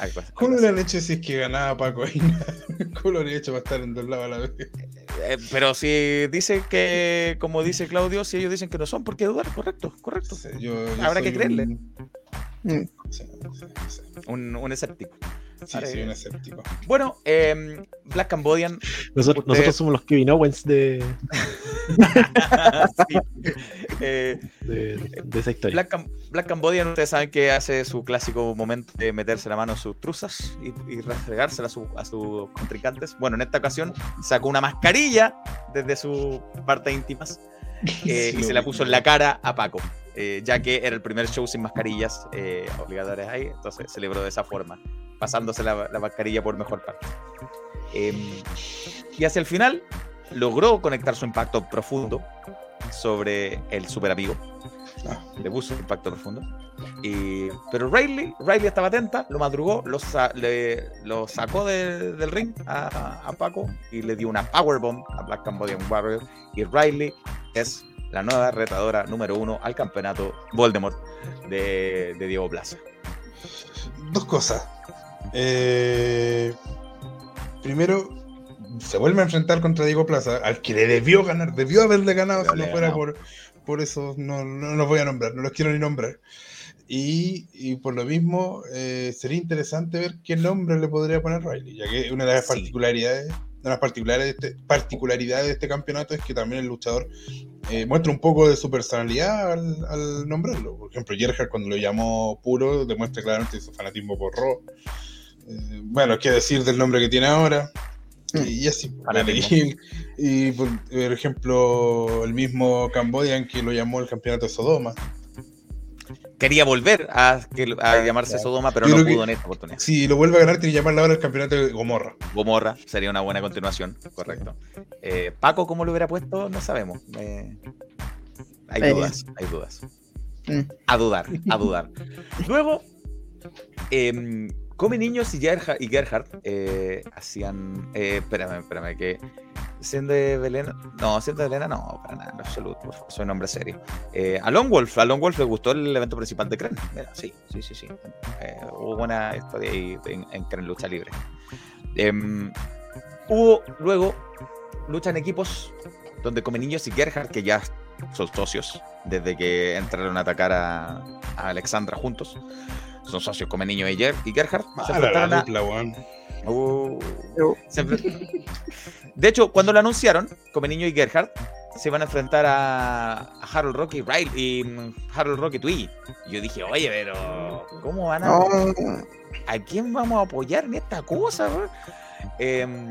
Algo así. ¿Cómo lo hubieran hecho si es que ganaba Paco ahí? ¿Cómo lo habría hecho para estar en dos lados a la vez? Eh, pero si dice que, como dice Claudio, si ellos dicen que no son, ¿por qué dudar? Correcto, correcto. Yo- yo Habrá que creerle. un- Sí, sí, sí. Un, un escéptico. Sí, Ahora, soy eh, un escéptico. Bueno, em, Black Cambodian. Nosotros, usted- nosotros somos los Kevin Owens de, Sí. Eh, de, de esa historia. Black, Cam- Black Cambodian, ustedes saben que hace su clásico momento de meterse la mano en sus truzas y, y a, su- a sus contrincantes. Bueno, en esta ocasión sacó una mascarilla desde sus partes íntimas eh, y se la puso en la cara a Paco, eh, ya que era el primer show sin mascarillas eh, obligatorias ahí, entonces celebró de esa forma, pasándose la, la mascarilla por mejor parte. Em, y hacia el final logró conectar su impacto profundo sobre el super amigo. Le puso impacto profundo. Y, pero Riley, Riley estaba atenta, lo madrugó, lo, sa- le- lo sacó de- del ring a, a Paco y le dio una powerbomb a Black Cambodian Warrior. Y Riley es la nueva retadora número uno al campeonato Voldemort de, de Diego Plaza. Dos cosas. Eh, primero, se vuelve a enfrentar contra Diego Plaza, al que le debió ganar, debió haberle ganado si no fuera por, por eso, no, no los voy a nombrar, no los quiero ni nombrar. Y, y por lo mismo, eh, sería interesante ver qué nombre le podría poner Riley, ya que una de las Sí. particularidades, una de las particularidades de, este, particularidades de este campeonato es que también el luchador eh, muestra un poco de su personalidad al, al nombrarlo. Por ejemplo, Gerhard cuando lo llamó puro, demuestra claramente su fanatismo por Raw. Eh, bueno, qué decir del nombre que tiene ahora. Y, y así. Y, y, por por ejemplo, el mismo Cambodian que lo llamó el campeonato de Sodoma. Quería volver a, llamarse. Sodoma, pero Yo no creo que- pudo en esta oportunidad. Si lo vuelve a ganar, tiene que llamarlo ahora el campeonato de Gomorra. Gomorra sería una buena continuación, correcto. Eh, Paco, ¿cómo lo hubiera puesto? No sabemos. Eh, hay dudas, hay dudas. Mm. A dudar, a dudar. Luego, em, Come Niños y, Gerha- y Gerhard eh, hacían. eh, espérame, espérame, que. Siendo de Belén. No, siendo de Belén, no, para nada, en absoluto. soy un hombre serio. Eh, a Lone Wolf, a Lone Wolf le gustó el evento principal de Kren. Sí, sí, sí, sí. Hubo buena historia ahí en, en Kren Lucha Libre. Em, hubo luego lucha en equipos donde Come Niños y Gerhard, que ya son socios desde que entraron a atacar a Alexandra juntos. Son socios Come Niños y, Ger- y Gerhard. Se Ah, la, enfrentaron la a-. Uh, se de hecho, cuando lo anunciaron, Come Niño y Gerhard se iban a enfrentar a, a Harold Rock y Riley y mm, Harold Rock y Twiggy. Y yo dije, oye, pero ¿cómo van a No, ¿a quién vamos a apoyar en esta cosa? Em,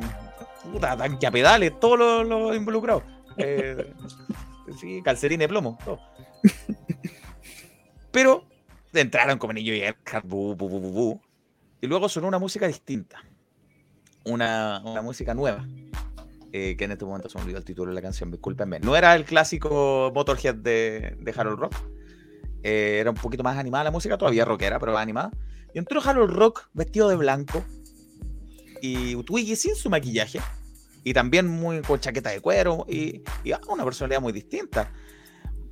puta, tanque a pedales, todos los los involucrados. Eh, sí, calcerín de plomo, todo. Pero entraron como niño y Edgar, bu, bu, bu, y luego sonó una música distinta. Una, una música nueva. eh, que en este momento se me el título de la canción, discúlpenme. No era el clásico Motorhead de, de Harold Rock. eh, era un poquito más animada la música, todavía rockera, pero animada. Y entró Harold Rock vestido de blanco y Twiggy sin su maquillaje y también muy con chaqueta de cuero y, y ah, una personalidad muy distinta.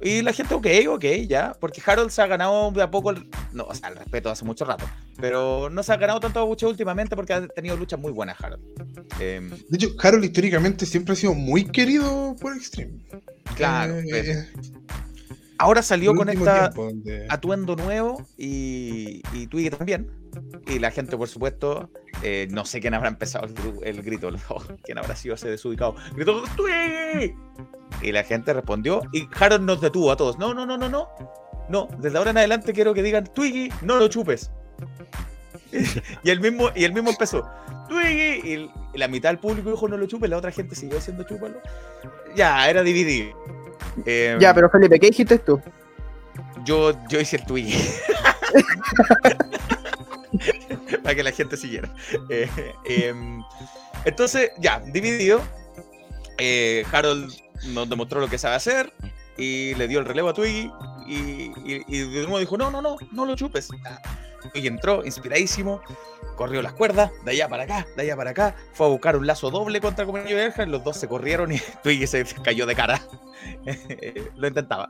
Y la gente, ok, ok, ya, porque Harold se ha ganado de a poco, el, no, o sea, el respeto hace mucho rato, pero no se ha ganado tanto mucho últimamente porque ha tenido luchas muy buenas, Harold. Em, De hecho, Harold históricamente siempre ha sido muy querido por Extreme. Claro, Eh, pero- eh, ahora salió con esta donde- atuendo nuevo y, y Twiggy también. Y la gente, por supuesto, eh, no sé quién habrá empezado el, el grito, oh, quién habrá sido ese desubicado. Gritó ¡Twiggy! Y la gente respondió y Harold nos detuvo a todos. No, no, no, no, no. no, desde ahora en adelante quiero que digan, Twiggy, no lo chupes. y el mismo, y el mismo empezó, Twiggy, y, la mitad del público dijo, no lo chupes, la otra gente siguió diciendo, chúpalo. Ya, era dividido. Eh, Ya, pero Felipe, ¿qué dijiste tú? yo, yo hice el Twiggy. Para que la gente siguiera. Eh, em, entonces, ya, dividido. Eh, Harold nos demostró lo que sabe hacer y le dio el relevo a Twiggy. Y, y, y de nuevo dijo: No, no, no, no lo chupes. Twiggy entró inspiradísimo, corrió las cuerdas, de allá para acá, de allá para acá. Fue a buscar un lazo doble contra Comunio de Erja. Los dos se corrieron y Twiggy se cayó de cara. lo intentaba.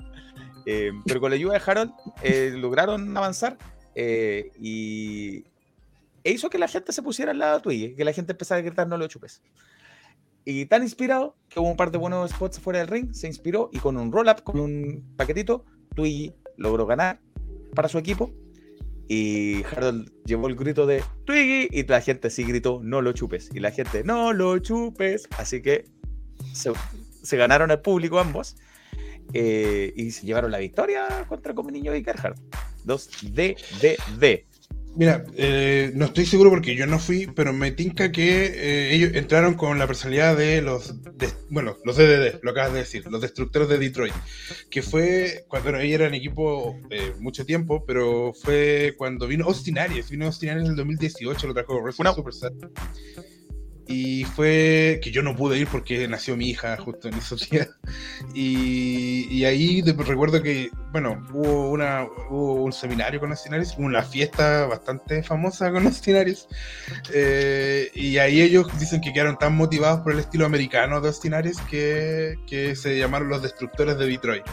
Eh, pero con la ayuda de Harold eh, lograron avanzar eh, y e hizo que la gente se pusiera al lado Twiggy, que la gente empezara a gritar no lo chupes. Y tan inspirado que hubo un par de buenos spots fuera del ring, se inspiró y con un roll-up, con un paquetito, Twiggy logró ganar para su equipo. Y Harold llevó el grito de Twiggy y la gente sí gritó no lo chupes. Y la gente no lo chupes. Así que se, se ganaron al público ambos. eh, y se llevaron la victoria contra Niño y Gerhard. Dos D, D, D. Mira, eh, no estoy seguro porque yo no fui, pero me tinca que eh, ellos entraron con la personalidad de los, de- bueno, los DDD, lo acabas de decir, los destructores de Detroit, que fue cuando ellos eran equipo eh, mucho tiempo, pero fue cuando vino Austin Aries, vino Austin Aries en el 2018, lo trajo Wrestling Superstar. Y fue que yo no pude ir porque nació mi hija justo en esos días. Y, y ahí de- recuerdo que, bueno, hubo, una, hubo un seminario con Austinarios, una fiesta bastante famosa con Austinarios. Eh, y ahí ellos dicen que quedaron tan motivados por el estilo americano de Austinarios que, que se llamaron los destructores de Detroit.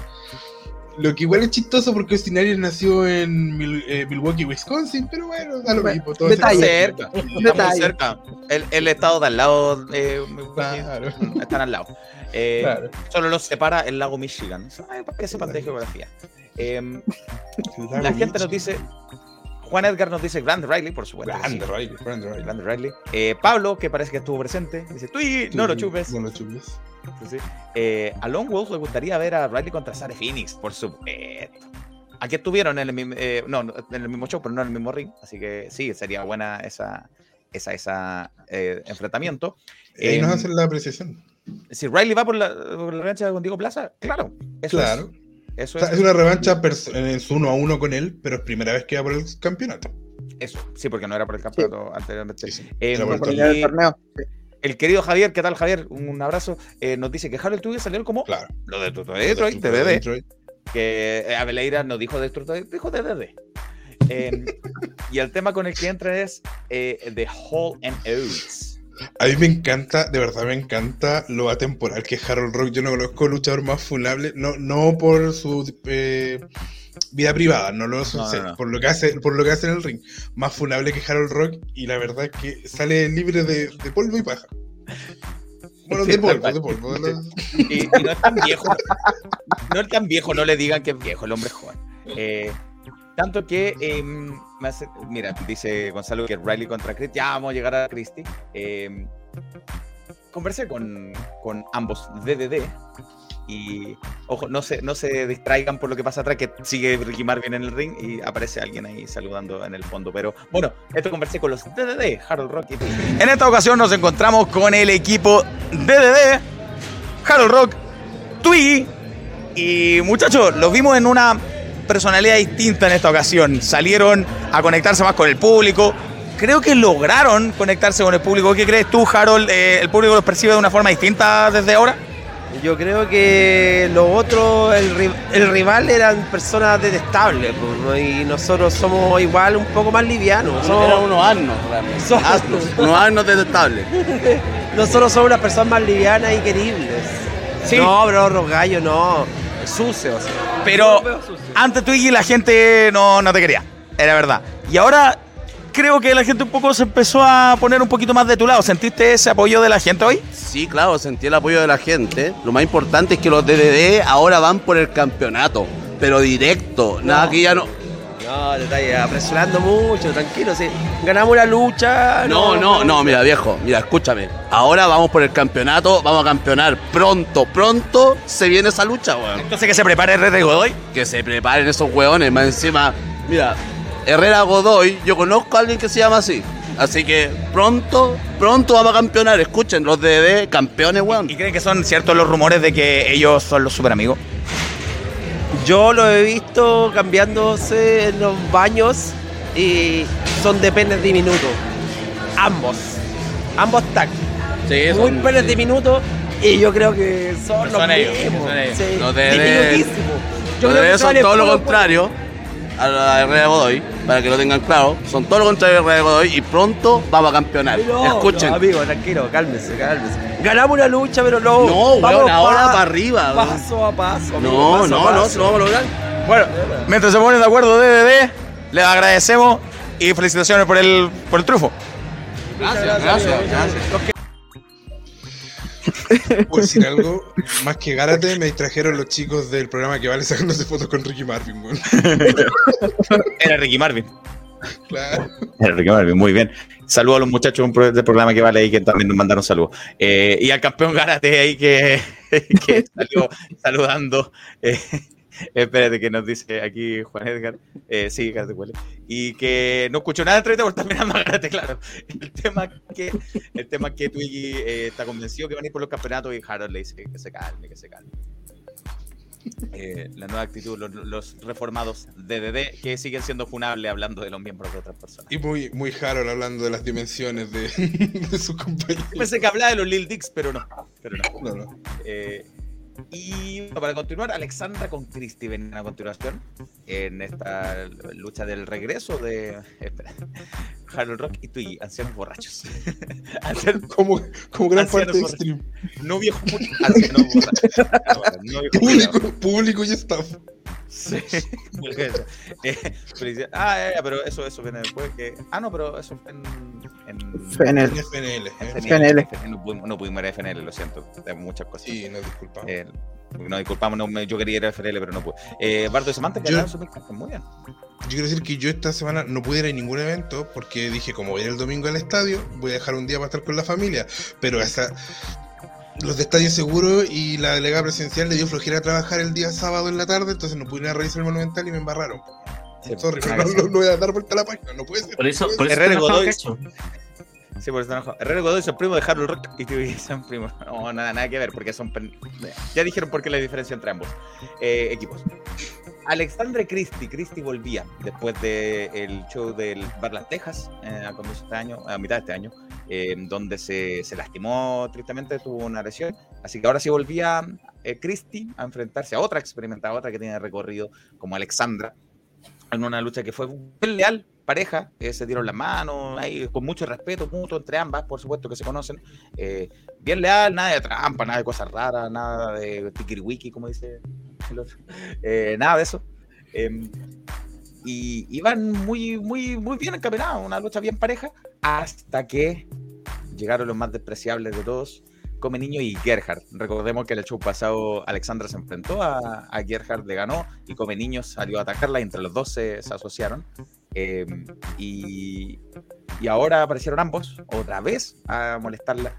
Lo que igual es chistoso porque Austinarios nació en Mil- eh, Milwaukee, Wisconsin, pero bueno, da lo Bueno, mismo. todo Está cerca, está muy cerca. El, el estado de al lado, eh, Claro. están al lado. Eh, Claro. Solo los separa el lago Michigan. Ay, para que sepan de geografía. Em, la gente nos dice, Juan Edgar nos dice Grand Riley, por supuesto. que Grande sí. Riley, grande Riley. Grande Riley. Eh, Pablo, que parece que estuvo presente, dice, Twiggy, no lo chupes. No lo chupes. Sí. Eh, a Lone Wolf le gustaría ver a Riley contra Sare Phoenix, por supuesto. Aquí estuvieron en el, mismo- eh, no, en el mismo show, pero no en el mismo ring. Así que sí, sería buena esa, esa, esa eh, enfrentamiento. Ahí nos Em, hacen la apreciación. si Riley va por la, por la revancha con Diego Plaza, claro. Eso Claro. Es, eso O sea, es, es una revancha en su uno a uno con él, pero es primera vez que va por el campeonato. eso. Sí, porque no era por el campeonato anteriormente. Sí, sí. Eh, Era por el Por torneo. el torneo. el querido Javier, ¿qué tal Javier? Un abrazo. Eh, nos dice que Harold Twiggy salió como Claro. lo de Detroit, de DD. Detroit. que eh, Abeleira no dijo Destructor, dijo DDD. Em, y el tema con el que entra es eh, The Hall and Oates. A mí me encanta, de verdad me encanta lo atemporal que es Harold Rock. Yo no conozco luchador más funable, no, no por su eh, vida privada, no lo sé, No, no. por lo que hace, por lo que hace en el ring. Más funable que Harold Rock, y la verdad es que sale libre de, de polvo y paja. Bueno, de polvo, de polvo. de la- Y, y no es tan viejo. No es tan viejo, no le digan que es viejo, el hombre es joven. Eh, tanto que, em, me mira, dice Gonzalo que Riley contra Christie, ya vamos a llegar a Christie. Em, conversé con, con ambos DDD y, ojo, no se, no se distraigan por lo que pasa atrás, que sigue Ricky Marvin en el ring y aparece alguien ahí saludando en el fondo. Pero bueno, esto conversé con los DDD, Harold Rock y. En esta ocasión nos encontramos con el equipo DDD, Harold Rock, Twiggy y muchachos, los vimos en una personalidad distinta en esta ocasión. Salieron a conectarse más con el público. Creo que lograron conectarse con el público. ¿Qué crees tú, Harold? Eh, ¿El público los percibe de una forma distinta desde ahora? Yo creo que los otros, el, ri- el rival eran personas detestables, pues, ¿no? y nosotros somos igual un poco más livianos. Somos, Eran unos asnos, realmente. Somos- Asnos, unos asnos detestables. nosotros somos unas personas más livianas y queribles. Sí. No, pero los gallos no, sucios. Pero. Antes Twiggy la gente no, no te quería, era verdad. Y ahora creo que la gente un poco se empezó a poner un poquito más de tu lado. ¿Sentiste ese apoyo de la gente hoy? Sí, claro, sentí el apoyo de la gente. Lo más importante es que los DDD ahora van por el campeonato, pero directo. Nada que ya no. No, detalle, apresurando mucho, tranquilo, sí. Ganamos la lucha. No, no, no, mira, viejo, mira, escúchame. Ahora vamos por el campeonato, vamos a campeonar pronto, pronto se viene esa lucha, weón. Entonces que se prepare Herrera y Godoy. Que se preparen esos weones, más encima. Mira, Herrera Godoy, yo conozco a alguien que se llama así. Así que pronto, pronto vamos a campeonar. Escuchen, los DD, campeones, weón. ¿Y creen que son ciertos los rumores de que ellos son los super amigos? Yo lo he visto cambiándose en los baños y son de penes diminutos. Ambos. Ambos tag. Sí, Muy son- penes sí. diminutos y yo creo que son, Son los ellos, mismos. son ellos. Sí, de- diminutísimos. Yo Los creo que son todo lo contrario a la Herrera Godoy, para que lo tengan claro. Son todo lo contrario a Herrera Godoy y pronto vamos a campeonar. No, Escuchen. no, amigo, tranquilo, cálmese, cálmese. Ganamos una lucha, pero no. No, vamos ahora pa- para arriba. Paso a paso. amigo, No, paso a no, no, paso. se lo vamos a lograr. Bueno, mientras se ponen de acuerdo DDD, les agradecemos y felicitaciones por el, por el trufo. Gracias, gracias, gracias. Por decir algo, más que Gárate, me distrajeron los chicos del programa que vale sacándose fotos con Ricky Marvin, weón. Era Ricky Marvin. Claro. Era Ricky Marvin, muy bien. Saludos a los muchachos del programa que vale ahí que también nos mandaron saludos. Eh, y al campeón Gárate ahí que, que salió saludando. eh, espérate que nos dice aquí Juan Edgar. Eh, sí, Gárate huele. Y que no escuchó nada de entrevista porque está mirando a Gárate, claro. El tema que, el tema que Twiggy eh, está convencido que van a ir por los campeonatos y Harold le dice que se calme, que se calme. Eh, la nueva actitud, los, los reformados DDD que siguen siendo funables hablando de los miembros de otras personas. Y muy, muy Harold hablando de las dimensiones de, de sus compañeros. Pensé que hablaba de los Lil Dicks, pero no. Pero no. No, no. Eh, y bueno, para continuar, Alexandra con Christy ven a continuación en esta lucha del regreso de espera, Harold Rock y Twiggy, ancianos borrachos. Ancianos- Como, como gran parte de. Extreme. No viejo ancianos borrachos. No viejo Público, público y staff. Sí. Eh, ah, ya, ya, pero eso, eso viene después. Que... Ah, no, pero eso en. en FNL. En FNL. FNL. No pudimos, no pudimos ir a FNL, lo siento. Tenemos muchas cosas. Sí, nos disculpamos. Eh, no, disculpamos, no, yo quería ir a FNL, pero no pude. Eh, Bardo y Samantha muy bien. Yo quiero decir que yo esta semana no pude ir a ningún evento porque dije, como voy a ir el domingo al estadio, voy a dejar un día para estar con la familia. Pero esa, los de estadio seguro y la delegada presidencial le dio flojera a trabajar el día sábado en la tarde, entonces no pude ir a revisar el monumental y me embarraron. Sorry, pero no, no- no voy a dar vuelta a la página, no puede ser. Por eso, no por eso Herrera Godoy. Sí, por eso enojado. Herrera Godoy son primo de Harold Rock y Twiggy son primos. No, nada, nada que ver, porque son. pen- Ya dijeron por qué la diferencia entre ambos eh, equipos. Alexandre Christie, Christie volvía después del show del Bar Las Tejas eh, a comienzo de este año, a mitad de este año, eh, donde se, se lastimó tristemente, tuvo una lesión. Así que ahora sí volvía eh, Christie a enfrentarse a otra experimentada, otra que tiene recorrido como Alexandra, en una lucha que fue bien leal, pareja, eh, se dieron las manos, ahí, con mucho respeto mutuo entre ambas, por supuesto que se conocen. eh, bien leal, nada de trampa, nada de cosas raras, nada de tikiriwiki, como dice el otro. Eh, nada de eso. Em, y iban muy, muy, muy bien encaminados, una lucha bien pareja, hasta que llegaron los más despreciables de todos, Come Niño y Gerhard. Recordemos que el show pasado Alexandra se enfrentó a, a Gerhard, le ganó, y Come Niño salió a atacarla, y entre los dos se, asociaron. Em, y, y ahora aparecieron ambos, otra vez, a molestarla.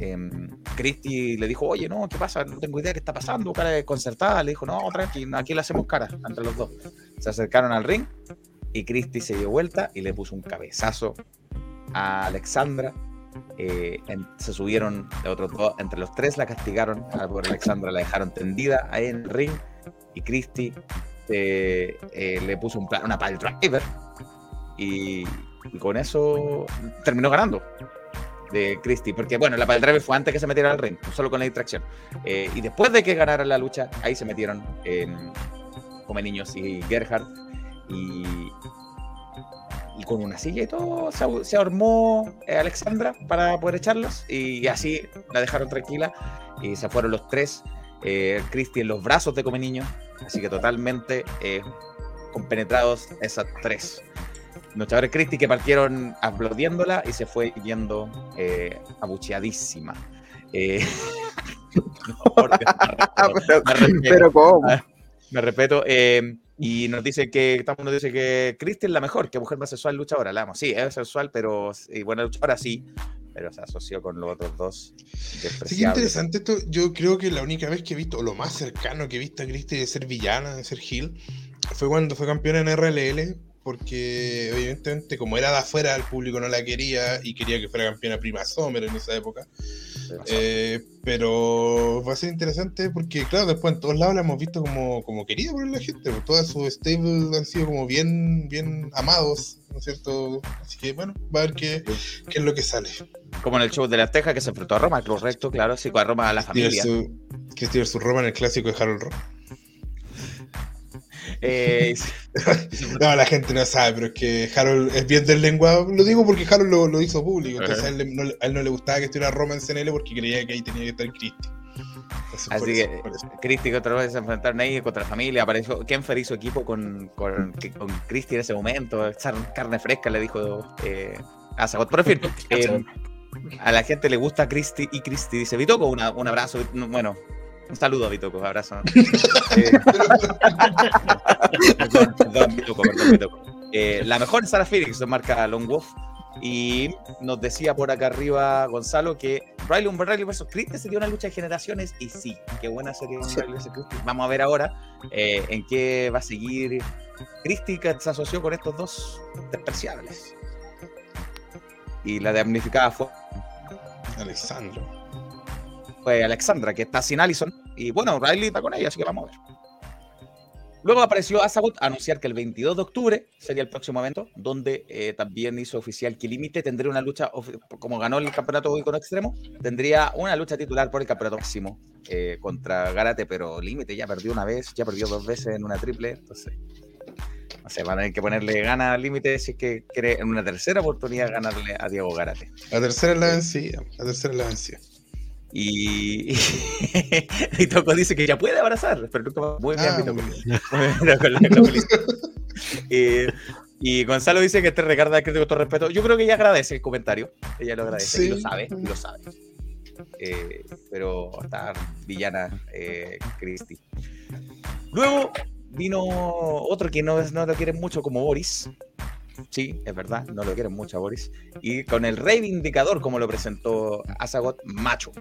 Em, Christy le dijo, oye, no, ¿qué pasa? No tengo idea de qué está pasando, cara desconcertada. Le dijo, no, tranqui, aquí le hacemos cara entre los dos. Se acercaron al ring y Christy se dio vuelta y le puso un cabezazo a Alexandra. Eh, en- se subieron de otros dos, entre los tres la castigaron. A Alexandra la dejaron tendida ahí en el ring y Christy eh, eh, le puso un una pile driver y, y con eso terminó ganando de Christie, porque bueno, la pile driver fue antes que se metiera al ring, solo con la distracción. Eh, y después de que ganara la lucha, ahí se metieron en Come Niños y Gerhard y, y con una silla y todo se, se armó eh, Alexandra para poder echarlos y así la dejaron tranquila y se fueron los tres. Eh, Christie en los brazos de Come Niños, así que totalmente eh, compenetrados esas tres luchadores Christie que partieron aplaudiéndola y se fue yendo eh, abucheadísima. Eh, respeto. Pero ¿cómo? Me respeto. eh, Y nos dice que, nos dice que Cristi es la mejor, que mujer más sexual luchadora. La amo. Sí, es sexual, pero y buena luchadora sí, pero se asoció con los otros dos. Sí, qué interesante esto. Yo creo que la única vez que he visto, o lo más cercano que he visto a Christie de ser villana, de ser Gil, fue cuando fue campeona en RLL, porque evidentemente como era de afuera, el público no la quería y quería que fuera campeona Prima Sommer en esa época. Eh, pero va a ser interesante porque, claro, después en todos lados la hemos visto como, como querida por la gente, pues todas sus stables han sido como bien, bien amados, ¿no es cierto? Así que bueno, va a ver qué, qué es lo que sale. Como en el show de la Teja que se enfrentó a Roma, correcto, claro, sí, con a Roma a la familia. Cristi versus Roma en el clásico de Harold Rock. Eh, No, la gente no sabe, pero es que Harold es bien del lenguado. Lo digo porque Harold lo, lo hizo público. Entonces a él, no, a él no le gustaba que estuviera Roma en CNL porque creía que ahí tenía que estar Cristi. Por Así eso, que eso. Cristi otra vez se enfrentaron ahí contra la familia. Apareció Kenfer hizo equipo con, con, con Cristi en ese momento. echar Carne fresca le dijo eh, a Zagot. Pero en fin, eh, a la gente le gusta Cristi y Cristi. Dice Vitoco, una- un abrazo. Bueno, un saludo a Vitoco, abrazo. Eh, perdón, perdón, Vitoco. Eh, la mejor es Sara Phoenix, marca Long Wolf. Y nos decía por acá arriba Gonzalo que Riley un Riley versus Christie sería una lucha de generaciones. Y sí, qué buena sería un Riley versus Christie. Vamos a ver ahora eh, en qué va a seguir Christie que se asoció con estos dos despreciables. Y la damnificada fue Alexandro. Fue Alexandra, que está sin Allison. Y bueno, Riley está con ella, así que vamos a ver. Luego apareció Azagot a anunciar que el 22 de octubre sería el próximo evento, donde eh, también hizo oficial que Límite tendría una lucha, como ganó el campeonato con extremo, tendría una lucha titular por el campeonato máximo eh, contra Garate, pero Límite ya perdió una vez, ya perdió dos veces en una triple, entonces, no sé, van a tener que ponerle gana al Límite si es que quiere en una tercera oportunidad ganarle a Diego Garate. La tercera es la vencida. La tercera es la vencida. Y, y Toco dice que ya puede abrazar, pero nunca más. Muy bien, Ah, Toco. muy bien. Eh, y Gonzalo dice que este Ricardo ha crítico todo respeto. Yo creo que ella agradece el comentario. Ella lo agradece y lo sabe, y lo sabe. Eh, pero está villana eh, Christie. Luego vino otro que no, no lo quieren mucho como Boris. Sí, es verdad, no lo quieren mucho Boris. Y con el reivindicador, como lo presentó Azagot, macho.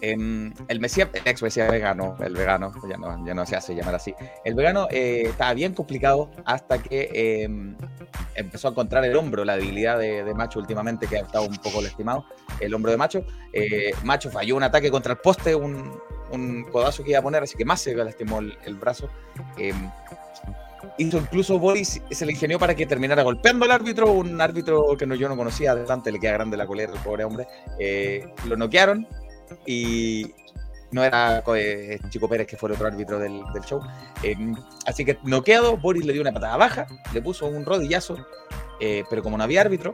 Em, el Mesías, el ex Mesías vegano, el vegano, ya no, se hace llamar así. El vegano eh, estaba bien complicado hasta que em, empezó a encontrar el hombro, la debilidad de, Macho últimamente, que ha estado un poco lastimado, el hombro de Macho. Eh, Macho falló un ataque contra el poste, un, codazo que iba a poner, así que más se lastimó el, el brazo. Hizo incluso Boris, se le ingenió para que terminara golpeando al árbitro, un árbitro que no, yo no conocía, adelante le queda grande la colera al pobre hombre. Eh, lo noquearon y no era eh, Chico Pérez, que fue el otro árbitro del, del show. Eh, así que noqueado, Boris le dio una patada baja, le puso un rodillazo, eh, pero como no había árbitro,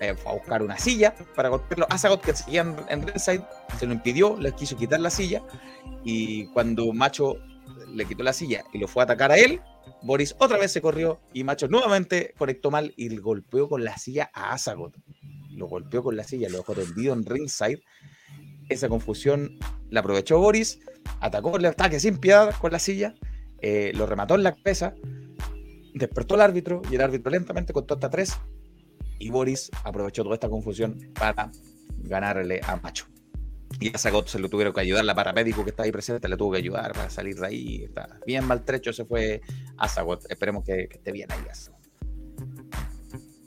eh, fue a buscar una silla para golpearlo. Azagot, que seguía en, en ringside, se lo impidió, le quiso quitar la silla, y cuando Macho le quitó la silla y lo fue a atacar a él, Boris otra vez se corrió y Macho nuevamente conectó mal y golpeó con la silla a Azagot. Lo golpeó con la silla, lo dejó tendido en ringside. Esa confusión la aprovechó Boris, atacó el ataque sin piedad con la silla, eh, lo remató en la cabeza, despertó al árbitro y el árbitro lentamente contó hasta tres y Boris aprovechó toda esta confusión para ganarle a Macho. Y a Zagot se lo tuvieron que ayudar, la paramédico que está ahí presente le tuvo que ayudar para salir de ahí. Está bien maltrecho se fue a Zagot. Esperemos que, que esté bien ahí. Azagot.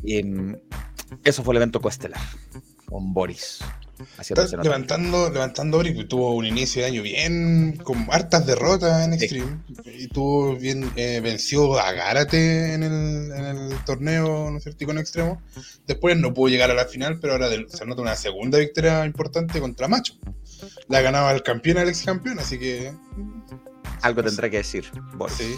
Y, mm, eso fue el evento coestelar con Boris. Está levantando, levantando Boris, que tuvo un inicio de año bien, con hartas derrotas en Extreme. Y tuvo bien, eh, venció a Gárate en el, en el torneo, ¿no es cierto? Y con extremo. Después no pudo llegar a la final, pero ahora del- se anota una segunda victoria importante contra Macho. La ganaba el campeón al ex campeón, así que. Algo tendré que decir, Boris. Sí.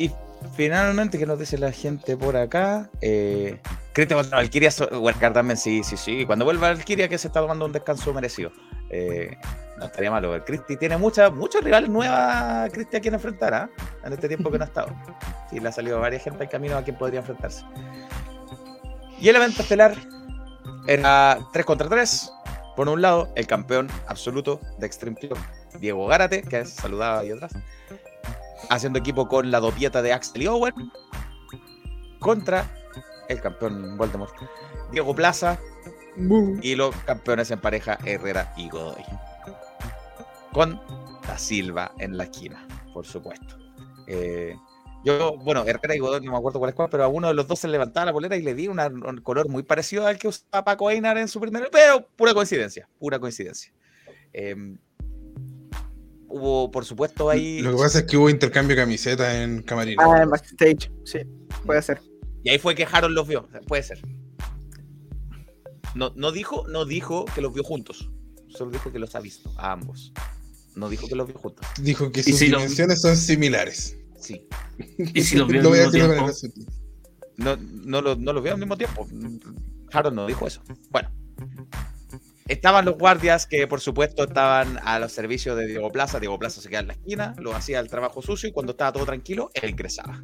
Y finalmente, ¿qué nos dice la gente por acá? Eh, Cristian contra Valkyria, Wildcard también, sí, sí, sí. Cuando vuelva Valkyria, que se está tomando un descanso merecido. Eh, no estaría malo. El Cristi tiene muchas muchos rivales nuevas, Cristi, a quien enfrentar, ¿ah? En este tiempo que no ha estado. Sí, le ha salido varias gente al camino a quien podría enfrentarse. Y el evento estelar era 3 contra 3. Por un lado, el campeón absoluto de Extreme Club, Diego Gárate, que es saludado ahí atrás. haciendo equipo con la dopieta de Axel y Owen contra el campeón Voldemort, Diego Plaza y los campeones en pareja Herrera y Godoy. Con Da Silva en la esquina, por supuesto. Eh, yo, bueno, Herrera y Godoy no me acuerdo cuál es cuál, pero a uno de los dos se levantaba la polera y le di una- un color muy parecido al que usaba Paco Einar en su primer, pero pura coincidencia, pura coincidencia. Eh, hubo, por supuesto, ahí. Lo que pasa es que hubo intercambio de camisetas en Camarino. Ah, en backstage, sí, puede ser. Y ahí fue que Harold los vio. Puede ser. No, no, dijo, no dijo que los vio juntos. Solo dijo que los ha visto a ambos. No dijo que los vio juntos. Dijo que ¿Y sus si lo- dimensiones son similares. Sí. ¿Y si los vio al Lo voy a mismo tiempo? No, no, lo, no los vio al mismo tiempo. Harold no dijo eso. Bueno. Estaban los guardias que, por supuesto, estaban a los servicios de Diego Plaza. Diego Plaza se quedaba en la esquina, lo hacía el trabajo sucio y cuando estaba todo tranquilo, él ingresaba.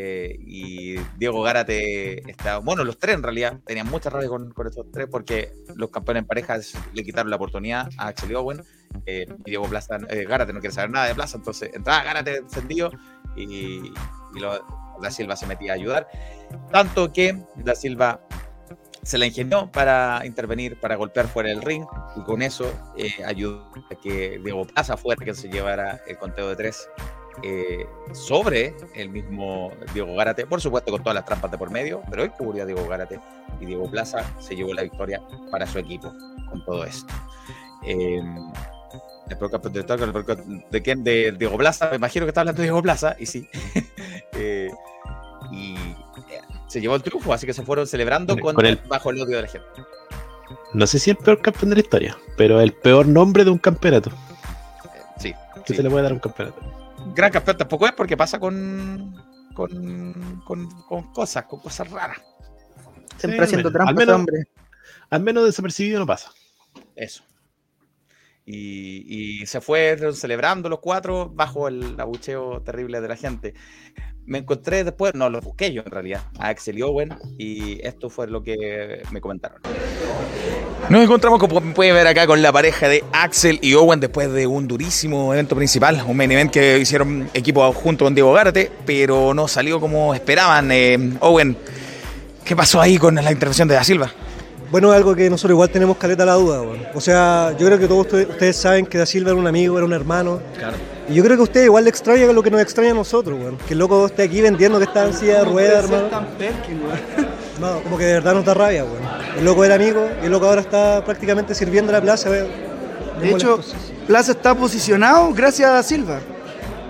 Eh, y Diego Gárate estaba, bueno, los tres en realidad tenían mucha rabia con, estos tres porque los campeones en parejas le quitaron la oportunidad a Axel Owen. eh, y Diego Plaza, eh, Gárate no quiere saber nada de Plaza, entonces entraba Gárate encendido y, y lo- Da Silva se metía a ayudar. Tanto que Da Silva se la ingenió para intervenir, para golpear fuera del ring, y con eso ayudó a que Diego Plaza fuera quien se llevara el conteo de tres eh, sobre el mismo Diego Gárate, por supuesto con todas las trampas de por medio, pero él cubrió a Diego Gárate y Diego Plaza se llevó la victoria para su equipo con todo esto. Eh, el peor campeón de historia, ¿de quién? De Diego Plaza, me imagino que está hablando de Diego Plaza, y sí. Eh, y eh, se llevó el triunfo, así que se fueron celebrando Con- con, con el- bajo el odio de la gente. No sé si el peor campeón de la historia, pero el peor nombre de un campeonato. Sí. Que se le puede dar a un campeonato. Gran campeón tampoco es porque pasa con, con, con, con cosas, con cosas raras. Siempre haciendo al trampas, menos- hombre. Al menos desapercibido no pasa. Eso. Y, y se fueron celebrando los cuatro bajo el abucheo terrible de la gente. Me encontré después, no, los busqué yo en realidad, a Axel y Owen, y esto fue lo que me comentaron. Nos encontramos, como pueden ver acá, con la pareja de Axel y Owen después de un durísimo evento principal, un main event que hicieron equipo junto con Diego Gárate, pero no salió como esperaban. Eh, Owen, ¿qué pasó ahí con la intervención de Da Silva? Bueno, algo que nosotros igual tenemos caleta la duda, weón. O sea, yo creo que todos ustedes, ustedes saben que Da Silva era un amigo, era un hermano. Claro. Y yo creo que a ustedes igual le extraña lo que nos extraña a nosotros, weón. Que el loco esté aquí vendiendo que está en silla de ruedas, hermano. No, como que de verdad nos da rabia, weón. El loco era amigo y el loco ahora está prácticamente sirviendo la plaza, weón. De hecho, Plaza está posicionado gracias a Silva.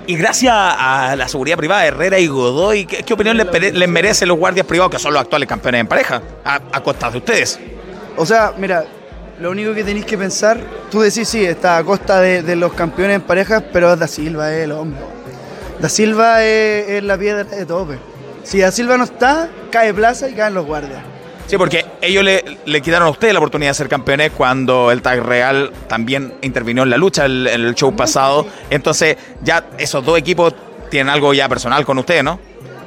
Y gracias a la seguridad privada Herrera y Godoy, ¿qué, opinión les, les merecen los guardias privados que son los actuales campeones en pareja? A, a costa de ustedes. O sea, mira, lo único que tenéis que pensar, tú decís, sí, está a costa de, los campeones en parejas, pero Da Silva es el hombre. Da Silva es, es la piedra de tope. Si Da Silva no está, cae Plaza y caen los guardias. Sí, porque ellos le, le quitaron a ustedes la oportunidad de ser campeones cuando el Tag Real también intervino en la lucha el- en el show pasado. Entonces, ya esos dos equipos tienen algo ya personal con ustedes, ¿no?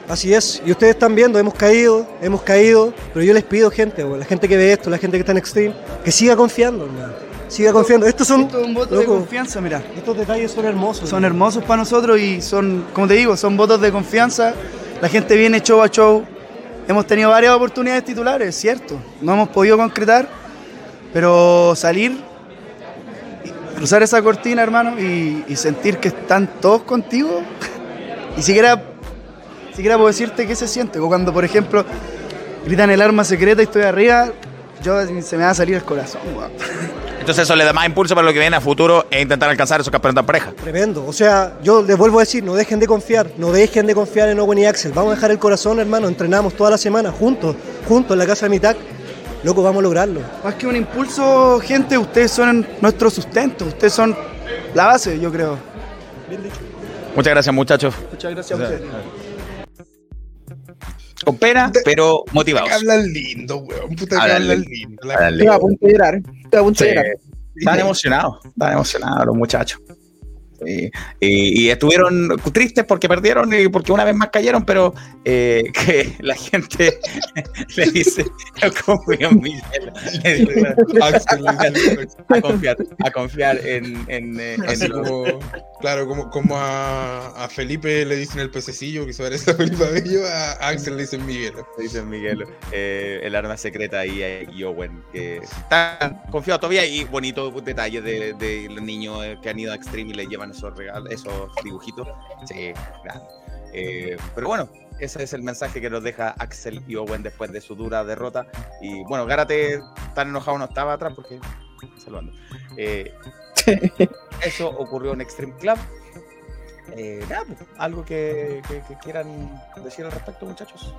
Así es, y ustedes están viendo, hemos caído, hemos caído, pero yo les pido, gente, la gente que ve esto, la gente que está en Extreme, que siga confiando, hermano. Siga confiando. Estos son. Esto es un voto de confianza, mira. Estos detalles son hermosos. Son hermosos para nosotros y son, como te digo, son votos de confianza. La gente viene show a show. Hemos tenido varias oportunidades titulares, es cierto. No hemos podido concretar, pero salir, cruzar esa cortina, hermano, y, y sentir que están todos contigo. Y siquiera, siquiera puedo decirte qué se siente. O cuando, por ejemplo, gritan el arma secreta y estoy arriba, yo se me va a salir el corazón, weón. Entonces eso le da más impulso para lo que viene a futuro e intentar alcanzar esos campeonatos en pareja. Tremendo. O sea, yo les vuelvo a decir, no dejen de confiar, no dejen de confiar en Owen y Axel. Vamos a dejar el corazón, hermano. Entrenamos toda la semana juntos, juntos en la casa de Mitac. Loco, vamos a lograrlo. Más que un impulso, gente, ustedes son nuestro sustento, ustedes son la base, yo creo. Muchas gracias, muchachos. Muchas gracias a ustedes. Con pena, pero motivados. Hablan lindo, weón. Puta que Hablan lindo. Estoy a punto de llorar. Estoy a punto de llorar. Están emocionados, están emocionados los muchachos. Eh, y, y estuvieron tristes porque perdieron y porque una vez más cayeron, pero eh, que la gente le dice, en Miguel. Le dice, a confiar, a confiar en, en, eh, en como, claro, como, como a, a Felipe le dicen el pececillo, que se parece a Felipe Abello, a Axel le dicen Miguel. Le dicen Miguel, eh, el arma secreta ahí eh, y Owen, que está confiado todavía y bonito detalle de, de los niños que han ido a Extreme y le llevan esos regalos, esos dibujitos. Sí, grande. Eh, pero bueno, ese es el mensaje que nos deja Axel y Owen después de su dura derrota. Y bueno, Gárate tan enojado no estaba atrás porque. Saludando. Eh, eso ocurrió en Extreme Club. Eh, nada, pues, algo que, que- que quieran decir al respecto, muchachos.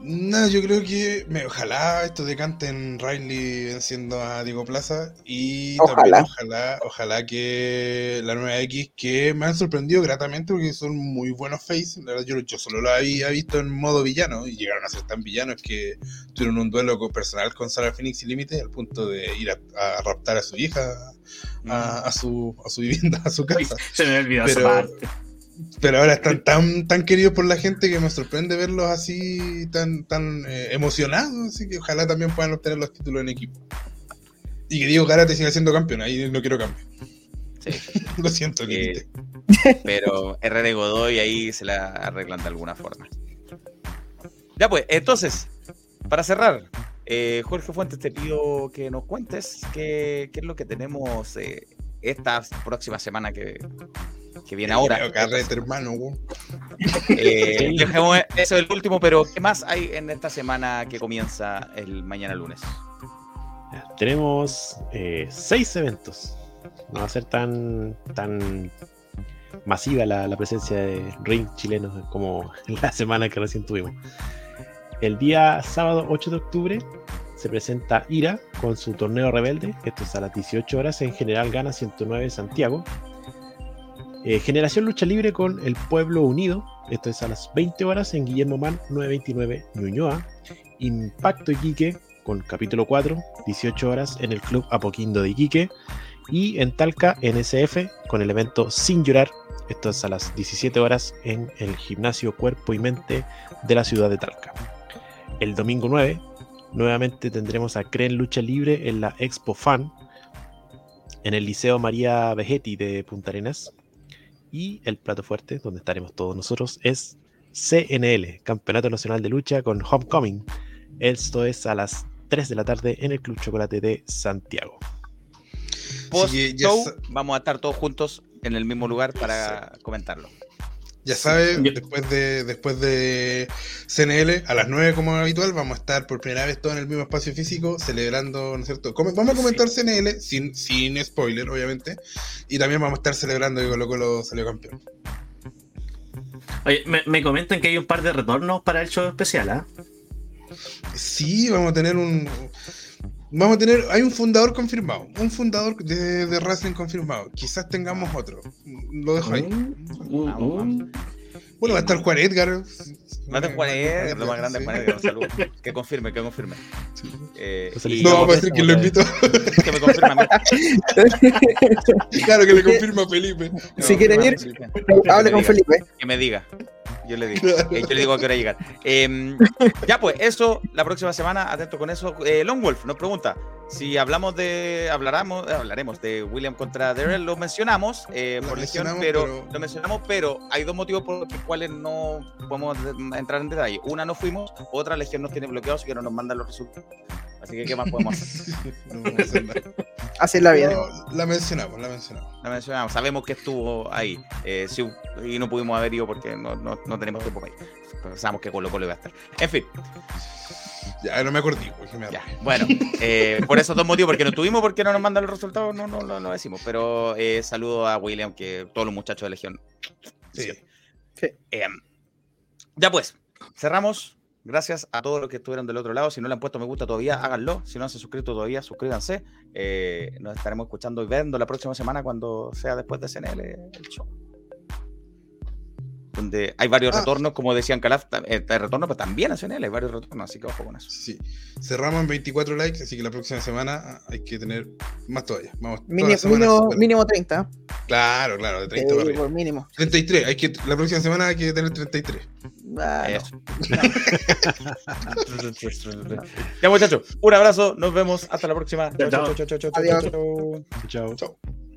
Nada, yo creo que me- ojalá esto decante en Riley venciendo a Diego Plaza y Ojalá. también ojalá, ojalá que la nueva X que me han sorprendido gratamente porque son muy buenos face. La verdad, yo, yo solo lo había visto en modo villano y llegaron a ser tan villanos que tuvieron un duelo con- personal con Sarah Phoenix y Límite al punto de ir a, a raptar a su hija a, a su, a su vivienda, a su casa. Se me olvidó esa Pero- parte. Pero ahora están tan, tan queridos por la gente que me sorprende verlos así, tan, tan eh, emocionados. Así que ojalá también puedan obtener los títulos en equipo. Y que Diego Garate siga siendo campeón. Ahí no quiero cambio. Lo siento, Eh, pero y Godoy ahí se la arreglan de alguna forma. Ya pues, entonces, para cerrar, eh, Jorge Fuentes, te pido que nos cuentes qué, qué es lo que tenemos eh, esta próxima semana que, que viene ahora. Leo Carrete, hermano. Eh, dejemos eso el último, pero ¿qué más hay en esta semana que comienza el mañana lunes? Tenemos eh, seis eventos. No va a ser tan, tan masiva la, la presencia de ring chilenos como la semana que recién tuvimos. El día sábado 8 de octubre se presenta Ira con su torneo rebelde. Esto es a las 18 horas en General Gana 109 Santiago. Eh, Generación Lucha Libre con El Pueblo Unido. Esto es a las 20 horas en Guillermo Man 929 Ñuñoa. Impacto Iquique con capítulo 4, 18 horas en el Club Apoquindo de Iquique. Y en Talca, NSF, con el evento Sin Llorar. Esto es a las 17 horas en el Gimnasio Cuerpo y Mente de la ciudad de Talca. El domingo 9, nuevamente tendremos a Cren Lucha Libre en la Expo Fan, en el Liceo María Vegetti de Punta Arenas. Y el plato fuerte, donde estaremos todos nosotros, es CNL, Campeonato Nacional de Lucha con Homecoming. Esto es a las 3 de la tarde en el Club Chocolate de Santiago. Post que ya show, sa- vamos a estar todos juntos en el mismo lugar para comentarlo. Ya saben, después de, después de CNL, a las 9 como habitual, vamos a estar por primera vez todos en el mismo espacio físico, celebrando, ¿no es cierto? Vamos a comentar CNL, sin, sin spoiler, obviamente, y también vamos a estar celebrando que Colo Colo salió campeón. Oye, me, me comentan que hay un par de retornos para el show especial, ¿ah? Sí, vamos a tener un... Vamos a tener, hay un fundador confirmado, un fundador de, de Wrestling confirmado. Quizás tengamos otro. Lo dejo ahí. Bueno, va a estar Juan Edgar. Va a estar Juan Edgar, lo más grande es Juan Edgar, un saludo. Que confirme, que confirme. Eh, y- No, va a decir que lo invitó. Que me confirma a mí. Claro que le confirma a Felipe. Si quieren ir, hable con Felipe. Que me diga. Yo le digo. Eh, Yo le digo a qué hora llegar. Eh, ya pues, eso, la próxima semana, atento con eso. Eh, Long Wolf nos pregunta si hablamos de. Hablaremos, eh, hablaremos de William contra Darrell. Lo mencionamos eh, Lo por lesión, mencionamos, pero, pero- lo mencionamos, pero hay dos motivos por los cuales no podemos de- entrar en detalle. Una, no fuimos, otra, Legión nos tiene bloqueados y que no nos mandan los resultados. Así que, ¿qué más podemos hacer? No hacer nada. Hacerla bien. No, la mencionamos, la mencionamos. La mencionamos, sabemos que estuvo ahí. eh, sí, y no pudimos haber ido porque no, no, no tenemos tiempo para ir. Pensábamos que Colo Colo iba a estar. En fin. Ya, no me acordé. porque me Ya, bueno, eh, por esos dos motivos, porque no tuvimos, porque no nos mandan los resultados, no, no, no lo decimos. Pero eh, saludo a William, que todos los muchachos de Legión. Sí. Eh, ya pues, cerramos. Gracias a todos los que estuvieron del otro lado. Si no le han puesto me gusta todavía, háganlo. Si no han suscrito todavía, suscríbanse. Eh, nos estaremos escuchando y viendo la próxima semana cuando sea después de CNL el show. Donde hay varios Ah. retornos, como decían Calaf, eh, hay retornos, pero también nacionales, hay varios retornos, así que ojo con eso. Sí. Cerramos en 24 likes, así que la próxima semana ah, hay que tener más todavía. Vamos, mínimo, super- mínimo 30. Claro, claro, de Sí, 30 para arriba. por mínimo. 33, hay que, la próxima semana hay que tener 33. Ah, no. Ya muchachos, un abrazo, nos vemos, hasta la próxima. Chao, chao, chao, chao, chao, chao, Adiós. chao, chao. Chao. Chao.